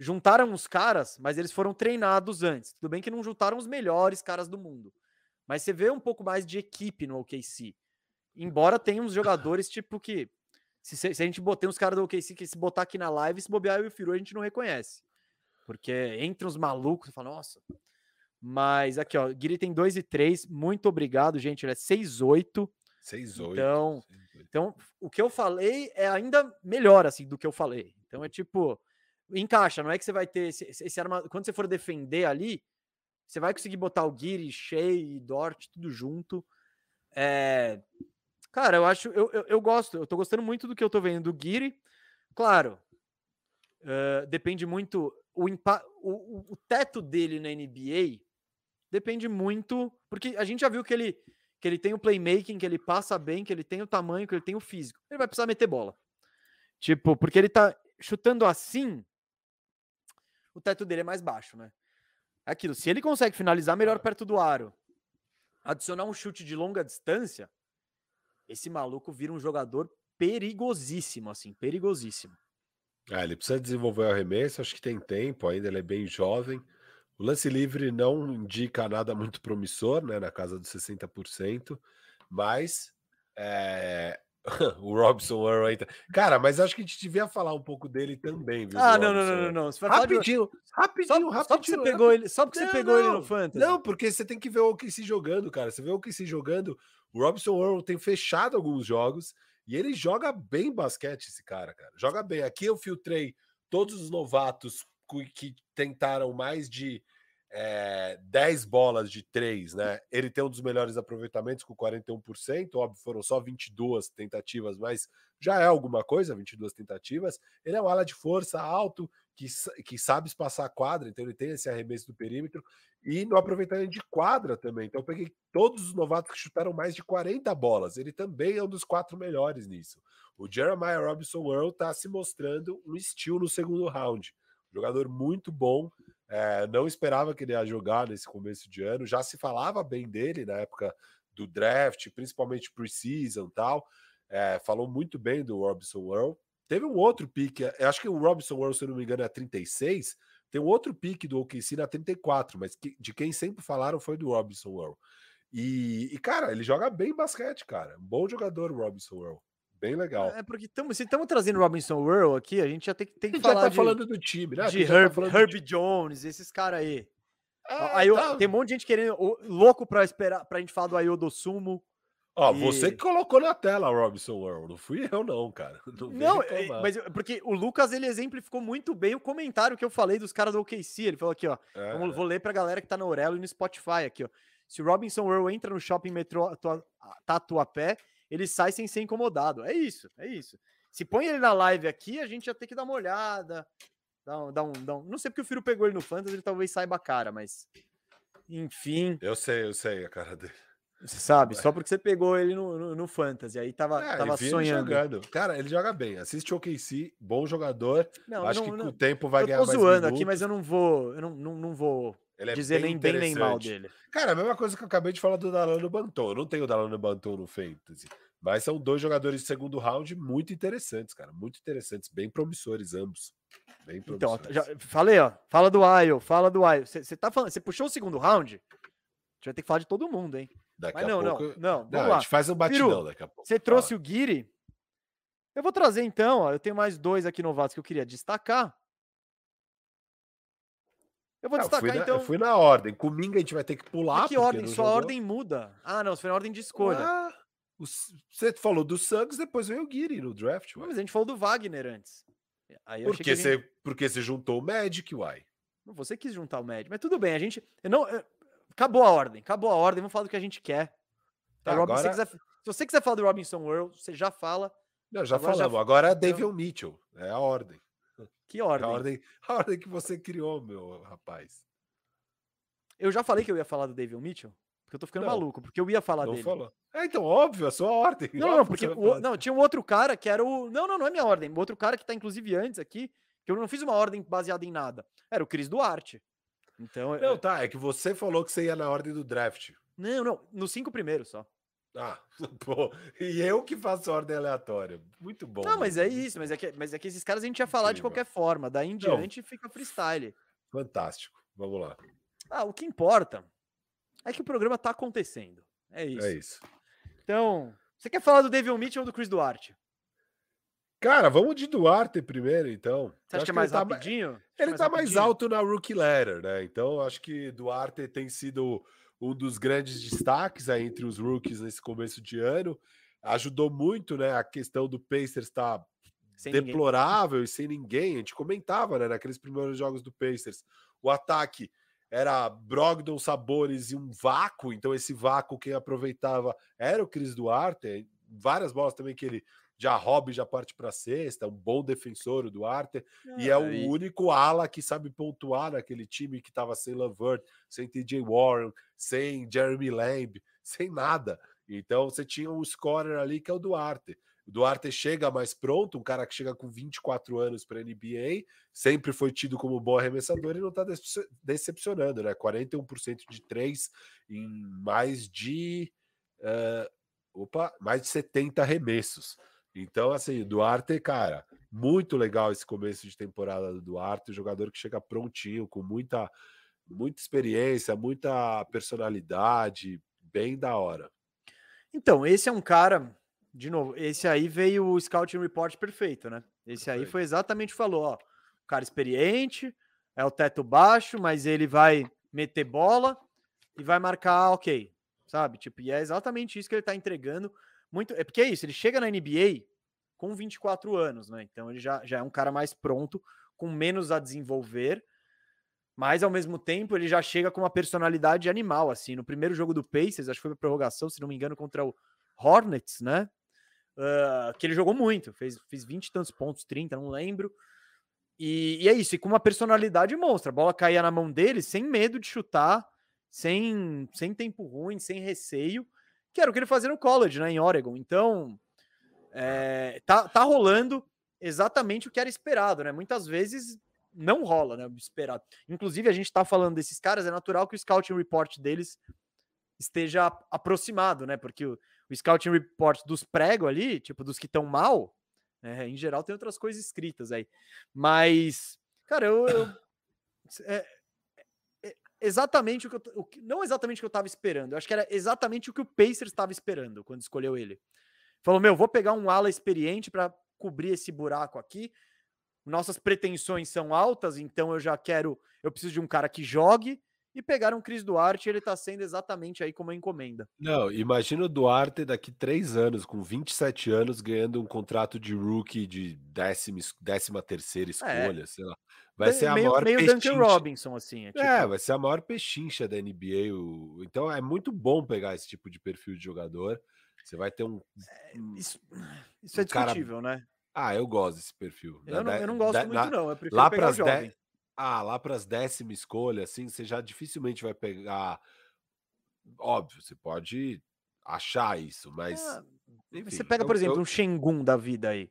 juntaram os caras, mas eles foram treinados antes. Tudo bem que não juntaram os melhores caras do mundo. Mas você vê um pouco mais de equipe no OKC. Embora tenha uns jogadores tipo que se, se, a gente botar uns caras do OKC que se botar aqui na live, se bobear o Firu, a gente não reconhece. Porque entre os malucos, você fala, nossa. Mas aqui, ó, Guiri tem 2 e 3. Muito obrigado, gente. Ele é 6-8. 6-8. Então, então, o que eu falei é ainda melhor, assim, do que eu falei. Então é tipo, encaixa, não é que você vai ter esse, esse arma... Quando você for defender ali, você vai conseguir botar o Guiri, Shea e Dort, tudo junto. É, Cara, eu acho, eu, eu, eu, gosto, eu tô gostando muito do que eu tô vendo do Guiri. Claro, uh, depende muito, o, o, o teto dele na NBA depende muito, porque a gente já viu que ele, que ele tem o playmaking, que ele passa bem, que ele tem o tamanho, que ele tem o físico. Ele vai precisar meter bola. Tipo, porque ele tá chutando assim, o teto dele é mais baixo, né? É aquilo, se ele consegue finalizar melhor perto do aro, adicionar um chute de longa distância, esse maluco vira um jogador perigosíssimo, assim, perigosíssimo. Ah, ele precisa desenvolver o arremesso, acho que tem tempo ainda, ele é bem jovem. O lance livre não indica nada muito promissor, né, na casa dos 60%, mas é... o Robson ainda. Cara, mas acho que a gente devia falar um pouco dele também, viu? Ah, não, não, não, não, não. Rapidinho, de... rapidinho, só, rapidinho. Só porque você pegou ele, só porque você pegou ele no Fantasy. Não, porque você tem que ver o que se jogando, cara. Você vê o que se jogando, o Robson Earl tem fechado alguns jogos e ele joga bem basquete, esse cara, cara. Joga bem. Aqui eu filtrei todos os novatos que tentaram mais de é, eh, 10 bolas de 3, né? Ele tem um dos melhores aproveitamentos com 41%, óbvio, foram só 22 tentativas, mas já é alguma coisa, 22 tentativas. Ele é um ala de força alto, que, que sabe espaçar a quadra, então ele tem esse arremesso do perímetro e no aproveitamento de quadra também. Então eu peguei todos os novatos que chutaram mais de 40 bolas. Ele também é um dos quatro melhores nisso. O Jeremiah Robinson Earl está se mostrando um estilo no segundo round. Jogador muito bom. É, não esperava que ele ia jogar nesse começo de ano. Já se falava bem dele na época do draft, principalmente preseason e tal. É, falou muito bem do Robinson Earl. Teve um outro pique, acho que o Robinson Earl, se não me engano, é 36. Tem um outro pique do OKC na 34, mas que, de quem sempre falaram foi do Robinson Earl. E, e, cara, ele joga bem basquete, cara. Um bom jogador, Robinson Earl. Bem legal. É porque tamo, se estamos trazendo Robinson Earl aqui, a gente já tem, tem que a gente falar já tá de, falando do time, né? de A já tá Herb, Herb. Jones, esses caras aí. É, aí eu- tá. tem um monte de gente querendo, louco pra esperar, pra gente falar do Ayodo Sumo. Ó, e- você que colocou na tela Robinson Earl, não fui eu não, cara. Não, Não, é, mas porque o Lucas ele exemplificou muito bem o comentário que eu falei dos caras do OKC. Ele falou aqui, ó. É, Vamos, vou ler pra galera que tá na Aurelo e no Spotify aqui, ó. Se o Robinson Earl entra no shopping metrô Atua- Tatuapé, ele sai sem ser incomodado. É isso, é isso. Se põe ele na live aqui, a gente já tem que dar uma olhada. Dar um, dar um, dar um- Não sei porque o Firo pegou ele no Fantasy, ele talvez saiba a cara, mas. Enfim, Eu sei, eu sei a cara dele. você sabe, só porque você pegou ele no, no, no Fantasy. Aí tava, É, tava sonhando. jogando. Cara, ele joga bem. Assiste o OKC, bom jogador. Não, Acho não, que com não, o tempo vai eu ganhar tô mais zoando aqui, mas eu não vou. Eu não, não, não vou Ele é dizer nem bem nem mal dele. Cara, a mesma coisa que eu acabei de falar do Dalano Banton. Eu não tenho o Dalano Banton no Fantasy. Mas são dois jogadores de segundo round muito interessantes, cara. Muito interessantes, bem promissores ambos. Bem Então, promissores. já falei, ó. Fala do Ayo, fala do Ayo. Você tá falando, você puxou o segundo round? A gente vai ter que falar de todo mundo, hein? Daqui Mas a não, pouco... não, não, Não, vamos a lá. gente faz um batidão Peru, daqui a pouco. Você trouxe o Guiri. Eu vou trazer então, ó. Eu tenho mais dois aqui novatos que eu queria destacar. Eu vou Ah, fui destacar na- então. Eu fui na ordem. Com o Minga a gente vai ter que pular. Que ordem? Sua jogou. ordem muda. Ah, não, você foi na ordem de escolha. Ah, o você falou do Suggs, depois veio o Guiri no draft. ué. Mas a gente falou do Wagner antes. Aí Porque a gente- você, porque você juntou o Magic, uai. Você quis juntar o médio, mas tudo bem, a gente. Eu não, eu- acabou a ordem, acabou a ordem, vamos falar do que a gente quer. Tá, Tá, Robin, se, você agora- quiser, se você quiser falar do Robinson Earl, você já fala. Não, já Agora já falamos. f- Agora é então- David Mitchell. É a ordem. Que É ordem? a ordem, a ordem que você criou, meu rapaz. Eu já falei que eu ia falar do David Mitchell, porque eu tô ficando Não. maluco, porque eu ia falar não dele. falou. É, então, óbvio, a sua ordem. Não, óbvio não, que porque vai o- não, tinha um outro cara que era o. Não, não, não é minha ordem. O outro cara que tá, inclusive, antes aqui, que eu não fiz uma ordem baseada em nada. Era o Cris Duarte. Então. Não, é- tá. É que você falou que você ia na ordem do draft. não, não, nos cinco primeiros só. Ah, pô. E eu que faço ordem aleatória. Muito bom. Não, mas é isso, mas é que, mas é que esses caras a gente ia falar de Incrível. qualquer forma. Daí em Não. diante fica freestyle. Fantástico. Vamos lá. Ah, o que importa é que o programa tá acontecendo. É isso. É isso. Então, você quer falar do David Mitchell ou do Chris Duarte? Cara, vamos de Duarte primeiro, então. Você acha que é ele mais tá ma- rapidinho? Ele tá mais rapidinho? alto na rookie ladder, né? Então acho que Duarte tem sido um dos grandes destaques aí entre os rookies nesse começo de ano. Ajudou muito, né? A questão do Pacers estar Sem ninguém. deplorável e sem ninguém. A gente comentava, né? Naqueles primeiros jogos do Pacers, o ataque era Brogdon, Sabores e um vácuo. Então esse vácuo quem aproveitava era o Cris Duarte. Várias bolas também que ele já rouba e já parte para cesta. Um bom defensor o Duarte e é o Ah, e- único ala que sabe pontuar naquele time que estava sem Lavert, sem TJ Warren, sem Jeremy Lamb, sem nada. Então você tinha um scorer ali que é o Duarte. O Duarte chega mais pronto, um cara que chega com 24 anos para NBA, sempre foi tido como bom arremessador e não está decepcionando, né? 41% de 3 em mais de eh, opa, mais de 70 arremessos. Então, assim, Duarte, cara, muito legal esse começo de temporada do Duarte, jogador que chega prontinho, com muita, muita experiência, muita personalidade, bem da hora. Então, esse é um cara, de novo, esse aí veio o Scouting Report perfeito, né? Esse aí foi exatamente o que falou, ó. O cara experiente, é o teto baixo, mas ele vai meter bola e vai marcar, ok, sabe? Tipo, e é exatamente isso que ele tá entregando. Muito, é porque é isso, ele chega na NBA com 24 anos, né? Então ele já, já é um cara mais pronto, com menos a desenvolver, mas ao mesmo tempo ele já chega com uma personalidade animal, assim. No primeiro jogo do Pacers, acho que foi a prorrogação, se não me engano, contra o Hornets, né? Ah, que ele jogou muito, fez, fez 20 e tantos pontos, 30, não lembro. E, e, é isso, e com uma personalidade monstra. A bola caía na mão dele sem medo de chutar, sem, sem tempo ruim, sem receio, que era o que ele fazia no college, né, em Oregon. Então, é, tá, tá rolando exatamente o que era esperado, né? Muitas vezes não rola, né? Esperado. Inclusive, a gente tá falando desses caras, é natural que o scouting report deles esteja aproximado, né? Porque o, o scouting report dos prego ali, tipo, dos que estão mal, né? em geral tem outras coisas escritas aí. Mas, cara, eu. eu é, exatamente o que eu. O, não exatamente o que eu tava esperando. Eu acho que era exatamente o que o Pacers estava esperando quando escolheu ele. Falou, meu, vou pegar um ala experiente para cobrir esse buraco aqui. Nossas pretensões são altas, então eu já quero. Eu preciso de um cara que jogue e pegaram o Cris Duarte, ele tá sendo exatamente aí como a encomenda. Não, imagina o Duarte daqui três anos, com 27 anos, ganhando um contrato de rookie de décima, décima terceira é. escolha, é. sei lá. Vai ser a maior meio. Duncan Robinson, assim. É, é tipo... é, vai ser a maior pechincha da NBA. O... Então é muito bom pegar esse tipo de perfil de jogador. Você vai ter um. É, isso, isso um é discutível, cara... né? Ah, eu gosto desse perfil. Né? Eu, da, não, eu não, gosto da, muito, na, não. lá para as 10, ah, lá para as décima escolha, assim, você já dificilmente vai pegar. Óbvio, você pode achar isso, mas. Ah, enfim, você pega, por exemplo, eu... um Shengun da vida aí.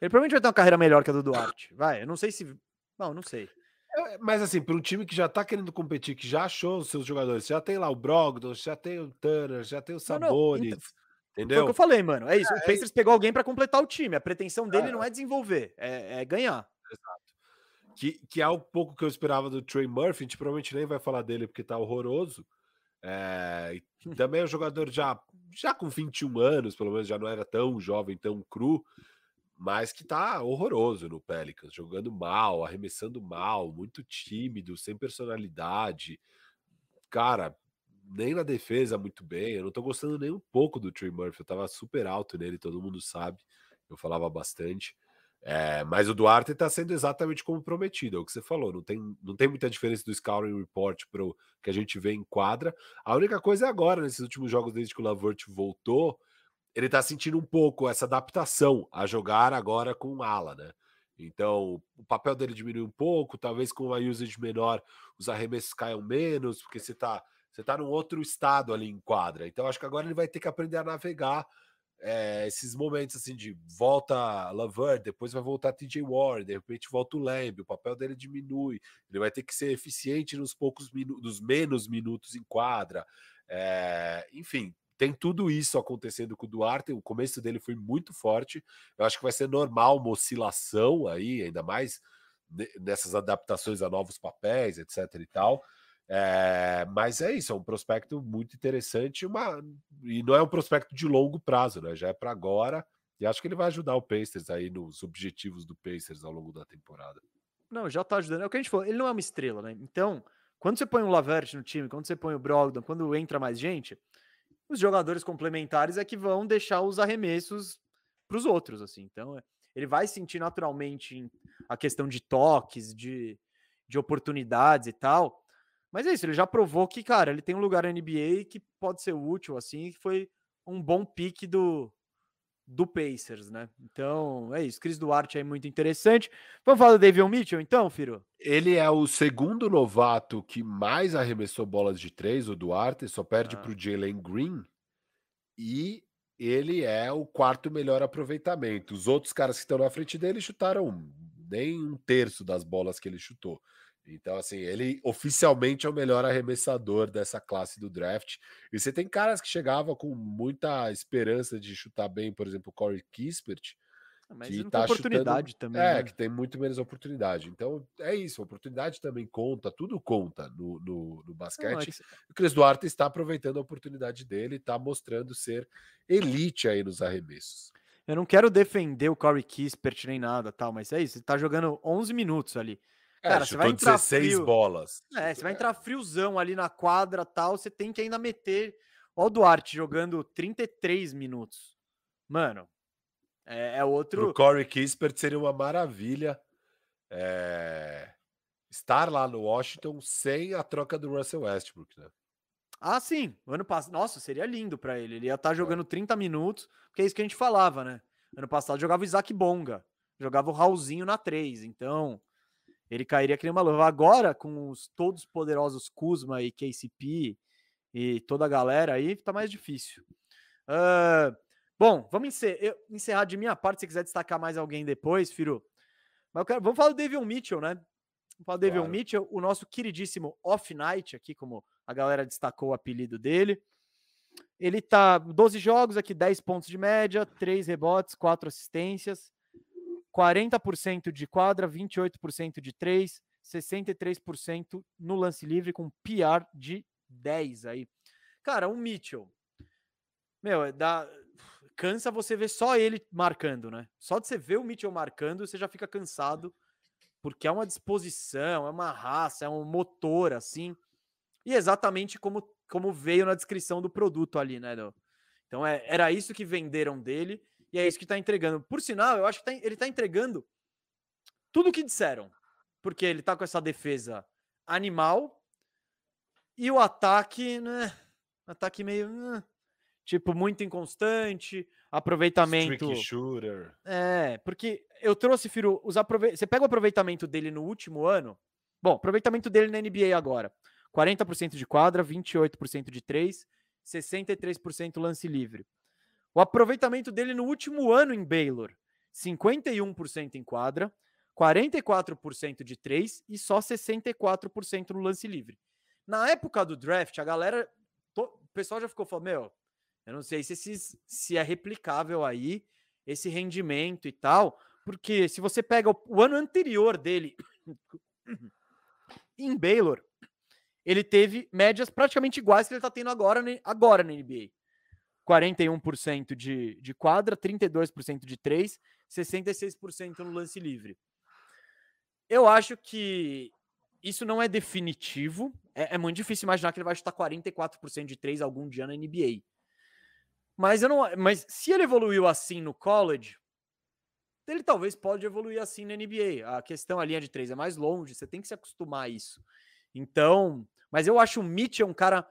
Ele provavelmente vai ter uma carreira melhor que a do Duarte. Vai, eu não sei se. Não, não sei. É, mas assim, para um time que já tá querendo competir, que já achou os seus jogadores, já tem lá o Brogdon, já tem o Turner, já tem o Sabonis. Então, entendeu? Foi o que eu falei, mano. É isso. É, o Pacers é... pegou alguém para completar o time. A pretensão dele é. não é desenvolver, é, é ganhar. Que, que é um pouco que eu esperava do Trey Murphy, a gente provavelmente nem vai falar dele porque tá horroroso. É, também é um jogador já, já com 21 anos, pelo menos já não era tão jovem, tão cru, mas que tá horroroso no Pelicans, jogando mal, arremessando mal, muito tímido, sem personalidade. Cara, nem na defesa muito bem. Eu não tô gostando nem um pouco do Trey Murphy. Eu tava super alto nele, todo mundo sabe. Eu falava bastante. É, mas o Duarte está sendo exatamente como prometido, é o que você falou. Não tem, não tem muita diferença do Scouting Report para o que a gente vê em quadra. A única coisa é agora, nesses últimos jogos, desde que o Lavert voltou, ele está sentindo um pouco essa adaptação a jogar agora com ala, né? Então, o papel dele diminui um pouco, talvez com uma usage menor, os arremessos caiam menos, porque você está você tá num outro estado ali em quadra. Então, acho que agora ele vai ter que aprender a navegar é, esses momentos assim de volta Lavert, depois vai voltar TJ Warren, de repente volta o Lamb, o papel dele diminui, ele vai ter que ser eficiente nos poucos minutos, nos menos minutos em quadra, é, enfim, tem tudo isso acontecendo com o Duarte. O começo dele foi muito forte. Eu acho que vai ser normal uma oscilação aí, ainda mais nessas adaptações a novos papéis, etc. e tal. É, mas é isso, é um prospecto muito interessante, uma, e não é um prospecto de longo prazo, né? Já é para agora, e acho que ele vai ajudar o Pacers aí nos objetivos do Pacers ao longo da temporada. Não, já tá ajudando. É o que a gente falou, ele não é uma estrela, né? Então, quando você põe um Lavert no time, quando você põe o Brogdon, quando entra mais gente, os jogadores complementares é que vão deixar os arremessos para os outros, assim. Então, é, ele vai sentir naturalmente a questão de toques, de, de oportunidades e tal. Mas é isso, ele já provou que, cara, ele tem um lugar na NBA que pode ser útil, assim, que foi um bom pique do, do Pacers, né? Então, é isso. Chris Duarte é muito interessante. Vamos falar do David Mitchell, então, Firo? Ele é o segundo novato que mais arremessou bolas de três, o Duarte, só perde ah. para o Jalen Green. E ele é o quarto melhor aproveitamento. Os outros caras que estão na frente dele chutaram nem um terço das bolas que ele chutou. Então, assim, ele oficialmente é o melhor arremessador dessa classe do draft. E você tem caras que chegavam com muita esperança de chutar bem, por exemplo, o Corey Kispert. Ah, mas que tá oportunidade chutando... também. É, né? que tem muito menos oportunidade. Então, é isso, oportunidade também conta, tudo conta no, no, no basquete. Não, é que... O Cris Duarte está aproveitando a oportunidade dele, está mostrando ser elite aí nos arremessos. Eu não quero defender o Corey Kispert nem nada, tal, mas é isso, ele tá jogando 11 minutos ali. É, Cara, você vai entrar 16 frio, bolas. É, você vai entrar friozão ali na quadra tal, você tem que ainda meter. Olha o Duarte jogando 33 minutos. Mano, é, é outro. O Corey Kispert seria uma maravilha é... estar lá no Washington sem a troca do Russell Westbrook, né? Ah, sim. Ano passado, nossa, seria lindo para ele. Ele ia estar tá jogando 30 minutos, porque é isso que a gente falava, né? Ano passado jogava o Isaac Bonga, jogava o Raulzinho na 3. Então, ele cairia que nem uma luva. Agora, com os todos poderosos Kuzma e KCP e toda a galera aí, tá mais difícil. Uh, bom, vamos encerrar, encerrar de minha parte. Se quiser destacar mais alguém depois, Firu. Mas quero, vamos falar do David Mitchell, né? Vamos falar do David claro. Mitchell, o nosso queridíssimo Off-Night, aqui, como a galera destacou o apelido dele. Ele tá 12 jogos aqui, 10 pontos de média, 3 rebotes, 4 assistências, 40% de quadra, 28% de 3, 63% no lance livre com PR de 10 aí. Cara, um Mitchell. Meu, é dá cansa você ver só ele marcando, né? Só de você ver o Mitchell marcando, você já fica cansado, porque é uma disposição, é uma raça, é um motor assim. E exatamente como como veio na descrição do produto ali, né? Então é, era isso que venderam dele e é isso que está entregando. Por sinal, eu acho que tá, ele está entregando tudo o que disseram, porque ele está com essa defesa animal e o ataque, né? Ataque meio. Né, tipo, muito inconstante, aproveitamento. shooter. É, porque eu trouxe, Firo, os aprove... você pega o aproveitamento dele no último ano. Bom, aproveitamento dele na NBA agora. 40% de quadra, 28% de 3, 63% lance livre. O aproveitamento dele no último ano em Baylor, 51% em quadra, 44% de 3 e só 64% no lance livre. Na época do draft, a galera, to, o pessoal já ficou falando, meu, eu não sei se, esses, se é replicável aí esse rendimento e tal, porque se você pega o, o ano anterior dele em Baylor, ele teve médias praticamente iguais que ele está tendo agora, agora na NBA. 41% de, de quadra, 32% de 3, 66% no lance livre. Eu acho que isso não é definitivo. É, é, muito difícil imaginar que ele vai chutar 44% de 3 algum dia na NBA. Mas eu não, mas se ele evoluiu assim no college, ele talvez pode evoluir assim na NBA. A questão a linha de 3 é mais longe, você tem que se acostumar a isso. Então, mas eu acho o Mitchell um cara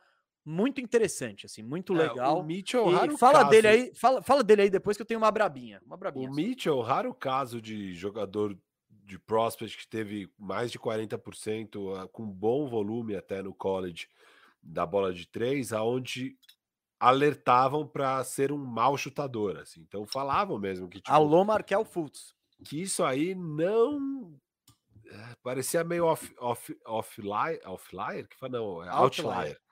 muito interessante, assim, muito é, legal. O Mitchell, raro fala caso. dele aí, fala, fala dele aí depois que eu tenho uma brabinha, uma brabinha. O Mitchell, raro caso de jogador de prospect que teve mais de 40% ah, com bom volume até no college da bola de três, aonde alertavam para ser um mau chutador, assim. Então falavam mesmo que tipo, Alô Markel Fultz. Que isso aí não parecia meio off, off, offline, offlier, que fala, não, é outlier. outlier.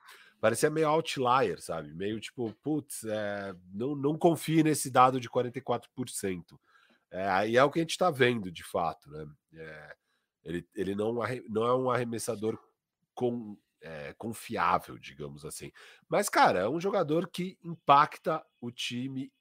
Parecia meio outlier, sabe? Meio tipo, putz, é, não, não confie nesse dado de 44%. É, aí é o que a gente está vendo, de fato, né? É, ele, ele não, não é um arremessador com, é, confiável, digamos assim. Mas, cara, é um jogador que impacta o time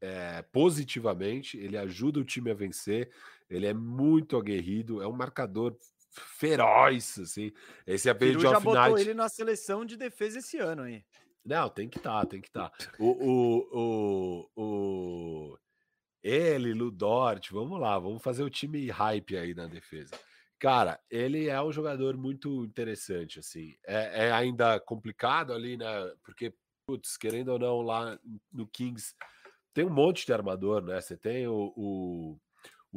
é, positivamente, ele ajuda o time a vencer, ele é muito aguerrido, é um marcador feroz, assim. Esse apelido de já botou night... ele na seleção de defesa esse ano aí. Não, tem que estar, tá, tem que estar. Tá. O, o, o, o, ele, Ludort, vamos lá, vamos fazer o time hype aí na defesa. Cara, ele é um jogador muito interessante, assim. É, é ainda complicado ali, né? Porque, putz, querendo ou não, lá no Kings tem um monte de armador, né? Você tem o, o,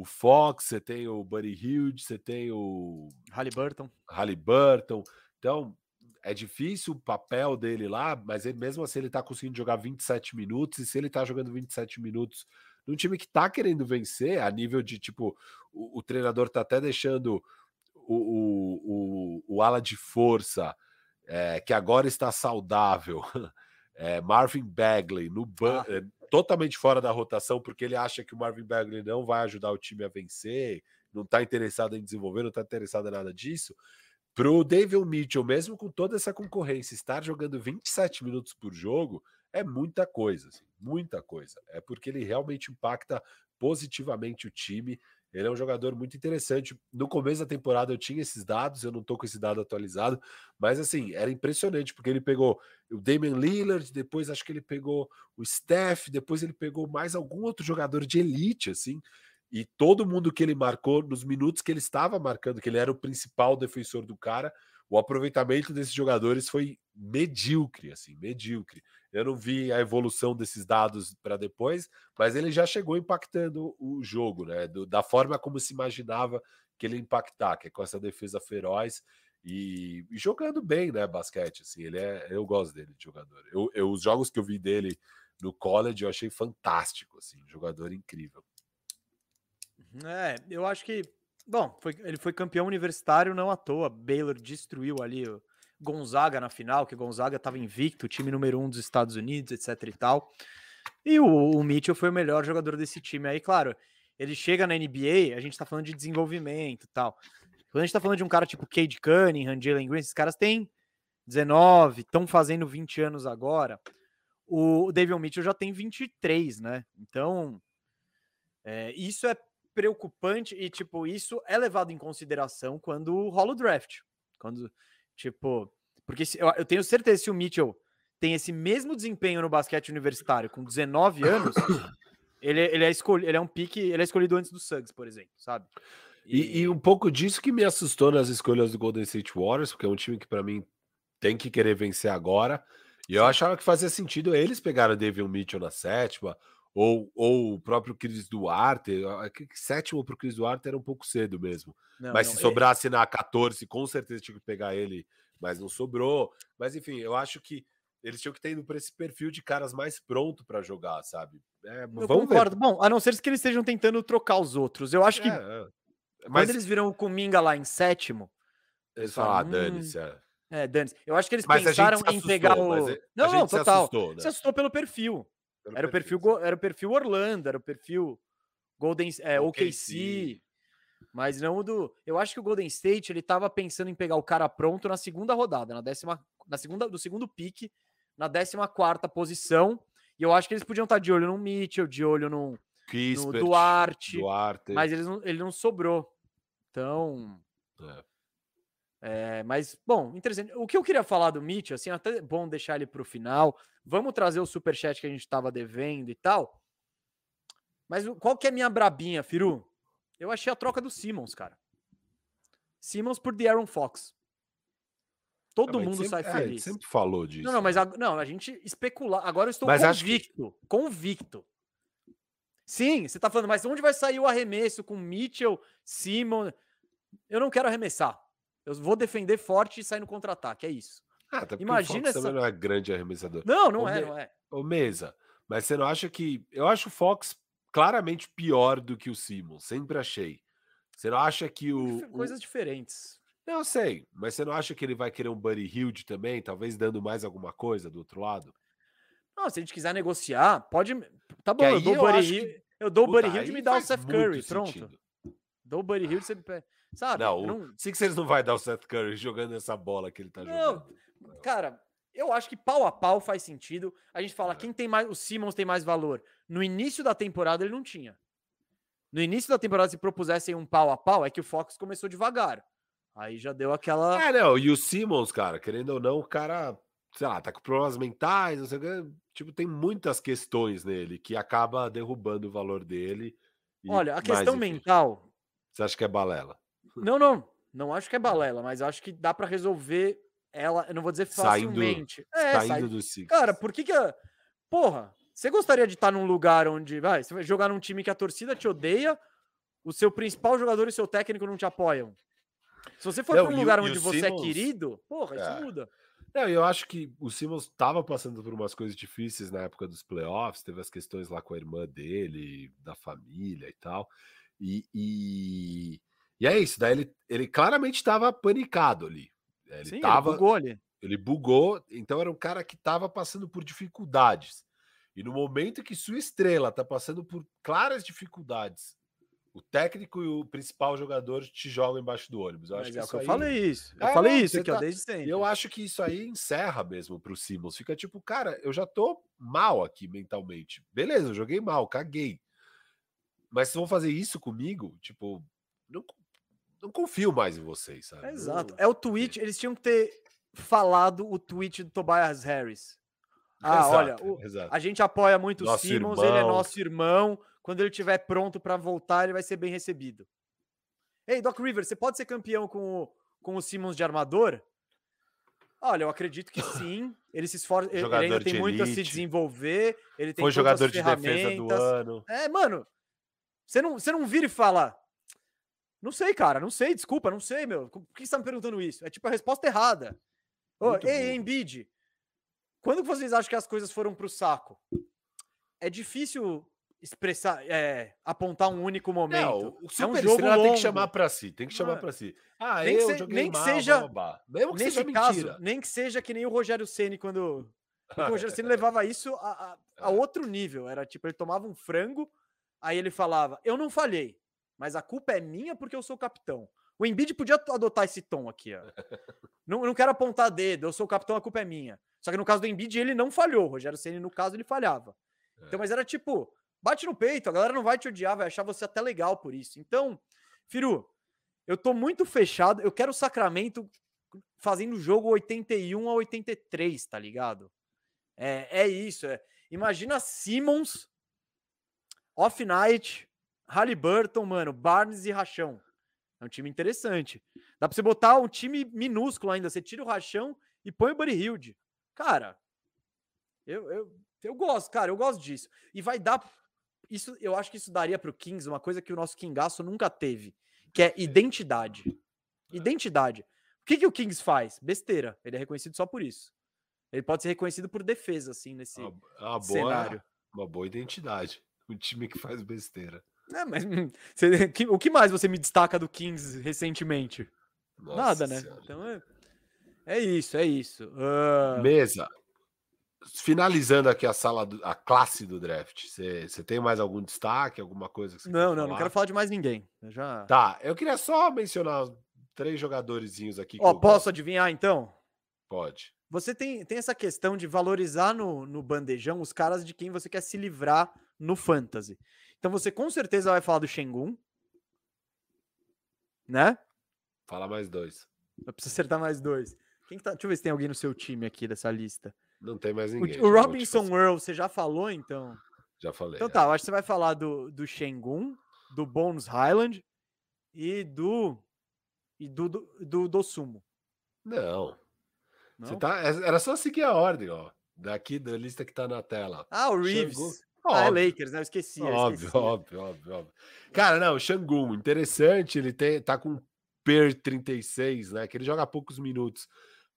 o Fox, você tem o Buddy Hilde, você tem o Halliburton. Halliburton. Então, é difícil o papel dele lá, mas ele, mesmo assim ele tá conseguindo jogar 27 minutos, e se ele tá jogando 27 minutos num time que tá querendo vencer, a nível de tipo, o, o treinador tá até deixando o, o, o, o ala de força, é, que agora está saudável, é, Marvin Bagley no ban ah. Totalmente fora da rotação, porque ele acha que o Marvin Bagley não vai ajudar o time a vencer, não está interessado em desenvolver, não está interessado em nada disso. Para o David Mitchell, mesmo com toda essa concorrência, estar jogando 27 minutos por jogo é muita coisa, assim, muita coisa. É porque ele realmente impacta positivamente o time. Ele é um jogador muito interessante. No começo da temporada eu tinha esses dados, eu não tô com esse dado atualizado, mas assim, era impressionante, porque ele pegou o Damian Lillard, depois acho que ele pegou o Steph, depois ele pegou mais algum outro jogador de elite, assim, e todo mundo que ele marcou, nos minutos que ele estava marcando, que ele era o principal defensor do cara, o aproveitamento desses jogadores foi medíocre, assim, medíocre. Eu não vi a evolução desses dados para depois, mas ele já chegou impactando o jogo, né? Do, da forma como se imaginava que ele ia impactar, que é com essa defesa feroz e, e, jogando bem, né? Basquete, assim, ele é. Eu gosto dele de jogador. Eu, eu, os jogos que eu vi dele no college eu achei fantástico, assim, jogador incrível. É, eu acho que. Bom, foi, ele foi campeão universitário não à toa. Baylor destruiu ali o Gonzaga na final, que Gonzaga estava invicto, time número um dos Estados Unidos, etc e tal. E o, o Mitchell foi o melhor jogador desse time. Aí, claro, ele chega na NBA, a gente tá falando de desenvolvimento e tal. Quando a gente tá falando de um cara tipo Cade Cunningham, Jalen Green, esses caras têm 19, estão fazendo 20 anos agora. O David Mitchell já tem 23, né? Então, é, isso é preocupante e, tipo, isso é levado em consideração quando rola o draft. Quando, tipo, porque se, eu, eu, tenho certeza que se o Mitchell tem esse mesmo desempenho no basquete universitário com 19 anos, ele, ele, é escolhido, ele é um pique, ele é escolhido antes do Suggs, por exemplo, sabe? E, e, e, um pouco disso que me assustou nas escolhas do Golden State Warriors, porque é um time que para mim tem que querer vencer agora. E eu achava que fazia sentido eles pegarem o David Mitchell na sétima, ou, ou o próprio Cris Duarte. Sétimo para o Cris Duarte era um pouco cedo mesmo. Não, mas não, se é sobrasse é... na 14, com certeza tinha que pegar ele, mas não sobrou. Mas enfim, eu acho que eles tinham que ter ido para esse perfil de caras mais pronto para jogar, sabe? É, eu concordo. Ver. Bom, a não ser que eles estejam tentando trocar os outros. Eu acho que é, é. Mas... quando eles viram o Cominga lá em sétimo, eles falaram, ah, hum, dane-se. É. É, Dane. Eu acho que eles mas pensaram assustou, em pegar o. Não, não, total. Se assustou, né? se assustou pelo perfil. Era, perfil, o perfil, era o perfil Orlando, era o perfil Golden é, OKC. OKC. Mas não o do. Eu acho que o Golden State ele tava pensando em pegar o cara pronto na segunda rodada, na décima, na segunda, do segundo pique, na décima quarta posição. E eu acho que eles podiam estar de olho no Mitchell, de olho no, Kispert, no Duarte, Duarte, mas eles não, ele não sobrou. Então. É. É, mas, bom, interessante. O que eu queria falar do Mitchell, assim, até é bom deixar ele para o final. Vamos trazer o superchat que a gente estava devendo e tal. Mas qual que é a minha brabinha, Firu? Eu achei a troca do Simmons, cara. Simmons por Aaron Fox. Todo mundo sempre, sai é, feliz. sempre falou disso. Não, não, mas a, não, a gente especular. Agora eu estou mas convicto. Que... Convicto. Sim, você está falando, mas onde vai sair o arremesso com Mitchell, Simmons? Eu não quero arremessar. Eu vou defender forte e sair no contra-ataque, é isso. Ah, até Imagina essa... também não é grande arremessador. Não, não é, não é. Ô, Mesa, mas você não acha que... Eu acho o Fox claramente pior do que o Simmons, sempre achei. Você não acha que o... Coisas o... diferentes. Eu sei, mas você não acha que ele vai querer um Buddy Hilde também, talvez dando mais alguma coisa do outro lado? Não, se a gente quiser negociar, pode. Tá bom, eu dou, eu, Buddy Hill, que... eu dou o Buddy Hilde e me dá o Seth Curry, pronto. Dou o Buddy Hilde, você Sabe? Não, não... o Sixers não vai dar o Seth Curry jogando essa bola que ele tá jogando. Não, cara, eu acho que pau a pau faz sentido. A gente fala, é. quem tem mais. O Simmons tem mais valor. No início da temporada ele não tinha. No início da temporada, se propusessem um pau a pau, é que o Fox começou devagar. Aí já deu aquela. É, não, e o Simmons, cara, querendo ou não, o cara, sei lá, tá com problemas mentais, não sei o que. Tipo, tem muitas questões nele que acaba derrubando o valor dele. Olha, a questão mental. Você acha que é balela? Não, não. Não acho que é balela, mas acho que dá para resolver ela. Eu não vou dizer facilmente. Saindo, é, saindo do Six. Cara, por que que. A... Porra, você gostaria de estar num lugar onde. Vai, você vai jogar num time que a torcida te odeia, o seu principal jogador e seu técnico não te apoiam. Se você for para um lugar onde você é Simmons... é querido, porra, isso é. muda. Não, eu acho que o Simmons estava passando por umas coisas difíceis na época dos playoffs, teve as questões lá com a irmã dele, da família e tal. E, e, e é isso, daí ele, ele claramente estava panicado ali. Ele Sim, tava, ele bugou ali. Ele bugou, então era um cara que estava passando por dificuldades. E no momento que sua estrela está passando por claras dificuldades, o técnico e o principal jogador te jogam embaixo do ônibus. Eu acho Mas que é isso eu aí... falei isso. Eu é, falei não, isso aqui, tá... ó, desde sempre. Eu acho que isso aí encerra mesmo para o Simmons. Fica tipo, cara, eu já tô mal aqui mentalmente. Beleza, eu joguei mal, caguei. Mas se vão fazer isso comigo, tipo, não, não confio mais em vocês, sabe? Exato. É o tweet, eles tinham que ter falado o tweet do Tobias Harris. Ah, exato, olha, o, a gente apoia muito nosso o Simmons, irmão. ele é nosso irmão. Quando ele estiver pronto para voltar, ele vai ser bem recebido. Ei, Doc Rivers, você pode ser campeão com o, com o Simmons de armador? Olha, eu acredito que sim. Ele se esforça, ele ainda tem de muito a se elite. desenvolver. Ele tem Foi jogador de defesa do ano. É, mano. Você não, você não vira e fala. Não sei, cara, não sei, desculpa, não sei, meu. Por que você tá me perguntando isso? É tipo a resposta errada. Muito ei. Embiid, quando que vocês acham que as coisas foram pro saco? É difícil expressar, é, apontar um único momento. Não, o é um super jogo estrela tem longo. que chamar pra si, tem que chamar Ah, pra si. Ah, nem que eu se- joguei nem que mal, seja- blá, blá, blá. Mesmo que Nesse seja caso, mentira. nem que seja que nem o Rogério Ceni quando o Rogério Ceni levava isso a, a- a É. outro nível. Era tipo, ele tomava um frango, aí ele falava: Eu não falhei, mas a culpa é minha porque eu sou o capitão. O Embiid podia adotar esse tom aqui, ó. não, não quero apontar dedo, eu sou o capitão, a culpa é minha. Só que no caso do Embiid, ele não falhou. O Rogério Ceni no caso, ele falhava. Então, É. mas era tipo, bate no peito, a galera não vai te odiar, vai achar você até legal por isso. Então, Firu, eu tô muito fechado. Eu quero o Sacramento fazendo o jogo 81 a 83, tá ligado? É, é isso. É. Imagina Simmons, Off Night, Halliburton, mano, Barnes e Rachão. É um time interessante. Dá pra você botar um time minúsculo ainda. Você tira o Rachão e põe o Buddy Hilde. Cara, eu, eu, eu gosto, cara, eu gosto disso. E vai dar. Isso, eu acho que isso daria pro Kings uma coisa que o nosso Kingaço nunca teve, que é identidade. Identidade. O que, que o Kings faz? Besteira. Ele é reconhecido só por isso. Ele pode ser reconhecido por defesa, assim, nesse Uma, uma boa, cenário. uma boa identidade. Um time que faz besteira. É, mas hum, você- o que mais você me destaca do Kings recentemente? Nossa Nada, né? Senhora. Então é, é isso, é isso. Ah, Mesa. Finalizando aqui a sala, do- a classe do draft. Você tem mais algum destaque, alguma coisa que você não, quer não, não falar? quero falar de mais ninguém. Eu já. Tá, eu queria só mencionar três jogadorzinhos aqui. Ó, eu posso adivinhar então? Pode. Você tem, tem essa questão de valorizar no, no bandejão os caras de quem você quer se livrar no fantasy. Então você com certeza vai falar do Shengun, né? Fala mais dois. Eu preciso acertar mais dois. Quem que tá, deixa eu ver se tem alguém no seu time aqui dessa lista. Não tem mais O, ninguém. o te Robinson Earl, você já falou então? Já falei. Então é. tá, eu acho que você vai falar do, do Shengun, do Bones Highland e do. E do, do, do Dosumo. Não. Você Não? tá, era só seguir a ordem, ó. Daqui da lista que tá na tela. Ah, o Reeves. Ah, é. Lakers, né? Eu esqueci. eu Óbvio, esqueci. óbvio, óbvio, óbvio. Cara, não, o Xangun, interessante, ele tem, tá com PER 36, né? Que ele joga poucos minutos,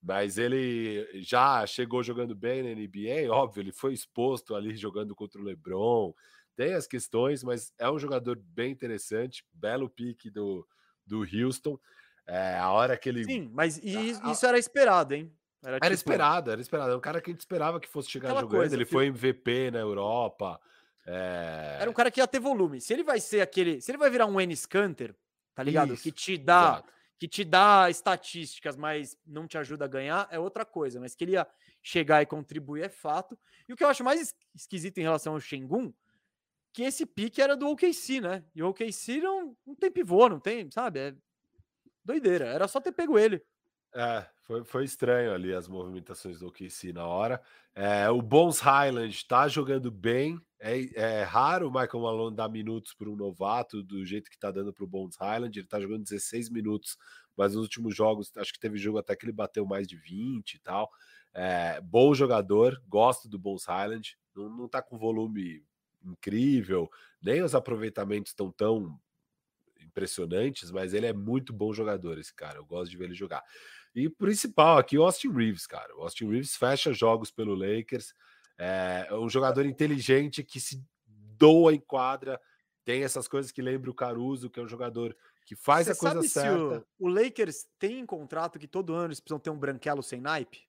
mas ele já chegou jogando bem na NBA, óbvio, ele foi exposto ali jogando contra o LeBron. Tem as questões, mas é um jogador bem interessante, belo pique do, do Houston. É, a hora que ele. Sim, mas i- A- a- isso era esperado, hein? Era tipo, esperado, era esperado. É um cara que a gente esperava que fosse chegar Aquela jogando. coisa, ele filho. foi MVP na Europa. é, Era um cara que ia ter volume. Se ele vai ser aquele. Se ele vai virar um Ennis Canter, tá ligado? Isso, que te dá. exato. Que te dá estatísticas, mas não te ajuda a ganhar, é outra coisa. Mas que ele ia chegar e contribuir é fato. E o que eu acho mais es- esquisito em relação ao Shengun, que esse pique era do OKC, né? E o OKC não, não tem pivô, não tem, sabe? É doideira. Era só ter pego ele. É, foi, foi estranho ali as movimentações do OKC na hora. É, o Bones Highland tá jogando bem. É, é raro o Michael Malone dar minutos para um novato do jeito que tá dando para o Bones Highland. Ele tá jogando 16 minutos, mas nos últimos jogos, acho que teve jogo até que ele bateu mais de 20 e tal. É, bom jogador, gosto do Bones Highland. Não, não tá com volume incrível, nem os aproveitamentos estão tão impressionantes, mas ele é muito bom jogador, esse cara. Eu gosto de ver ele jogar. E o principal aqui, o Austin Reeves, cara. O Austin Reeves fecha jogos pelo Lakers. É um jogador inteligente que se doa em quadra. Tem essas coisas que lembra o Caruso, que é um jogador que faz Você a coisa certa. o, o Lakers tem em contrato que todo ano eles precisam ter um branquelo sem naipe?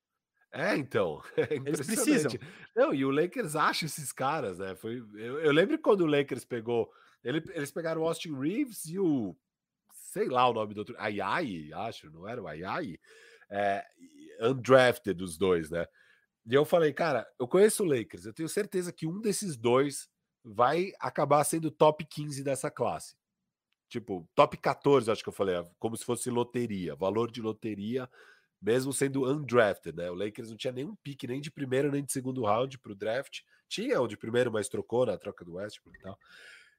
É, então. É Eles precisam. Não, e o Lakers acha esses caras, né? Foi, eu, eu lembro quando o Lakers pegou. ele- eles pegaram o Austin Reeves e o. Sei lá o nome do outro. Ayai, acho, não era o Ayai? É, undrafted, os dois, né? E eu falei, cara, eu conheço o Lakers, eu tenho certeza que um desses dois vai acabar sendo top 15 dessa classe. Tipo, top 14, acho que eu falei, como se fosse loteria, valor de loteria, mesmo sendo undrafted, né? O Lakers não tinha nenhum pique, nem de primeiro, nem de segundo round para o draft. Tinha o de primeiro, mas trocou na troca do Westbrook e tal.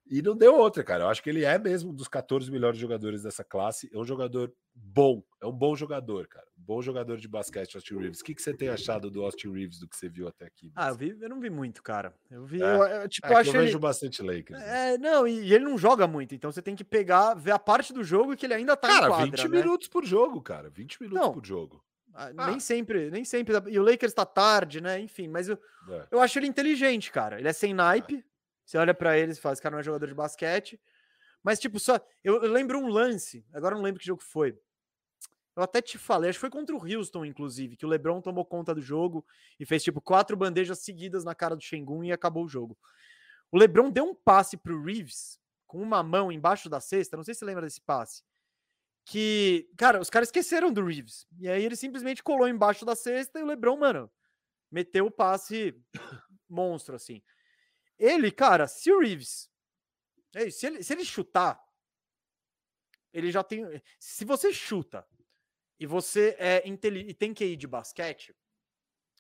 E não deu outra, cara. Eu acho que ele é mesmo um dos 14 melhores jogadores dessa classe. É um jogador bom, é um bom jogador, cara. Um bom jogador de basquete, Austin Reeves. O que, que você tem achado do Austin Reeves, do que você viu até aqui? Ah, eu, vi, eu não vi muito, cara. Eu vi, é, eu, eu, tipo, é eu acho eu ele... vejo bastante Lakers. Né? É, não, e, e, ele não joga muito, então você tem que pegar, ver a parte do jogo que ele ainda tá cara, em quadra, 20 né? minutos por jogo, cara. 20 minutos não, por jogo. Ah. Nem sempre, nem sempre. E o Lakers tá tarde, né? Enfim, mas eu, é. eu acho ele inteligente, cara. Ele é sem naipe. Você olha para ele e fala, esse cara não é jogador de basquete. Mas, tipo, só. Eu, eu, lembro um lance, agora não lembro que jogo foi. Eu até te falei, acho que foi contra o Houston, inclusive, que o Lebron tomou conta do jogo e fez, tipo, quatro bandejas seguidas na cara do Shengun e acabou o jogo. O Lebron deu um passe pro Reeves com uma mão embaixo da cesta, não sei se você lembra desse passe. Que, cara, os caras esqueceram do Reeves. E aí ele simplesmente colou embaixo da cesta e o Lebron, mano, meteu o passe monstro, assim. Ele, cara, se o Reeves. É se, ele, se ele chutar, ele já tem. Se você chuta e você é inteligente e tem que ir de basquete,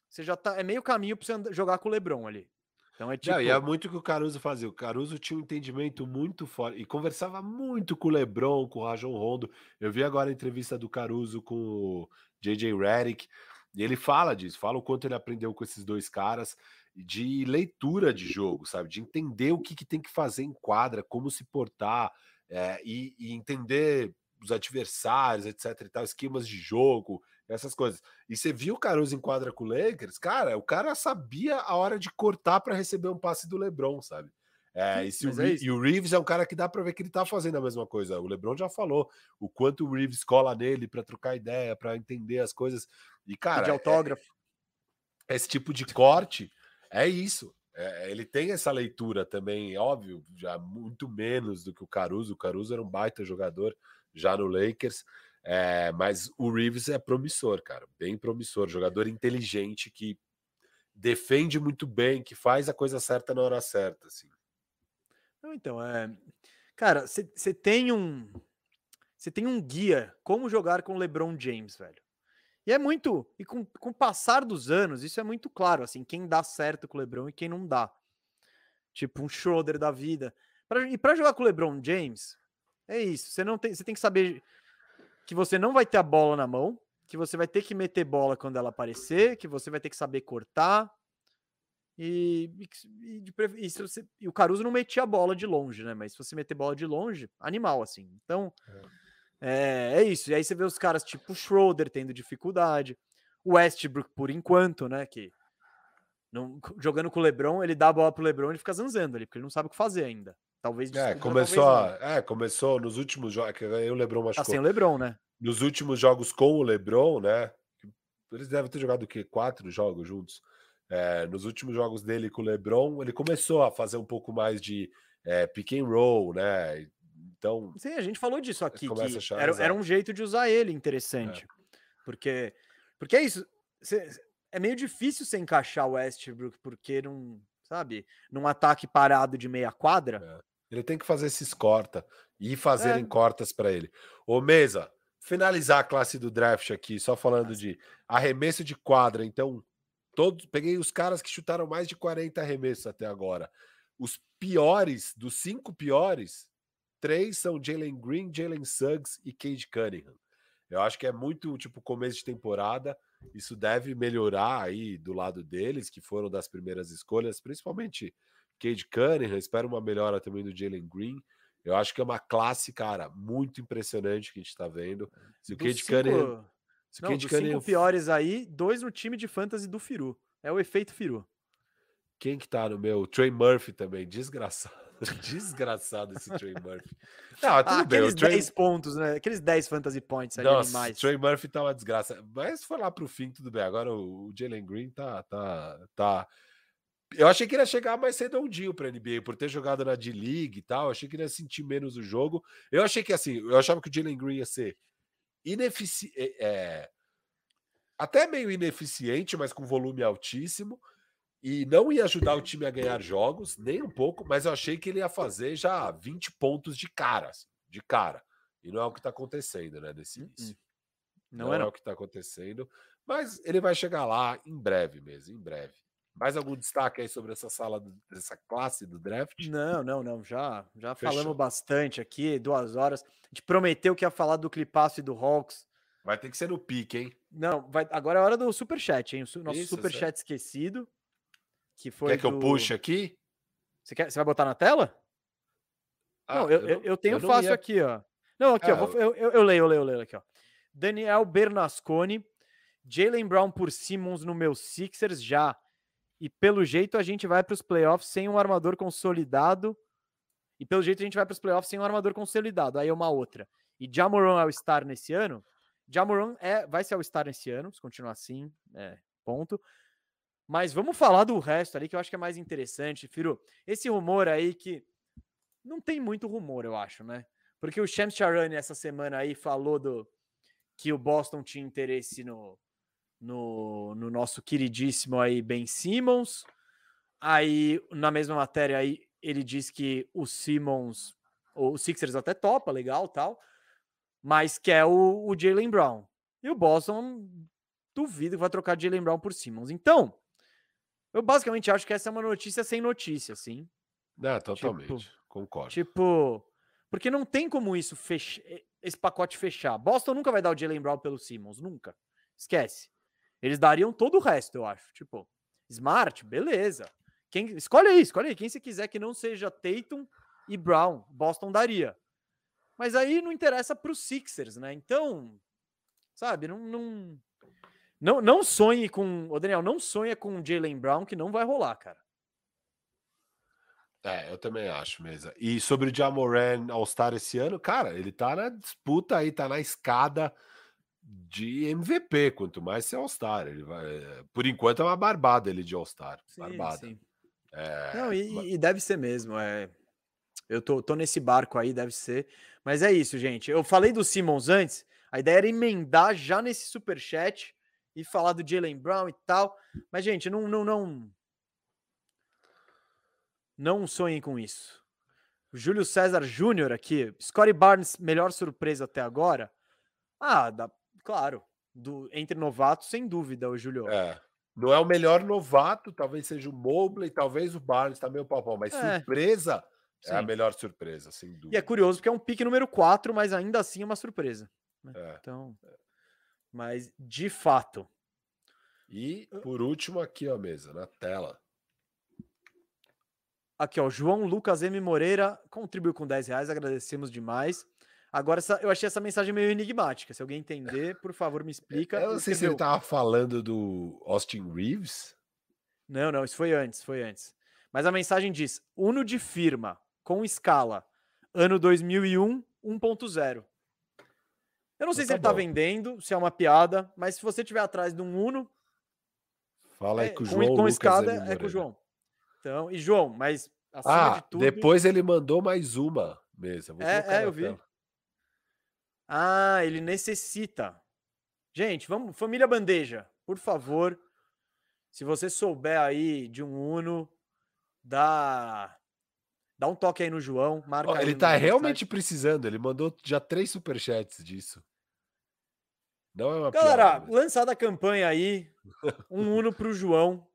você já tá. É meio caminho pra você jogar com o Lebron ali. Então é tipo. Não, e é muito o que o Caruso fazia. O Caruso tinha um entendimento muito forte e conversava muito com o Lebron, com o Rajon Rondo. Eu vi agora a entrevista do Caruso com o JJ Redick. E ele fala disso, fala o quanto ele aprendeu com esses dois caras de leitura de jogo, sabe? De entender o que, que tem que fazer em quadra, como se portar é, e, e, entender os adversários, etc. e tal, esquemas de jogo, essas coisas. E você viu o Caruso em quadra com o Lakers, cara, o cara sabia a hora de cortar para receber um passe do LeBron, sabe? É, e, o, é e, o, Reeves é um cara que dá para ver que ele tá fazendo a mesma coisa. O LeBron já falou o quanto o Reeves cola nele para trocar ideia, para entender as coisas. E cara, de é, autógrafo. É, esse tipo de corte é isso. É, ele tem essa leitura também, óbvio, já muito menos do que o Caruso. O Caruso era um baita jogador já no Lakers, é, mas o Reeves é promissor, cara, bem promissor, jogador inteligente que defende muito bem, que faz a coisa certa na hora certa, assim. Então, é, cara, você tem um, você tem um guia como jogar com LeBron James, velho. E é muito. E com, com o passar dos anos, isso é muito claro, assim, quem dá certo com o LeBron e quem não dá. Tipo, um Schroeder da vida. Pra, e para jogar com o LeBron James, é isso. Você não tem, você tem que saber que você não vai ter a bola na mão, que você vai ter que meter bola quando ela aparecer, que você vai ter que saber cortar. E, e, de, e, você, e o Caruso não metia a bola de longe, né? Mas se você meter bola de longe, animal, assim. Então. É. É, é isso. E aí você vê os caras tipo Schroeder tendo dificuldade. O Westbrook, por enquanto, né? Que não, jogando com o Lebron, ele dá a bola pro Lebron e fica zanzando ali, porque ele não sabe o que fazer ainda. Talvez É, começou, talvez a, é, começou nos últimos jogos. Que o Lebron machucou. Assim, o Lebron, né? Nos últimos jogos com o Lebron, né? Eles devem ter jogado o quê? Quatro jogos juntos. É, nos últimos jogos dele com o LeBron, ele começou a fazer um pouco mais de é, pick and roll, né? Então. Sim, a gente falou disso aqui. Que era, era, um jeito de usar ele interessante. É. Porque, porque é isso. Cê, é meio difícil você encaixar o Westbrook, porque não. Sabe? Num ataque parado de meia quadra. É. Ele tem que fazer esses corta e fazerem é. cortas para ele. Ô, Mesa, finalizar a classe do draft aqui, só falando de arremesso de quadra. Então, todos peguei os caras que chutaram mais de 40 arremessos até agora. Os piores, dos cinco piores, três são Jalen Green, Jalen Suggs e Cade Cunningham. Eu acho que é muito tipo começo de temporada. Isso deve melhorar aí do lado deles, que foram das primeiras escolhas, principalmente Cade Cunningham. Espero uma melhora também do Jalen Green. Eu acho que é uma classe, cara, muito impressionante que a gente está vendo. Se o Cade cinco... Cunningham. Se Não, Cade Cunningham... cinco piores aí, dois no time de fantasy do Firu. É o efeito Firu. Quem que tá no meu? Trey Murphy também, desgraçado. Desgraçado esse Trey Murphy. Não, tudo ah, bem. Aqueles Trey... 10 pontos, né? Aqueles 10 fantasy points ali Nossa, mais. Trey Murphy tá uma desgraça. Mas for lá pro fim, tudo bem. Agora o, Jalen Green tá, tá, tá. Eu achei que ele ia chegar mais redondinho pra NBA, por ter jogado na D-League e tal. Eu achei que ele ia sentir menos o jogo. Eu achei que assim, eu achava que o Jalen Green ia ser ineficiente. É, é, até meio ineficiente, mas com volume altíssimo e não ia ajudar o time a ganhar jogos, nem um pouco, mas eu achei que ele ia fazer já 20 pontos de cara, assim, de cara. E não é o que está acontecendo, né, nesse hum, início. Não, não é, não. é o que está acontecendo, mas ele vai chegar lá em breve mesmo, em breve. Mais algum destaque aí sobre essa sala, dessa classe do draft? Não, não, não. Já, já falamos bastante aqui, duas horas. A gente prometeu que ia falar do Clipaço e do Hawks. Vai ter que ser no pique, hein? Não, vai, agora é a hora do superchat, hein? O nosso Isso, superchat esquecido. Que foi quer que do... eu puxe aqui? Você, quer, você vai botar na tela? Ah, não, eu, eu, eu tenho eu fácil ia... aqui, ó. Não, aqui, ó. Vou, eu, eu, eu, leio, eu leio, eu leio aqui, ó. Daniel Bernasconi, Jalen Brown por Simmons no meu Sixers já. E pelo jeito a gente vai para os playoffs sem um armador consolidado. E pelo jeito a gente vai para os playoffs sem um armador consolidado. Aí é uma outra. E Jamoran é o star nesse ano? Jamoran é, vai ser o star nesse ano, se continuar assim, é, ponto. Mas vamos falar do resto ali que eu acho que é mais interessante, Firo. Esse rumor aí que não tem muito rumor, eu acho, né? Porque o Shams Charani essa semana aí falou do que o Boston tinha interesse no, no, no nosso queridíssimo aí Ben Simmons. Aí, na mesma matéria aí, ele diz que o Simmons, o Sixers até topa, legal, tal, mas quer o, o Jalen Brown. E o Boston duvido que vai trocar Jalen Brown por Simmons. Então, eu basicamente acho que essa é uma notícia sem notícia, assim. É, totalmente. Tipo, Concordo. Tipo, porque não tem como isso fechar, esse pacote fechar. Boston nunca vai dar o Jalen Brown pelo Simmons, nunca. Esquece. Eles dariam todo o resto, eu acho. Tipo, Smart, beleza. Quem, escolhe aí, escolhe aí. Quem você quiser que não seja Tatum e Brown, Boston daria. Mas aí não interessa para os Sixers, né? Então, sabe, não, não, não, não sonhe com. O Daniel, não sonha com Jalen Brown, que não vai rolar, cara. É, eu também acho mesmo. E sobre o Jamoran All-Star esse ano, cara, ele tá na disputa aí, tá na escada de MVP, quanto mais ser All-Star. Ele vai, por enquanto é uma barbada ele de All-Star. Barbada. Sim. É... Não, e, e, deve ser mesmo. É... Eu tô, tô nesse barco aí, deve ser. Mas é isso, gente. Eu falei do Simmons antes. A ideia era emendar já nesse super chat e falar do Jalen Brown e tal. Mas, gente, não, não, não. Não sonhem com isso. O Júlio César Júnior aqui. Scottie Barnes, melhor surpresa até agora. Ah, dá, Claro, do, entre novatos, sem dúvida, o Julio. É. Não é o melhor novato, talvez seja o Mobley, talvez o Barnes tá meio pau mas é. surpresa Sim. é a melhor surpresa, sem dúvida. E é curioso porque é um pique número 4, mas ainda assim é uma surpresa. Né? É. Então, mas de fato. E por último aqui ó, mesa, na tela. Aqui ó, João Lucas M Moreira contribuiu com 10 reais, agradecemos demais. Agora, eu achei essa mensagem meio enigmática. Se alguém entender, por favor, me explica. Eu não sei se ele estava falando do Austin Reeves. Não, não, isso foi antes, foi antes. Mas a mensagem diz: Uno de firma, com escala, ano 2001, 1.0. Eu não sei então, se tá ele está vendendo, se é uma piada, mas se você tiver atrás de um Uno. Fala aí é, com o João. Com, com escada é com o João. Então, e João, mas acima ah, de tudo. Depois ele mandou mais uma mesmo. é, é eu vi. Ah, ele necessita. Gente, vamos, família bandeja, por favor. Se você souber aí de um Uno, dá dá um toque aí no João, marca oh, Ele tá realmente precisando, ele mandou já três superchats disso. Não é uma Galera, piada, lançada a campanha aí, um Uno pro João.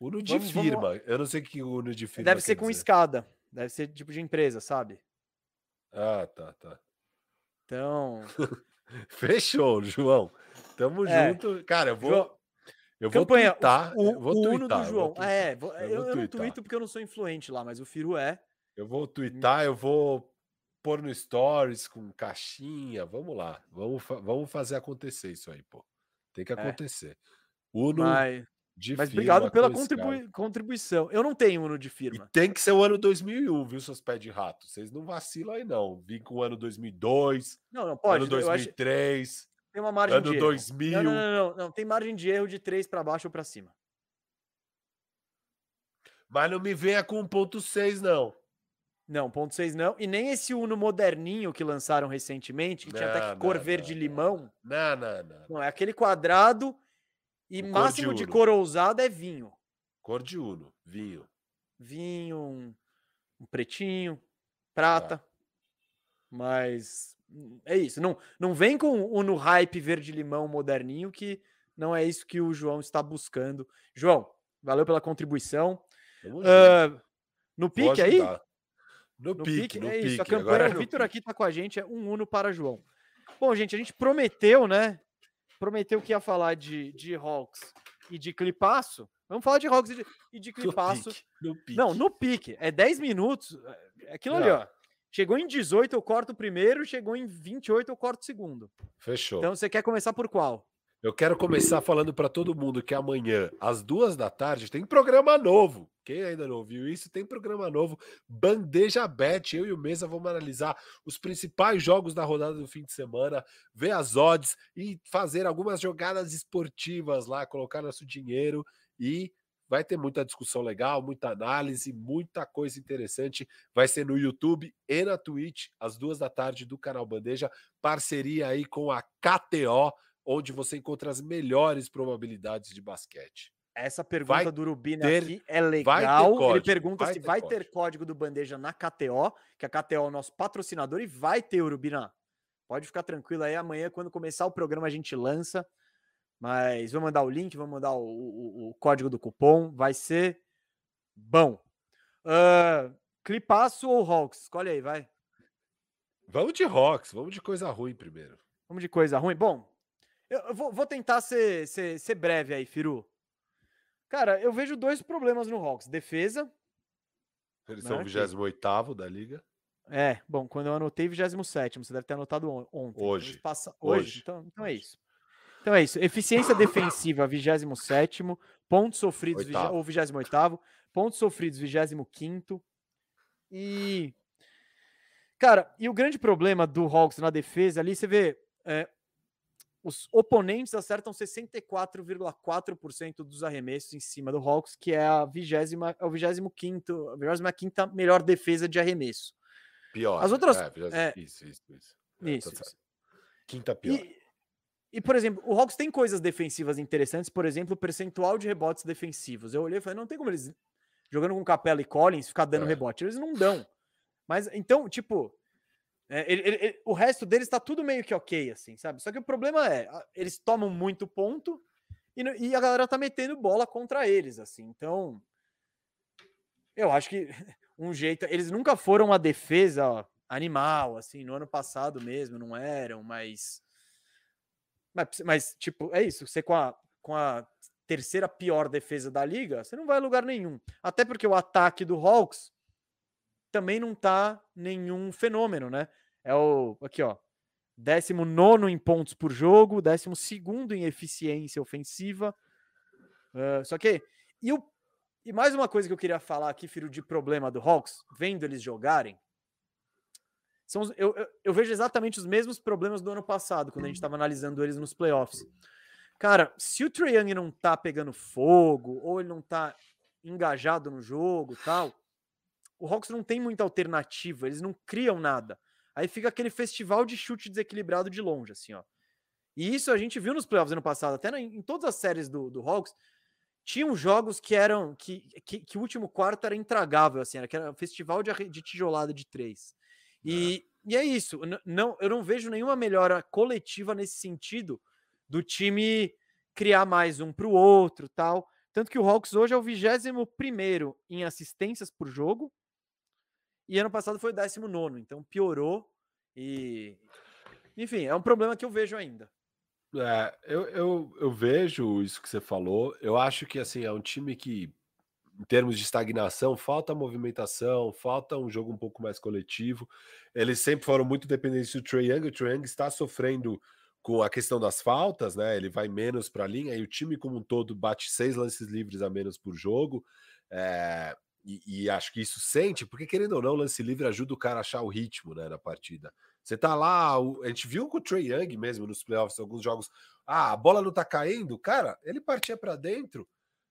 Uno de vamos, firma. Vamos... Eu não sei que Uno de firma. Deve ser com dizer. escada. Deve ser tipo de empresa, sabe? Ah, tá, tá. Então. Fechou, João. Tamo é. junto. Cara, eu vou. João... Eu vou Campanha, twittar. O, eu vou o Uno do João. Ah, é, eu, eu, eu não twito porque eu não sou influente lá, mas o Firo é. Eu vou twittar, eu vou pôr no stories com caixinha. Vamos lá. Vamos, vamos fazer acontecer isso aí, pô. Tem que é. acontecer. É. Uno. Mas... De Mas obrigado pela contribui contribuição. Eu não tenho Uno de firma. E tem que ser o ano 2001, viu, seus pés de rato? Vocês não vacilam aí, não. Vim com o ano 2002. Não, não pode. Ano 2003. Acho... Tem uma margem ano de 2000. Não, não, não, não, não. Tem margem de erro de 3 para baixo ou para cima. Mas não me venha com 1.6, não. Não, ponto 6 não. E nem esse Uno moderninho que lançaram recentemente, que não, tinha até que cor verde-limão. Não, não, não. Não, é aquele quadrado e máximo de, de, cor ousada é vinho. Cor de uno, vinho. Vinho, um, um pretinho, prata. Ah. Mas é isso. Não, não vem com o no hype verde-limão moderninho, que não é isso que o João está buscando. João, Valeu pela contribuição. Uh, no pique aí? No, no pique, pique, no é pique. isso. A campanha, é o Vitor aqui tá com a gente, é um Uno para João. Bom, gente, a gente prometeu, né? Prometeu que ia falar de, de Hawks e de Clipaço. Vamos falar de Hawks e de, e de Clipaço. No pique, no pique. Não, no pique. É 10 minutos. É aquilo Não. ali, ó. Chegou em 18, eu corto o primeiro. Chegou em 28, eu corto o segundo. Fechou. Então você quer começar por qual? Eu quero começar falando para todo mundo que amanhã, às duas da tarde, tem programa novo. Quem ainda não viu isso, tem programa novo. Bandeja Bet. Eu e o Mesa vamos analisar os principais jogos da rodada do fim de semana, ver as odds e fazer algumas jogadas esportivas lá, colocar nosso dinheiro e vai ter muita discussão legal, muita análise, muita coisa interessante. Vai ser no YouTube e na Twitch, às duas da tarde, do canal Bandeja. Parceria aí com a KTO onde você encontra as melhores probabilidades de basquete. Essa pergunta vai do Rubina ter, aqui é legal. Código, Ele pergunta vai se vai código. ter código do Bandeja na KTO, que a KTO é o nosso patrocinador, e vai ter, Urubina. Pode ficar tranquilo aí, amanhã, quando começar o programa, a gente lança. Mas vou mandar o link, vou mandar o, o, o código do cupom. Vai ser bom. Uh, clipaço ou Hawks? Escolhe aí, vai. Vamos de Hawks, vamos de coisa ruim primeiro. Vamos de coisa ruim. Bom, eu vou, vou tentar ser, ser, ser, breve aí, Firu. Cara, eu vejo dois problemas no Hawks. Defesa. Eles né, são o 28 da liga. É, bom, quando eu anotei 27, você deve ter anotado ontem. Hoje. Passa... Hoje. Hoje. Então, então é isso. Então é isso. Eficiência defensiva, 27. Pontos sofridos, Oitavo. ou 28. Pontos sofridos, 25. E. Cara, e o grande problema do Hawks na defesa ali, você vê. É, os oponentes acertam 64,4% dos arremessos em cima do Hawks, que é a 20 é o 25 a 25 melhor defesa de arremesso. Pior. As outras é, é, isso, isso, isso. É, isso, tá isso. Quinta pior. E, e, por exemplo, o Hawks tem coisas defensivas interessantes, por exemplo, o percentual de rebotes defensivos. Eu olhei e falei, não tem como eles jogando com Capela e Collins ficar dando é. rebote, eles não dão. Mas então, tipo, é, ele, ele, o resto deles está tudo meio que ok, assim, sabe? Só que o problema é, eles tomam muito ponto e, e, a galera tá metendo bola contra eles, assim. Então, eu acho que um jeito. Eles nunca foram uma defesa animal, assim, no ano passado mesmo, não eram, mas. Mas, mas tipo, é isso. Você com a, com a terceira pior defesa da liga, você não vai a lugar nenhum. Até porque o ataque do Hawks também não tá nenhum fenômeno, né? É o aqui, ó. 19 em pontos por jogo, 12 em eficiência ofensiva. Uh, só que. E, o, e mais uma coisa que eu queria falar aqui, filho, de problema do Hawks, vendo eles jogarem. São eu, eu, eu, vejo exatamente os mesmos problemas do ano passado, quando a gente estava analisando eles nos playoffs. Cara, se o Trae Young não tá pegando fogo, ou ele não tá engajado no jogo tal, o Hawks não tem muita alternativa, eles não criam nada. Aí fica aquele festival de chute desequilibrado de longe, assim, ó. E isso a gente viu nos playoffs ano passado, até na, em todas as séries do, do Hawks, tinham jogos que eram que, que, que, o último quarto era intragável, assim, era, que era um festival de, de tijolada de três. E é, e é isso. Não, eu não vejo nenhuma melhora coletiva nesse sentido do time criar mais um para o outro, tal. Tanto que o Hawks hoje é o 21 primeiro em assistências por jogo, e ano passado foi o 19, então piorou. E. Enfim, é um problema que eu vejo ainda. É, eu, eu, eu vejo isso que você falou. Eu acho que assim é um time que, em termos de estagnação, falta movimentação, falta um jogo um pouco mais coletivo. Eles sempre foram muito dependentes do Trae Young. O Trae Young está sofrendo com a questão das faltas, né? Ele vai menos para a linha e o time como um todo bate seis lances livres a menos por jogo. É, e, e, acho que isso sente, porque querendo ou não, o lance livre ajuda o cara a achar o ritmo né, na partida. Você tá lá, a gente viu com o Trey Young mesmo nos playoffs, alguns jogos, ah, a bola não tá caindo, cara, ele partia para dentro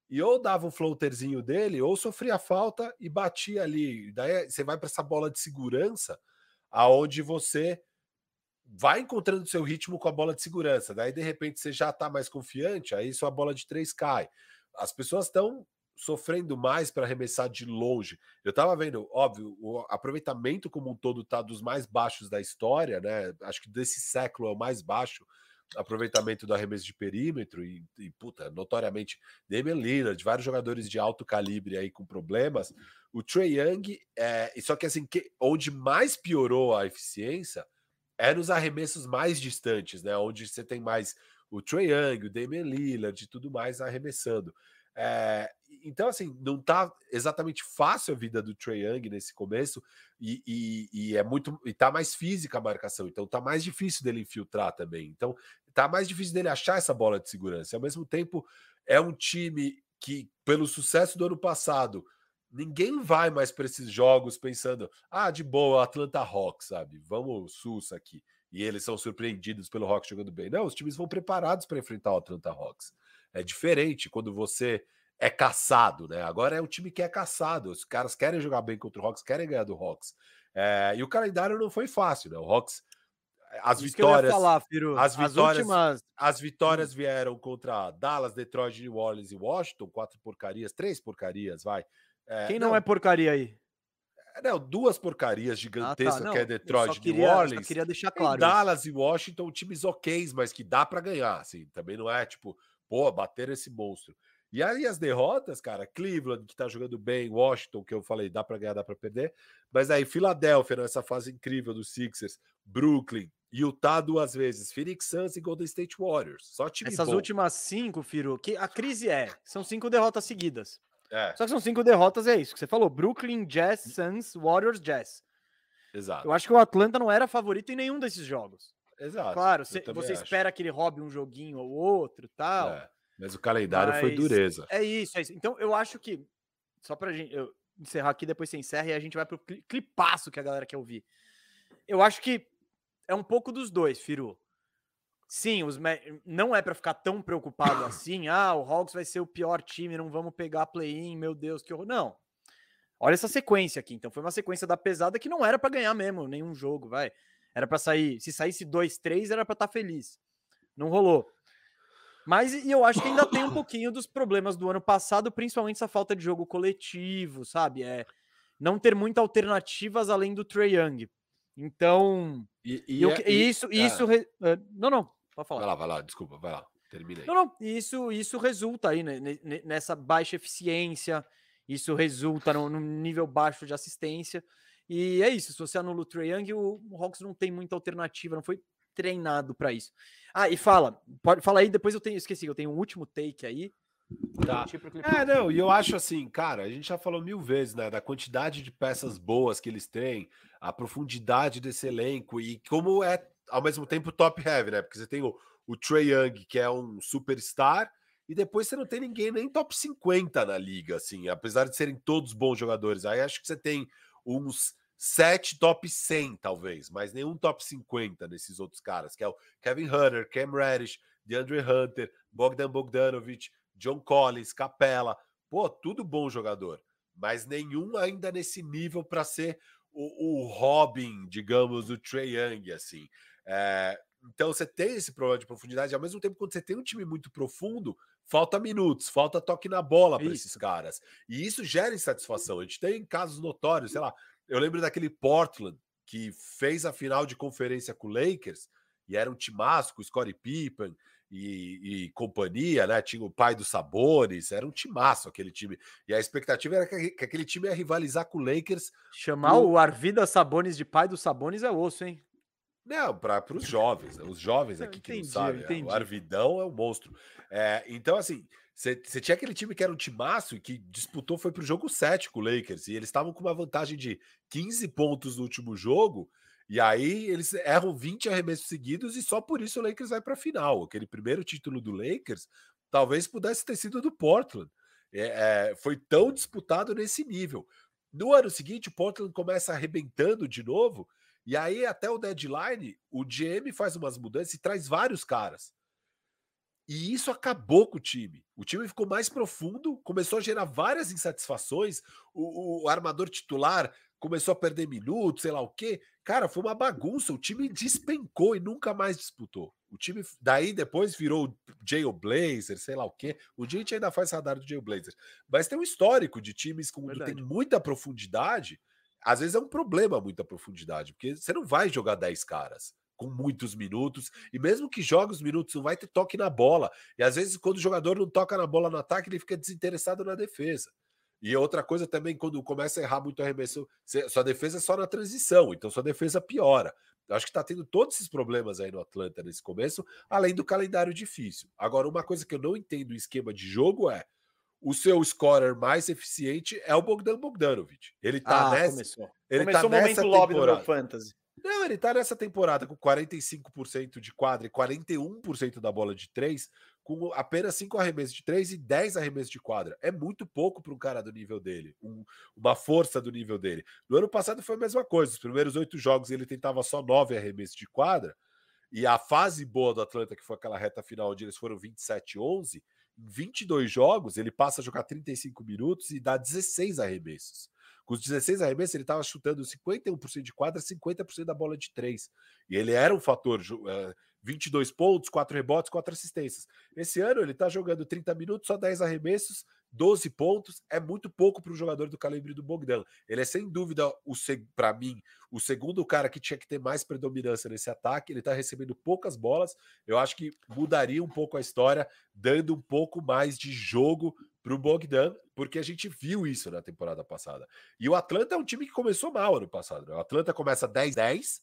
e ou dava um floaterzinho dele, ou sofria falta e batia ali. Daí você vai para essa bola de segurança, aonde você vai encontrando seu ritmo com a bola de segurança. Daí de repente você já tá mais confiante, aí sua bola de três cai. As pessoas estão sofrendo mais para arremessar de longe. Eu estava vendo, óbvio, o aproveitamento como um todo está dos mais baixos da história, né? Acho que desse século é o mais baixo aproveitamento do arremesso de perímetro e, e puta, notoriamente Damian Lillard, vários jogadores de alto calibre aí com problemas. O Trey Young, é, só que assim, que, onde mais piorou a eficiência é nos arremessos mais distantes, né? Onde você tem mais o Trey Young, o Damian Lillard e tudo mais arremessando. É, então, assim, não tá exatamente fácil a vida do Trey Young nesse começo e, e, e, é muito. E tá mais física a marcação, então tá mais difícil dele infiltrar também. Então, tá mais difícil dele achar essa bola de segurança. Ao mesmo tempo, é um time que, pelo sucesso do ano passado, ninguém vai mais para esses jogos pensando, ah, de boa, Atlanta Hawks, sabe? Vamos sus aqui. E eles são surpreendidos pelo Hawks jogando bem. Não, os times vão preparados para enfrentar o Atlanta Hawks. É diferente quando você é caçado, né? Agora é um time que é caçado. Os caras querem jogar bem contra o Hawks, querem ganhar do Hawks. É, e o calendário não foi fácil, né? O Hawks, as Isso vitórias, falar, Firo. as vitórias, as, últimas... as vitórias hum. vieram contra Dallas, Detroit, New Orleans e Washington, quatro porcarias, três porcarias, vai. É, Quem não, não, é porcaria aí? É, não, duas porcarias gigantescas, ah, tá. não, que é Detroit e New Orleans. Eu queria deixar claro. Dallas e Washington, times ok, mas que dá para ganhar, assim. Também não é tipo, pô, bater esse monstro. E aí as derrotas, cara, Cleveland, que tá jogando bem, Washington, que eu falei, dá para ganhar, dá para perder. Mas aí Filadélfia, nessa fase incrível dos Sixers, Brooklyn, Utah duas vezes, Phoenix Suns e Golden State Warriors. Só time Essas bom. últimas cinco, Firo, que a crise é, são cinco derrotas seguidas. É. Só que são cinco derrotas, é isso que você falou, Brooklyn, Jazz, Suns, Warriors, Jazz. Exato. Eu acho que o Atlanta não era favorito em nenhum desses jogos. Exato. Claro, você, você espera que ele roube um joguinho ou outro, tal. É. Mas o calendário Mas foi dureza. É isso, é isso. Então eu acho que, só pra gente eu encerrar aqui, depois você encerra e a gente vai pro clipaço que a galera quer ouvir. Eu acho que é um pouco dos dois, Firu. Sim, os não é para ficar tão preocupado assim. Ah, o Hawks vai ser o pior time, não vamos pegar play-in, meu Deus, que horror. Não. Olha essa sequência aqui. Então foi uma sequência da pesada que não era para ganhar mesmo nenhum jogo, vai. Era para sair, se saísse 2-3 era para estar tá feliz. Não rolou. Mas e eu acho que ainda tem um pouquinho dos problemas do ano passado, principalmente essa falta de jogo coletivo, sabe? É não ter muitas alternativas além do Trey Young. Então, e, e, eu, é, e isso, e, isso, é. não, não, pode falar. Vai lá, vai lá, desculpa, vai lá, terminei. Não, não, isso, isso resulta aí né, nessa baixa eficiência, isso resulta no, nível baixo de assistência. E é isso, se você anula o Trey Young, o Hawks não tem muita alternativa, não foi treinado para isso. Ah, e fala, pode falar aí, depois eu tenho, esqueci, eu tenho um último take aí. Tá. É, não, e eu acho assim, cara, a gente já falou mil vezes, né, da quantidade de peças boas que eles têm, a profundidade desse elenco e como é ao mesmo tempo top heavy, né? Porque você tem o, o Trey Young, que é um superstar, e depois você não tem ninguém nem top 50 na liga, assim, apesar de serem todos bons jogadores. Aí acho que você tem uns sete top 100, talvez, mas nenhum top 50 nesses outros caras, que é o Kevin Hunter, Cam Reddish, DeAndre Hunter, Bogdan Bogdanovic, John Collins, Capella. Pô, tudo bom jogador, mas nenhum ainda nesse nível para ser o, o, Robin, digamos, do Trey Young, assim. É, então você tem esse problema de profundidade, ao mesmo tempo, quando você tem um time muito profundo, falta minutos, falta toque na bola para esses caras. E isso gera insatisfação. A gente tem casos notórios, sei lá, eu lembro daquele Portland que fez a final de conferência com o Lakers e era um timaço com o Scottie Pippen e, e, companhia, né? Tinha o pai dos Sabones, era um timaço aquele time. E a expectativa era que, que aquele time ia rivalizar com o Lakers. Chamar o Arvida Sabones de pai dos Sabones é osso, hein? Não, para os jovens, né? os jovens aqui que entendi, não sabem, né? o Arvidão é um monstro. É, então, assim, você tinha aquele time que era um timaço e que disputou, foi para o jogo 7 com o Lakers, e eles estavam com uma vantagem de 15 pontos no último jogo, e aí eles erram 20 arremessos seguidos, e só por isso o Lakers vai para a final. Aquele primeiro título do Lakers talvez pudesse ter sido do Portland. É, é, foi tão disputado nesse nível. No ano seguinte, o Portland começa arrebentando de novo, e aí, até o deadline, o GM faz umas mudanças e traz vários caras. E isso acabou com o time. O time ficou mais profundo, começou a gerar várias insatisfações. O, o, armador titular começou a perder minutos, sei lá o quê. Cara, foi uma bagunça. O time despencou e nunca mais disputou. O time daí depois virou Jail Blazer, sei lá o quê. O gente ainda faz radar do Jail Blazer. Mas tem um histórico de times com tem muita profundidade. Às vezes é um problema muita profundidade, porque você não vai jogar 10 caras. com muitos minutos, e mesmo que jogue os minutos, não vai ter toque na bola. E às vezes, quando o jogador não toca na bola no ataque, ele fica desinteressado na defesa. E outra coisa também, quando começa a errar muito arremesso, sua defesa é só na transição, então sua defesa piora. Eu acho que está tendo todos esses problemas aí no Atlanta nesse começo, além do calendário difícil. Agora, uma coisa que eu não entendo o esquema de jogo é o seu scorer mais eficiente é o Bogdan Bogdanovic. Ele tá ah, nessa. Começou, ele começou tá o momento lobby do meu fantasy. Não, ele tá nessa temporada com 45% de quadra e 41% da bola de três, com apenas 5 arremessos de 3 e 10 arremessos de quadra. É muito pouco para um cara do nível dele, um, uma força do nível dele. No ano passado foi a mesma coisa. Os primeiros oito jogos ele tentava só 9 arremessos de quadra, e a fase boa do Atlanta, que foi aquela reta final onde eles foram 27-11, em 22 jogos ele passa a jogar 35 minutos e dá 16 arremessos. Com os 16 arremessos, ele estava chutando 51% de quadra, 50% da bola de três. E ele era um fator, uh, 22 pontos, 4 rebotes, 4 assistências. Esse ano ele está jogando 30 minutos, só 10 arremessos, 12 pontos. É muito pouco para um jogador do calibre do Bogdan. Ele é sem dúvida, para mim, o segundo cara que tinha que ter mais predominância nesse ataque. Ele está recebendo poucas bolas. Eu acho que mudaria um pouco a história, dando um pouco mais de jogo para o Bogdan, porque a gente viu isso na temporada passada. E o Atlanta é um time que começou mal ano passado. Né? O Atlanta começa 10-10,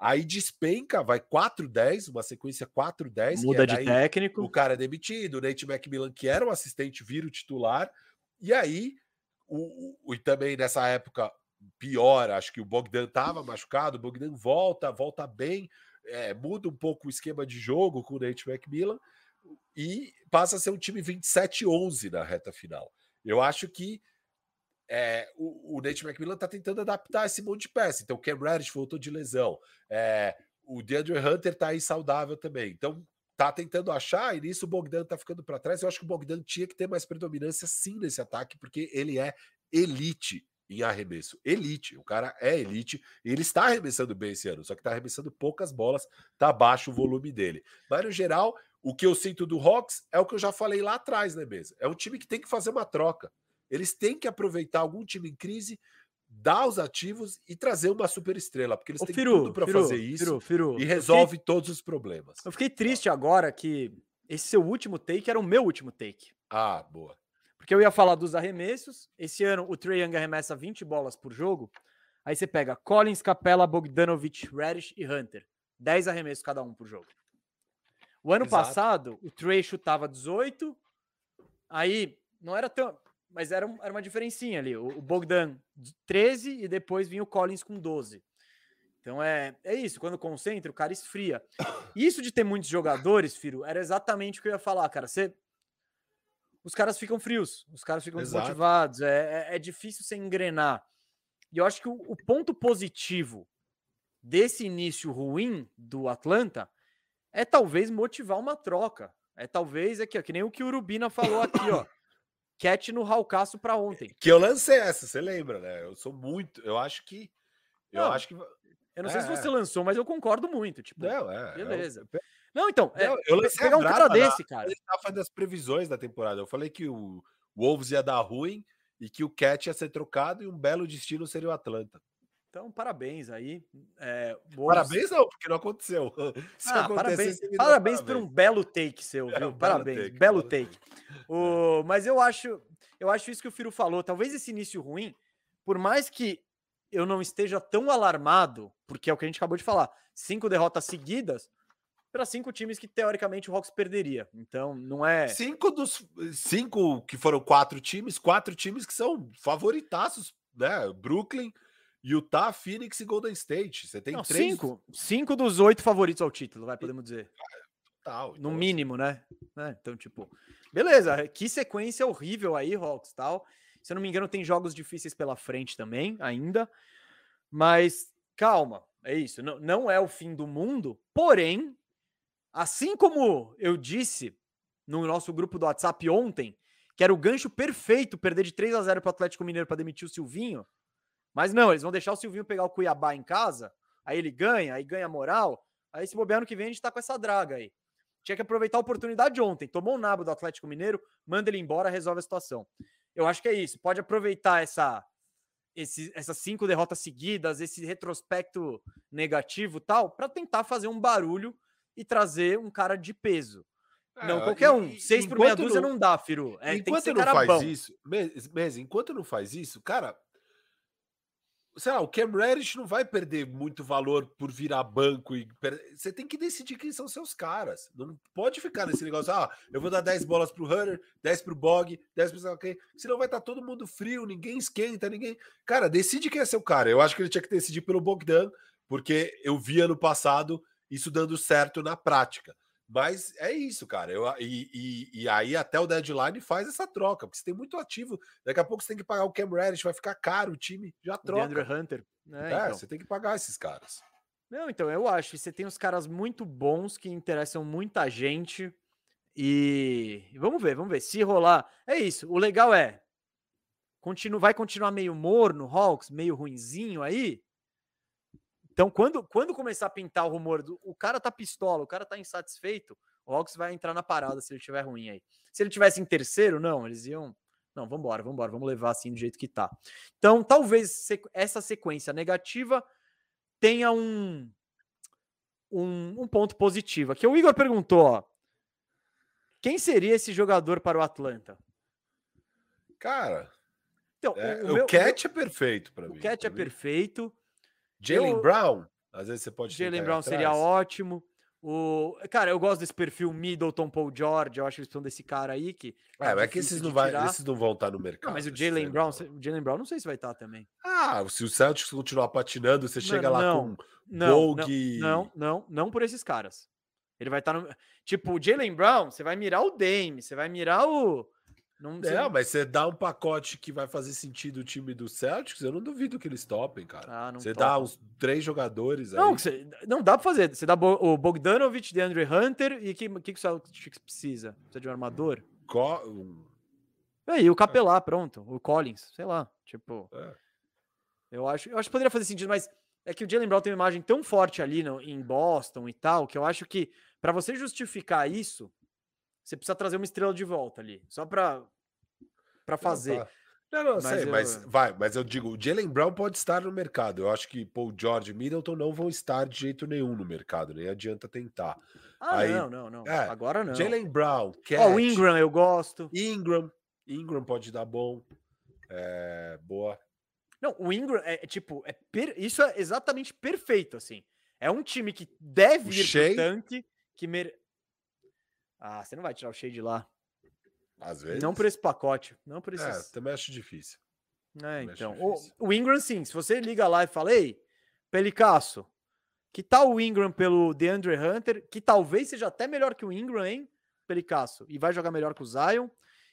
aí despenca, vai 4-10, uma sequência 4-10. Muda é de técnico. O cara é demitido, o Nate McMillan, que era um assistente, vira o titular. E aí, o, o, e também nessa época, pior, acho que o Bogdan estava machucado, o Bogdan volta, volta bem, é, muda um pouco o esquema de jogo com o Nate McMillan e passa a ser um time 27-11 na reta final. Eu acho que é, o, o Nate McMillan está tentando adaptar esse monte de peça. Então, o Cam Reddish voltou de lesão. É, o DeAndre Hunter está aí saudável também. Então, tá tentando achar, e nisso o Bogdan tá ficando para trás. Eu acho que o Bogdan tinha que ter mais predominância sim nesse ataque, porque ele é elite em arremesso. Elite, o cara é elite e ele está arremessando bem esse ano, só que está arremessando poucas bolas, tá baixo o volume dele. Mas no geral, o que eu sinto do Hawks é o que eu já falei lá atrás, né, mesa? É um time que tem que fazer uma troca. Eles têm que aproveitar algum time em crise, dar os ativos e trazer uma super estrela, porque eles Ô, têm Firu, tudo para fazer isso Firu, Firu, e resolve fiquei... todos os problemas. Eu fiquei triste agora que esse seu último take era o meu último take. Ah, boa. Porque eu ia falar dos arremessos. Esse ano o Trey Young arremessa 20 bolas por jogo. Aí você pega Collins, Capella, Bogdanovich, Reddish e Hunter. 10 arremessos cada um por jogo. O ano Exato. passado, o Trey chutava 18, aí não era tão. Mas era, era uma diferencinha ali. O, o Bogdan 13 e depois vinha o Collins com 12. Então é, é isso, quando concentra, o cara esfria. Isso de ter muitos jogadores, Firo, era exatamente o que eu ia falar, cara. Você. Os caras ficam frios, os caras ficam Exato. desmotivados, é, é, é, difícil você engrenar. E eu acho que o, o ponto positivo desse início ruim do Atlanta é talvez motivar uma troca. É talvez aqui, ó, que nem o que o Urubina falou aqui, ó. Cat no Raucaço para ontem. Que eu lancei essa, você lembra, né? Eu sou muito, eu acho que eu não, acho que eu não é, sei se você lançou, mas eu concordo muito, tipo. Não, é. Beleza. Eu, não, então, é, eu lancei pegar um cara desse, cara. Fazendo as previsões da temporada. Eu falei que o Wolves ia dar ruim e que o Cat ia ser trocado e um belo destino seria o Atlanta. Então, parabéns aí. É, Parabéns não, porque não aconteceu. Ah, parabéns, parabéns, por um belo take seu, é, viu? É, um parabéns, belo take. Belo take. O, mas eu acho, eu acho isso que o Firo falou. Talvez esse início ruim, por mais que eu não esteja tão alarmado, porque é o que a gente acabou de falar, cinco derrotas seguidas para cinco times que teoricamente o Hawks perderia. Então, não é cinco dos cinco que foram quatro times, quatro times que são favoritaços, né? Brooklyn Utah, Phoenix e Golden State. Você tem Não, três. Cinco, cinco dos oito favoritos ao título, vai, podemos dizer. Total. Então, no mínimo, né? É, então, tipo, beleza. Que sequência horrível aí, Hawks tal. Se eu não me engano, tem jogos difíceis pela frente também, ainda. Mas calma, é isso. Não, não é o fim do mundo. Porém, assim como eu disse no nosso grupo do WhatsApp ontem, que era o gancho perfeito perder de 3 a 0 para o Atlético Mineiro para demitir o Silvinho mas não, eles vão deixar o Silvinho pegar o Cuiabá em casa, aí ele ganha, aí ganha moral. Aí se bobear ano que vem a gente tá com essa draga aí. Tinha que aproveitar a oportunidade ontem. Tomou o um nabo do Atlético Mineiro, manda ele embora, resolve a situação. Eu acho que é isso. Pode aproveitar essa esse, essas cinco derrotas seguidas, esse retrospecto negativo tal, para tentar fazer um barulho e trazer um cara de peso. É, não qualquer um. Seis por meia dúzia não, não dá, Firu. É, enquanto não faz bom. isso, mesmo, enquanto não faz isso, cara, sei lá, o Cam Reddish não vai perder muito valor por virar banco e per... você tem que decidir quem são seus caras. Não pode ficar nesse negócio, ah, eu vou dar 10 bolas pro Hunter, 10 pro Bog, 10 pro quem, senão vai estar tá todo mundo frio, ninguém esquenta, ninguém. Cara, decide quem é seu cara. Eu acho que ele tinha que decidir pelo Bogdan, porque eu vi ano passado isso dando certo na prática. Mas é isso, cara. Eu, e, e, e, aí até o deadline faz essa troca, porque você tem muito ativo. Daqui a pouco você tem que pagar o Cam Reddish, vai ficar caro o time, já troca. Andrew Hunter. É, é então. você tem que pagar esses caras. Não, então eu acho que você tem uns caras muito bons que interessam muita gente. E vamos ver, vamos ver. Se rolar, é isso. O legal é. Continua, vai continuar meio morno, Hawks, meio ruinzinho aí. Então, quando, quando começar a pintar o rumor do o cara tá pistola, o cara tá insatisfeito, o Hawks vai entrar na parada se ele estiver ruim aí. Se ele tivesse em terceiro, não, eles iam. Não, vamos embora, vamos embora, vamos levar assim do jeito que tá. Então, talvez essa sequência negativa tenha um, um, um ponto positivo. Aqui o Igor perguntou: ó, quem seria esse jogador para o Atlanta? Cara, então, é, o, o, meu, Cat é perfeito para mim. O Cat é perfeito. Jalen eu... Brown, às vezes você pode Jalen Brown seria ótimo. O... Cara, eu gosto desse perfil Middleton, Paul George, eu acho que eles precisam desse cara aí que. É, mas é que esses não, vai, esses não vão estar no mercado. Não, mas o Jalen Brown, o Jalen Brown não sei se vai estar também. Ah, se o Celtics continuar patinando, você chega lá não, com não, Não, não, não, não por esses caras. Ele vai estar no. Tipo, o Jalen Brown, você vai mirar o Dame, você vai mirar o. Não, é, mas você dá um pacote que vai fazer sentido o time do Celtics, eu não duvido que eles topem, cara. Ah, você dá uns três jogadores não, aí. Você, não, dá pra fazer. Você dá o Bogdanovich, de Andre Hunter e o que, que, que o Celtics precisa? Precisa de um armador? Co um... Aí, o Capelá, pronto. O Collins, sei lá. Tipo. É. Eu, acho, eu acho que poderia fazer sentido, mas é que o Jalen Brown tem uma imagem tão forte ali no, em Boston e tal, que eu acho que para você justificar isso, você precisa trazer uma estrela de volta ali, só para para fazer. Tá. Não, não, mas sei, eu... mas vai, mas eu digo, o Jalen Brown pode estar no mercado. Eu acho que Paul George e Middleton não vão estar de jeito nenhum no mercado, nem adianta tentar. Ah, Aí, não, não, não. É, Agora não. Jalen Brown, Cat, oh, o Ingram eu gosto. Ingram, Ingram pode dar bom. É, boa. Não, o Ingram é, é tipo, é per... isso é exatamente perfeito, assim. É um time que deve o ir Shea... pro tanque, que mere... Ah, você não vai tirar o Shea de lá. Às vezes. Não por esse pacote. Não por esse. É, também acho difícil. É, então. Difícil. O, o, Ingram, sim. Se você liga lá e fala, ei, Pelicasso, que tal o Ingram pelo DeAndre Hunter? Que talvez seja até melhor que o Ingram, hein, Pelicasso? E vai jogar melhor que o Zion.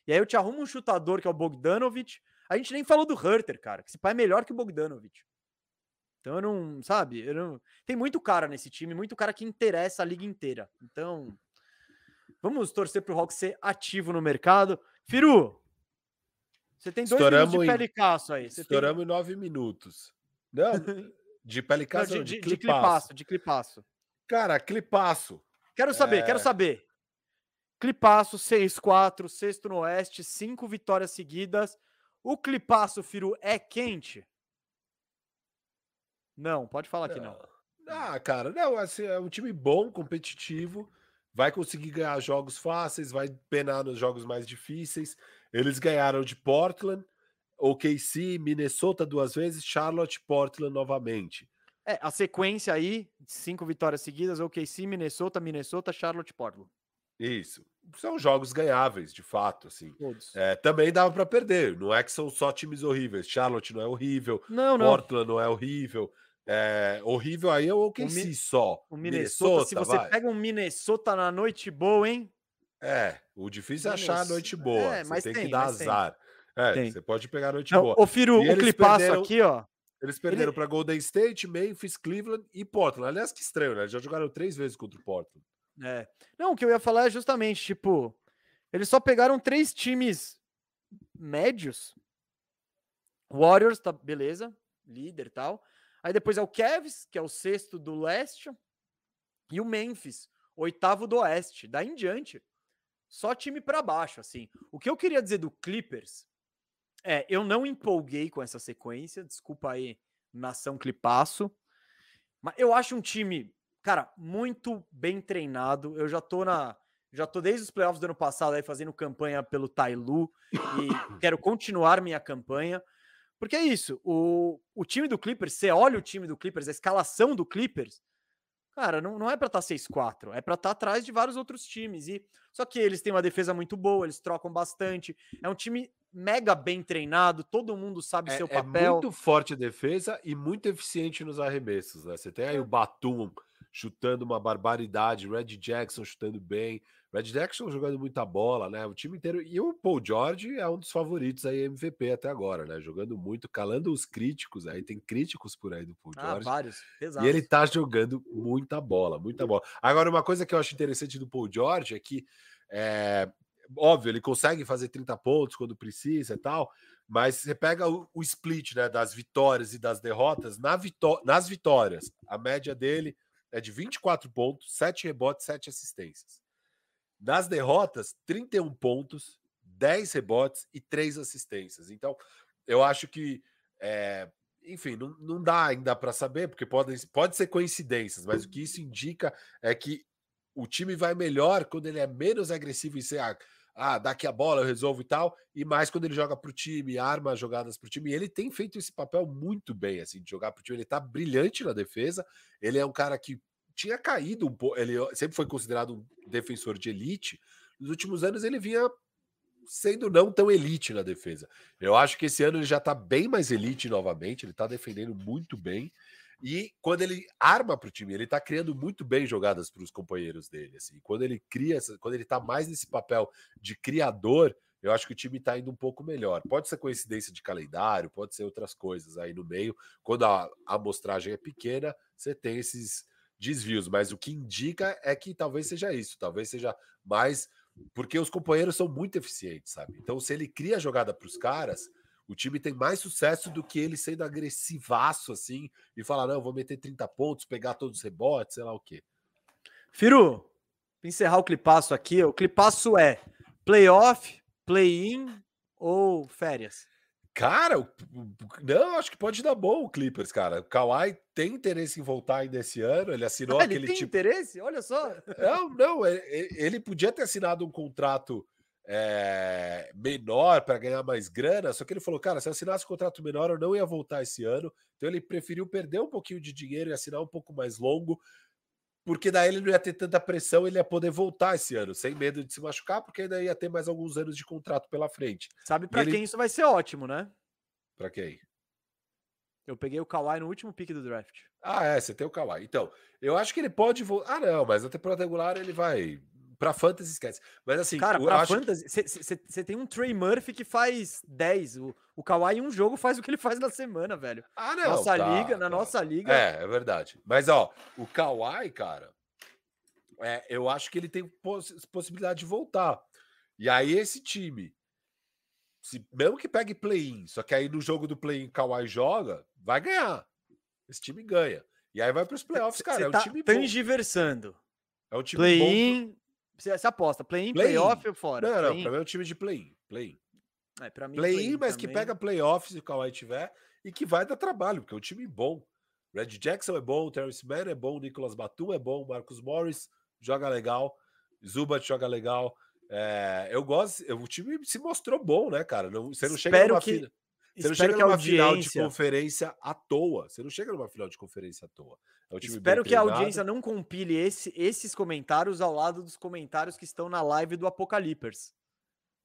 E aí eu te arrumo um chutador que é o Bogdanovich. A gente nem falou do Hunter, cara. Que esse pai é melhor que o Bogdanovich. Então eu não, sabe? Eu não... Tem muito cara nesse time, muito cara que interessa a liga inteira. Então, Vamos torcer para o Hawks ser ativo no mercado. Firu, você tem dois estouramos minutos de pele caço aí. Você estouramos tem... em nove minutos. Não, de pele caço, não, de, de, de, clipaço. De clipaço. Cara, clipaço. Quero saber, é... quero saber. Clipaço, 6-4, sexto no Oeste, cinco vitórias seguidas. O clipaço, Firu, é quente? Não, pode falar que não. Ah, cara, não, assim, é um time bom, competitivo vai conseguir ganhar jogos fáceis, vai penar nos jogos mais difíceis. Eles ganharam de Portland, OKC, Minnesota duas vezes, Charlotte, Portland novamente. É, a sequência aí, cinco vitórias seguidas, OKC, Minnesota, Minnesota, Charlotte, Portland. Isso. São jogos ganháveis, de fato, assim. É, também dava para perder. Não é que são só times horríveis. Charlotte não é horrível. Não, não. Portland não é horrível. É, horrível aí é o OKC só. O Minnesota, Minnesota se você vai. pega um Minnesota na noite boa, hein? É, o difícil é achar a noite boa. É, mas você tem, tem que dar azar. Tem. É, tem. você pode pegar a noite Não, boa. O Firu, o clipaço perderam, aqui, ó. Eles perderam ele... para Golden State, Memphis, Cleveland e Portland. Aliás, que estranho, né? Já jogaram três vezes contra o Portland. É. Não, o que eu ia falar é justamente, tipo, eles só pegaram três times médios. Warriors, tá, beleza, líder e tal. Aí depois é o Cavs, que é o sexto do leste, e o Memphis, oitavo do oeste. Daí em diante, só time para baixo, assim. O que eu queria dizer do Clippers É, eu não empolguei com essa sequência, desculpa aí, nação clipaço. Mas eu acho um time, cara, muito bem treinado. Eu já tô na. Já tô desde os playoffs do ano passado aí fazendo campanha pelo Tailu e quero continuar minha campanha. Porque é isso, o, o time do Clippers, você olha o time do Clippers, a escalação do Clippers, cara, não, não é para estar tá 6-4, é para estar tá atrás de vários outros times. E Só que eles têm uma defesa muito boa, eles trocam bastante. É um time mega bem treinado, todo mundo sabe é, seu papel. É muito forte a defesa e muito eficiente nos arremessos, né? Você tem aí o Batum chutando uma barbaridade, Red Jackson chutando bem, Red Jackson jogando muita bola, né? O time inteiro. E o Paul George é um dos favoritos aí MVP até agora, né? Jogando muito, calando os críticos. Aí tem críticos por aí do Paul ah, George. vários. Exato. E ele tá jogando muita bola, muita bola. Agora, uma coisa que eu acho interessante do Paul George é que. É, óbvio, ele consegue fazer 30 pontos quando precisa e tal, mas você pega o, o split né, das vitórias e das derrotas, na vitó nas vitórias, a média dele é de 24 pontos, 7 rebotes, 7 assistências. Nas derrotas, 31 pontos, 10 rebotes e 3 assistências. Então, eu acho que, é, enfim, não, não dá ainda para saber, porque pode, pode ser coincidências, mas o que isso indica é que o time vai melhor quando ele é menos agressivo em ser. Ah, ah, daqui a bola eu resolvo e tal, e mais quando ele joga para o time, arma jogadas para o time. E ele tem feito esse papel muito bem, assim, de jogar para o time. Ele está brilhante na defesa. Ele é um cara que tinha caído um pouco. Ele sempre foi considerado um defensor de elite. Nos últimos anos ele vinha sendo não tão elite na defesa. Eu acho que esse ano ele já está bem mais elite novamente. Ele está defendendo muito bem. E quando ele arma para o time, ele está criando muito bem jogadas para os companheiros dele. Assim. Quando ele cria, quando ele está mais nesse papel de criador, eu acho que o time está indo um pouco melhor. Pode ser coincidência de calendário, pode ser outras coisas aí no meio. Quando a amostragem é pequena, você tem esses desvios, mas o que indica é que talvez seja isso, talvez seja mais porque os companheiros são muito eficientes, sabe? Então, se ele cria a jogada para os caras, o time tem mais sucesso do que ele sendo agressivaço assim e falar: não, vou meter 30 pontos, pegar todos os rebotes, sei lá o quê. Firu, encerrar o clipaço aqui, o clipaço é playoff, play-in ou férias? Cara, não, acho que pode dar bom o Clippers, cara. O Kawhi tem interesse em voltar ainda esse ano. Ele assinou ah, aquele ele tem tipo. interesse? Olha só. Não, não. Ele podia ter assinado um contrato é, menor para ganhar mais grana. Só que ele falou, cara, se eu assinasse um contrato menor, eu não ia voltar esse ano. Então ele preferiu perder um pouquinho de dinheiro e assinar um pouco mais longo porque daí ele não ia ter tanta pressão, ele ia poder voltar esse ano, sem medo de se machucar, porque ainda ia ter mais alguns anos de contrato pela frente. Sabe para ele... quem isso vai ser ótimo, né? Para quem? Eu peguei o Kawhi no último pick do draft. Ah, é, você tem o Kawhi. Então, eu acho que ele pode voltar. Ah, não, mas na temporada regular ele vai Pra Fantasy, esquece. Mas assim, cara, pra Fantasy, você tem um Trey Murphy que faz 10. O, o Kawhi em um jogo faz o que ele faz na semana, velho. Ah, não. Nossa tá, liga, tá. na nossa liga. É, é verdade. Mas, ó, o Kawhi, cara, é, eu acho que ele tem poss possibilidade de voltar. E aí, esse time, se, mesmo que pegue play-in, só que aí no jogo do play-in Kawhi joga, vai ganhar. Esse time ganha. E aí vai para os playoffs, cara. é um tá time tangiversando. É um time play-in, você, você aposta, play-in, play play-off ou fora? Não, não, pra mim é um time de play-in. Play-in. É, play-in, play mas também. que pega playoffs se o Kawhi tiver e que vai dar trabalho, porque é um time bom. Red Jackson é bom, Terrence Mann é bom, Nicolas Batum é bom, Marcos Morris joga legal, Zubat joga legal. É, eu gosto, o time se mostrou bom, né, cara? Não, você não Espero chega numa que... Fina, você não chega numa audiência... final de conferência à toa. Você não chega numa final de conferência à toa. É um Espero que a audiência não compile esse, esses comentários ao lado dos comentários que estão na live do Apocalipers.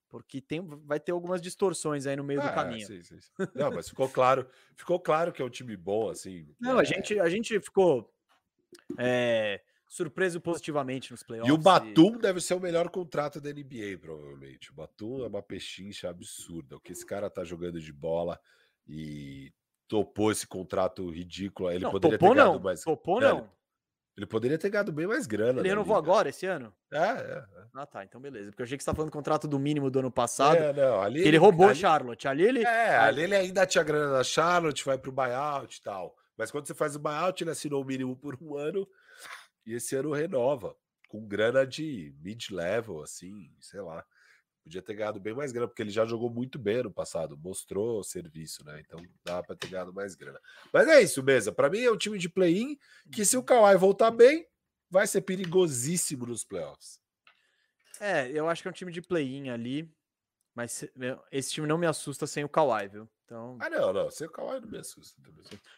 Porque tem, vai ter algumas distorções aí no meio do é, caminho. Sim, sim, sim. Não, mas ficou claro, ficou claro que é um time bom, assim. Não, é... a, gente, a gente ficou é, surpreso positivamente nos playoffs. E o Batum e... deve ser o melhor contrato da NBA, provavelmente. O Batum é uma pechincha absurda. O que esse cara tá jogando de bola e topou esse contrato ridículo. Ele não, poderia topou ter não. mais. Topou é, não. Ele poderia ter ganhado bem mais grana. Ele renovou agora esse ano? É, é, é, Ah, tá. Então beleza. Porque eu achei que você tá falando do contrato do mínimo do ano passado. É, não. Ali ele, ele roubou ali, Charlotte. Ali ele. É, ali ele ainda tinha grana na Charlotte, vai pro buyout e tal. Mas quando você faz o buyout, ele assinou o mínimo por um ano e esse ano renova, com grana de mid-level, assim, sei lá. Podia ter ganhado bem mais grana, porque ele já jogou muito bem no passado, mostrou serviço, né? Então dá para ter ganhado mais grana. Mas é isso, mesa. Para mim é um time de play-in que, se o Kawhi voltar bem, vai ser perigosíssimo nos playoffs. É, eu acho que é um time de play-in ali, mas esse time não me assusta sem o Kawhi, viu? Então... Ah, não, não. Sem o Kawhi não me assusta.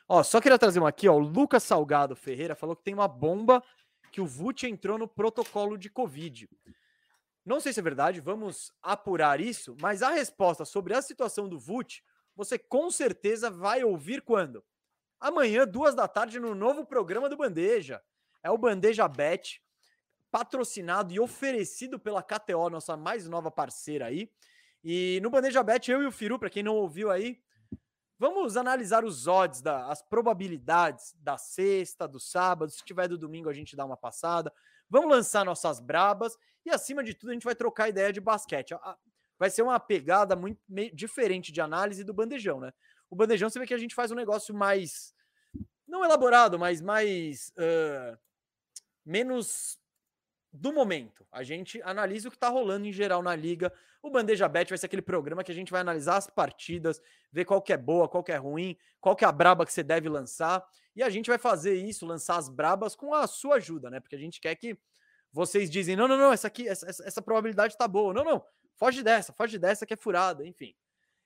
Ó, só queria trazer uma aqui, ó. O Lucas Salgado Ferreira falou que tem uma bomba que o Vult entrou no protocolo de Covid. Não sei se é verdade, vamos apurar isso, mas a resposta sobre a situação do Vult, você com certeza vai ouvir quando? Amanhã, duas da tarde, no novo programa do Bandeja. É o Bandeja Bet, patrocinado e oferecido pela KTO, nossa mais nova parceira aí. E no Bandeja Bet, eu e o Firu, para quem não ouviu aí, vamos analisar os odds, da, as probabilidades da sexta, do sábado. Se tiver do domingo, a gente dá uma passada. Vamos lançar nossas brabas e, acima de tudo, a gente vai trocar ideia de basquete. Vai ser uma pegada muito diferente de análise do bandejão, né? O bandejão, você vê que a gente faz um negócio mais. Não elaborado, mas mais. Uh, menos do momento. A gente analisa o que está rolando em geral na liga. O Bandeja Bet vai ser aquele programa que a gente vai analisar as partidas, ver qual que é boa, qual que é ruim, qual que é a braba que você deve lançar. E a gente vai fazer isso, lançar as brabas com a sua ajuda, né? Porque a gente quer que vocês dizem, não, não, não, essa aqui, essa, essa probabilidade tá boa. Não, não, foge dessa, foge dessa que é furada, enfim.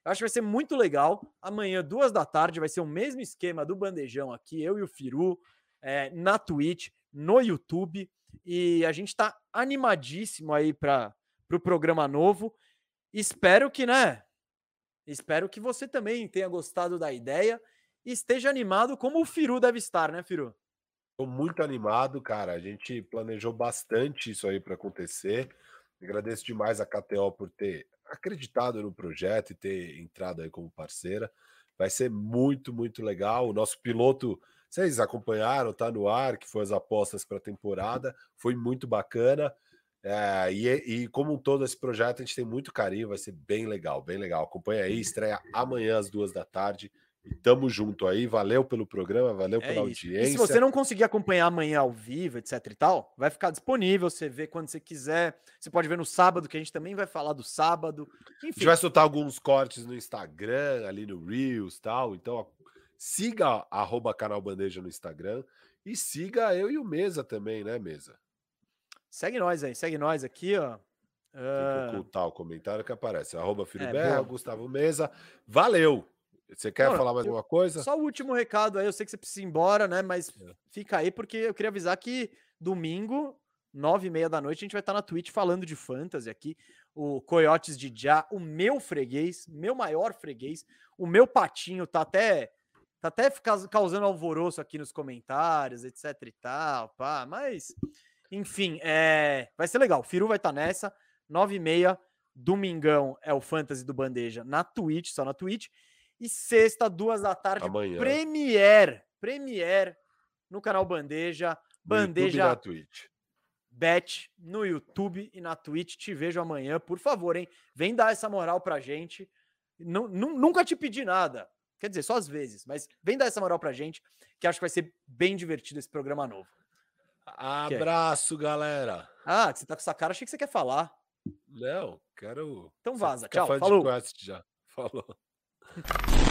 Eu acho que vai ser muito legal. Amanhã, duas da tarde, vai ser o mesmo esquema do Bandejão aqui, eu e o Firu, é, na Twitch, no YouTube. E a gente tá animadíssimo aí para o pro programa novo. Espero que, né? Espero que você também tenha gostado da ideia e esteja animado como o Firu deve estar, né, Firu? Estou muito animado, cara. A gente planejou bastante isso aí para acontecer. Agradeço demais a KTO por ter acreditado no projeto e ter entrado aí como parceira. Vai ser muito, muito legal. O nosso piloto, vocês acompanharam, tá no ar, que foi as apostas para a temporada. Foi muito bacana. É, e, e, como um todo, esse projeto a gente tem muito carinho, vai ser bem legal, bem legal. Acompanha aí, estreia amanhã às duas da tarde. E tamo junto aí, valeu pelo programa, valeu é pela isso. audiência. E se você não conseguir acompanhar amanhã ao vivo, etc e tal, vai ficar disponível, você vê quando você quiser. Você pode ver no sábado, que a gente também vai falar do sábado. Enfim. A gente vai soltar alguns cortes no Instagram, ali no Reels tal. Então, siga arroba canal Bandeja no Instagram e siga eu e o Mesa também, né, Mesa? Segue nós aí, segue nós aqui, ó. Tem que ocultar o comentário que aparece. Arroba Filiberto, é, Gustavo Mesa. Valeu! Você quer não, falar mais alguma coisa? Só o último recado aí, eu sei que você precisa ir embora, né? Mas é. fica aí, porque eu queria avisar que domingo, nove e meia da noite, a gente vai estar na Twitch falando de fantasy aqui. O Coyotes de Já, o meu freguês, meu maior freguês, o meu patinho tá até tá até causando alvoroço aqui nos comentários, etc e tal, pá, mas enfim, é, vai ser legal. O Firu vai estar nessa, nove e meia, domingão é o Fantasy do Bandeja na Twitch, só na Twitch. E sexta, duas da tarde, Amanhã. Premiere. Premiere no canal Bandeja. Bandeja. No na Twitch. Bet no YouTube e na Twitch. Te vejo amanhã, por favor, hein? Vem dar essa moral pra gente. nunca te pedi nada. Quer dizer, só às vezes, mas vem dar essa moral pra gente, que acho que vai ser bem divertido esse programa novo. Abraço, que é? galera. Ah, você tá com essa cara, achei que você quer falar. Não, quero. Então vaza, tchau. Falou. já. Falou.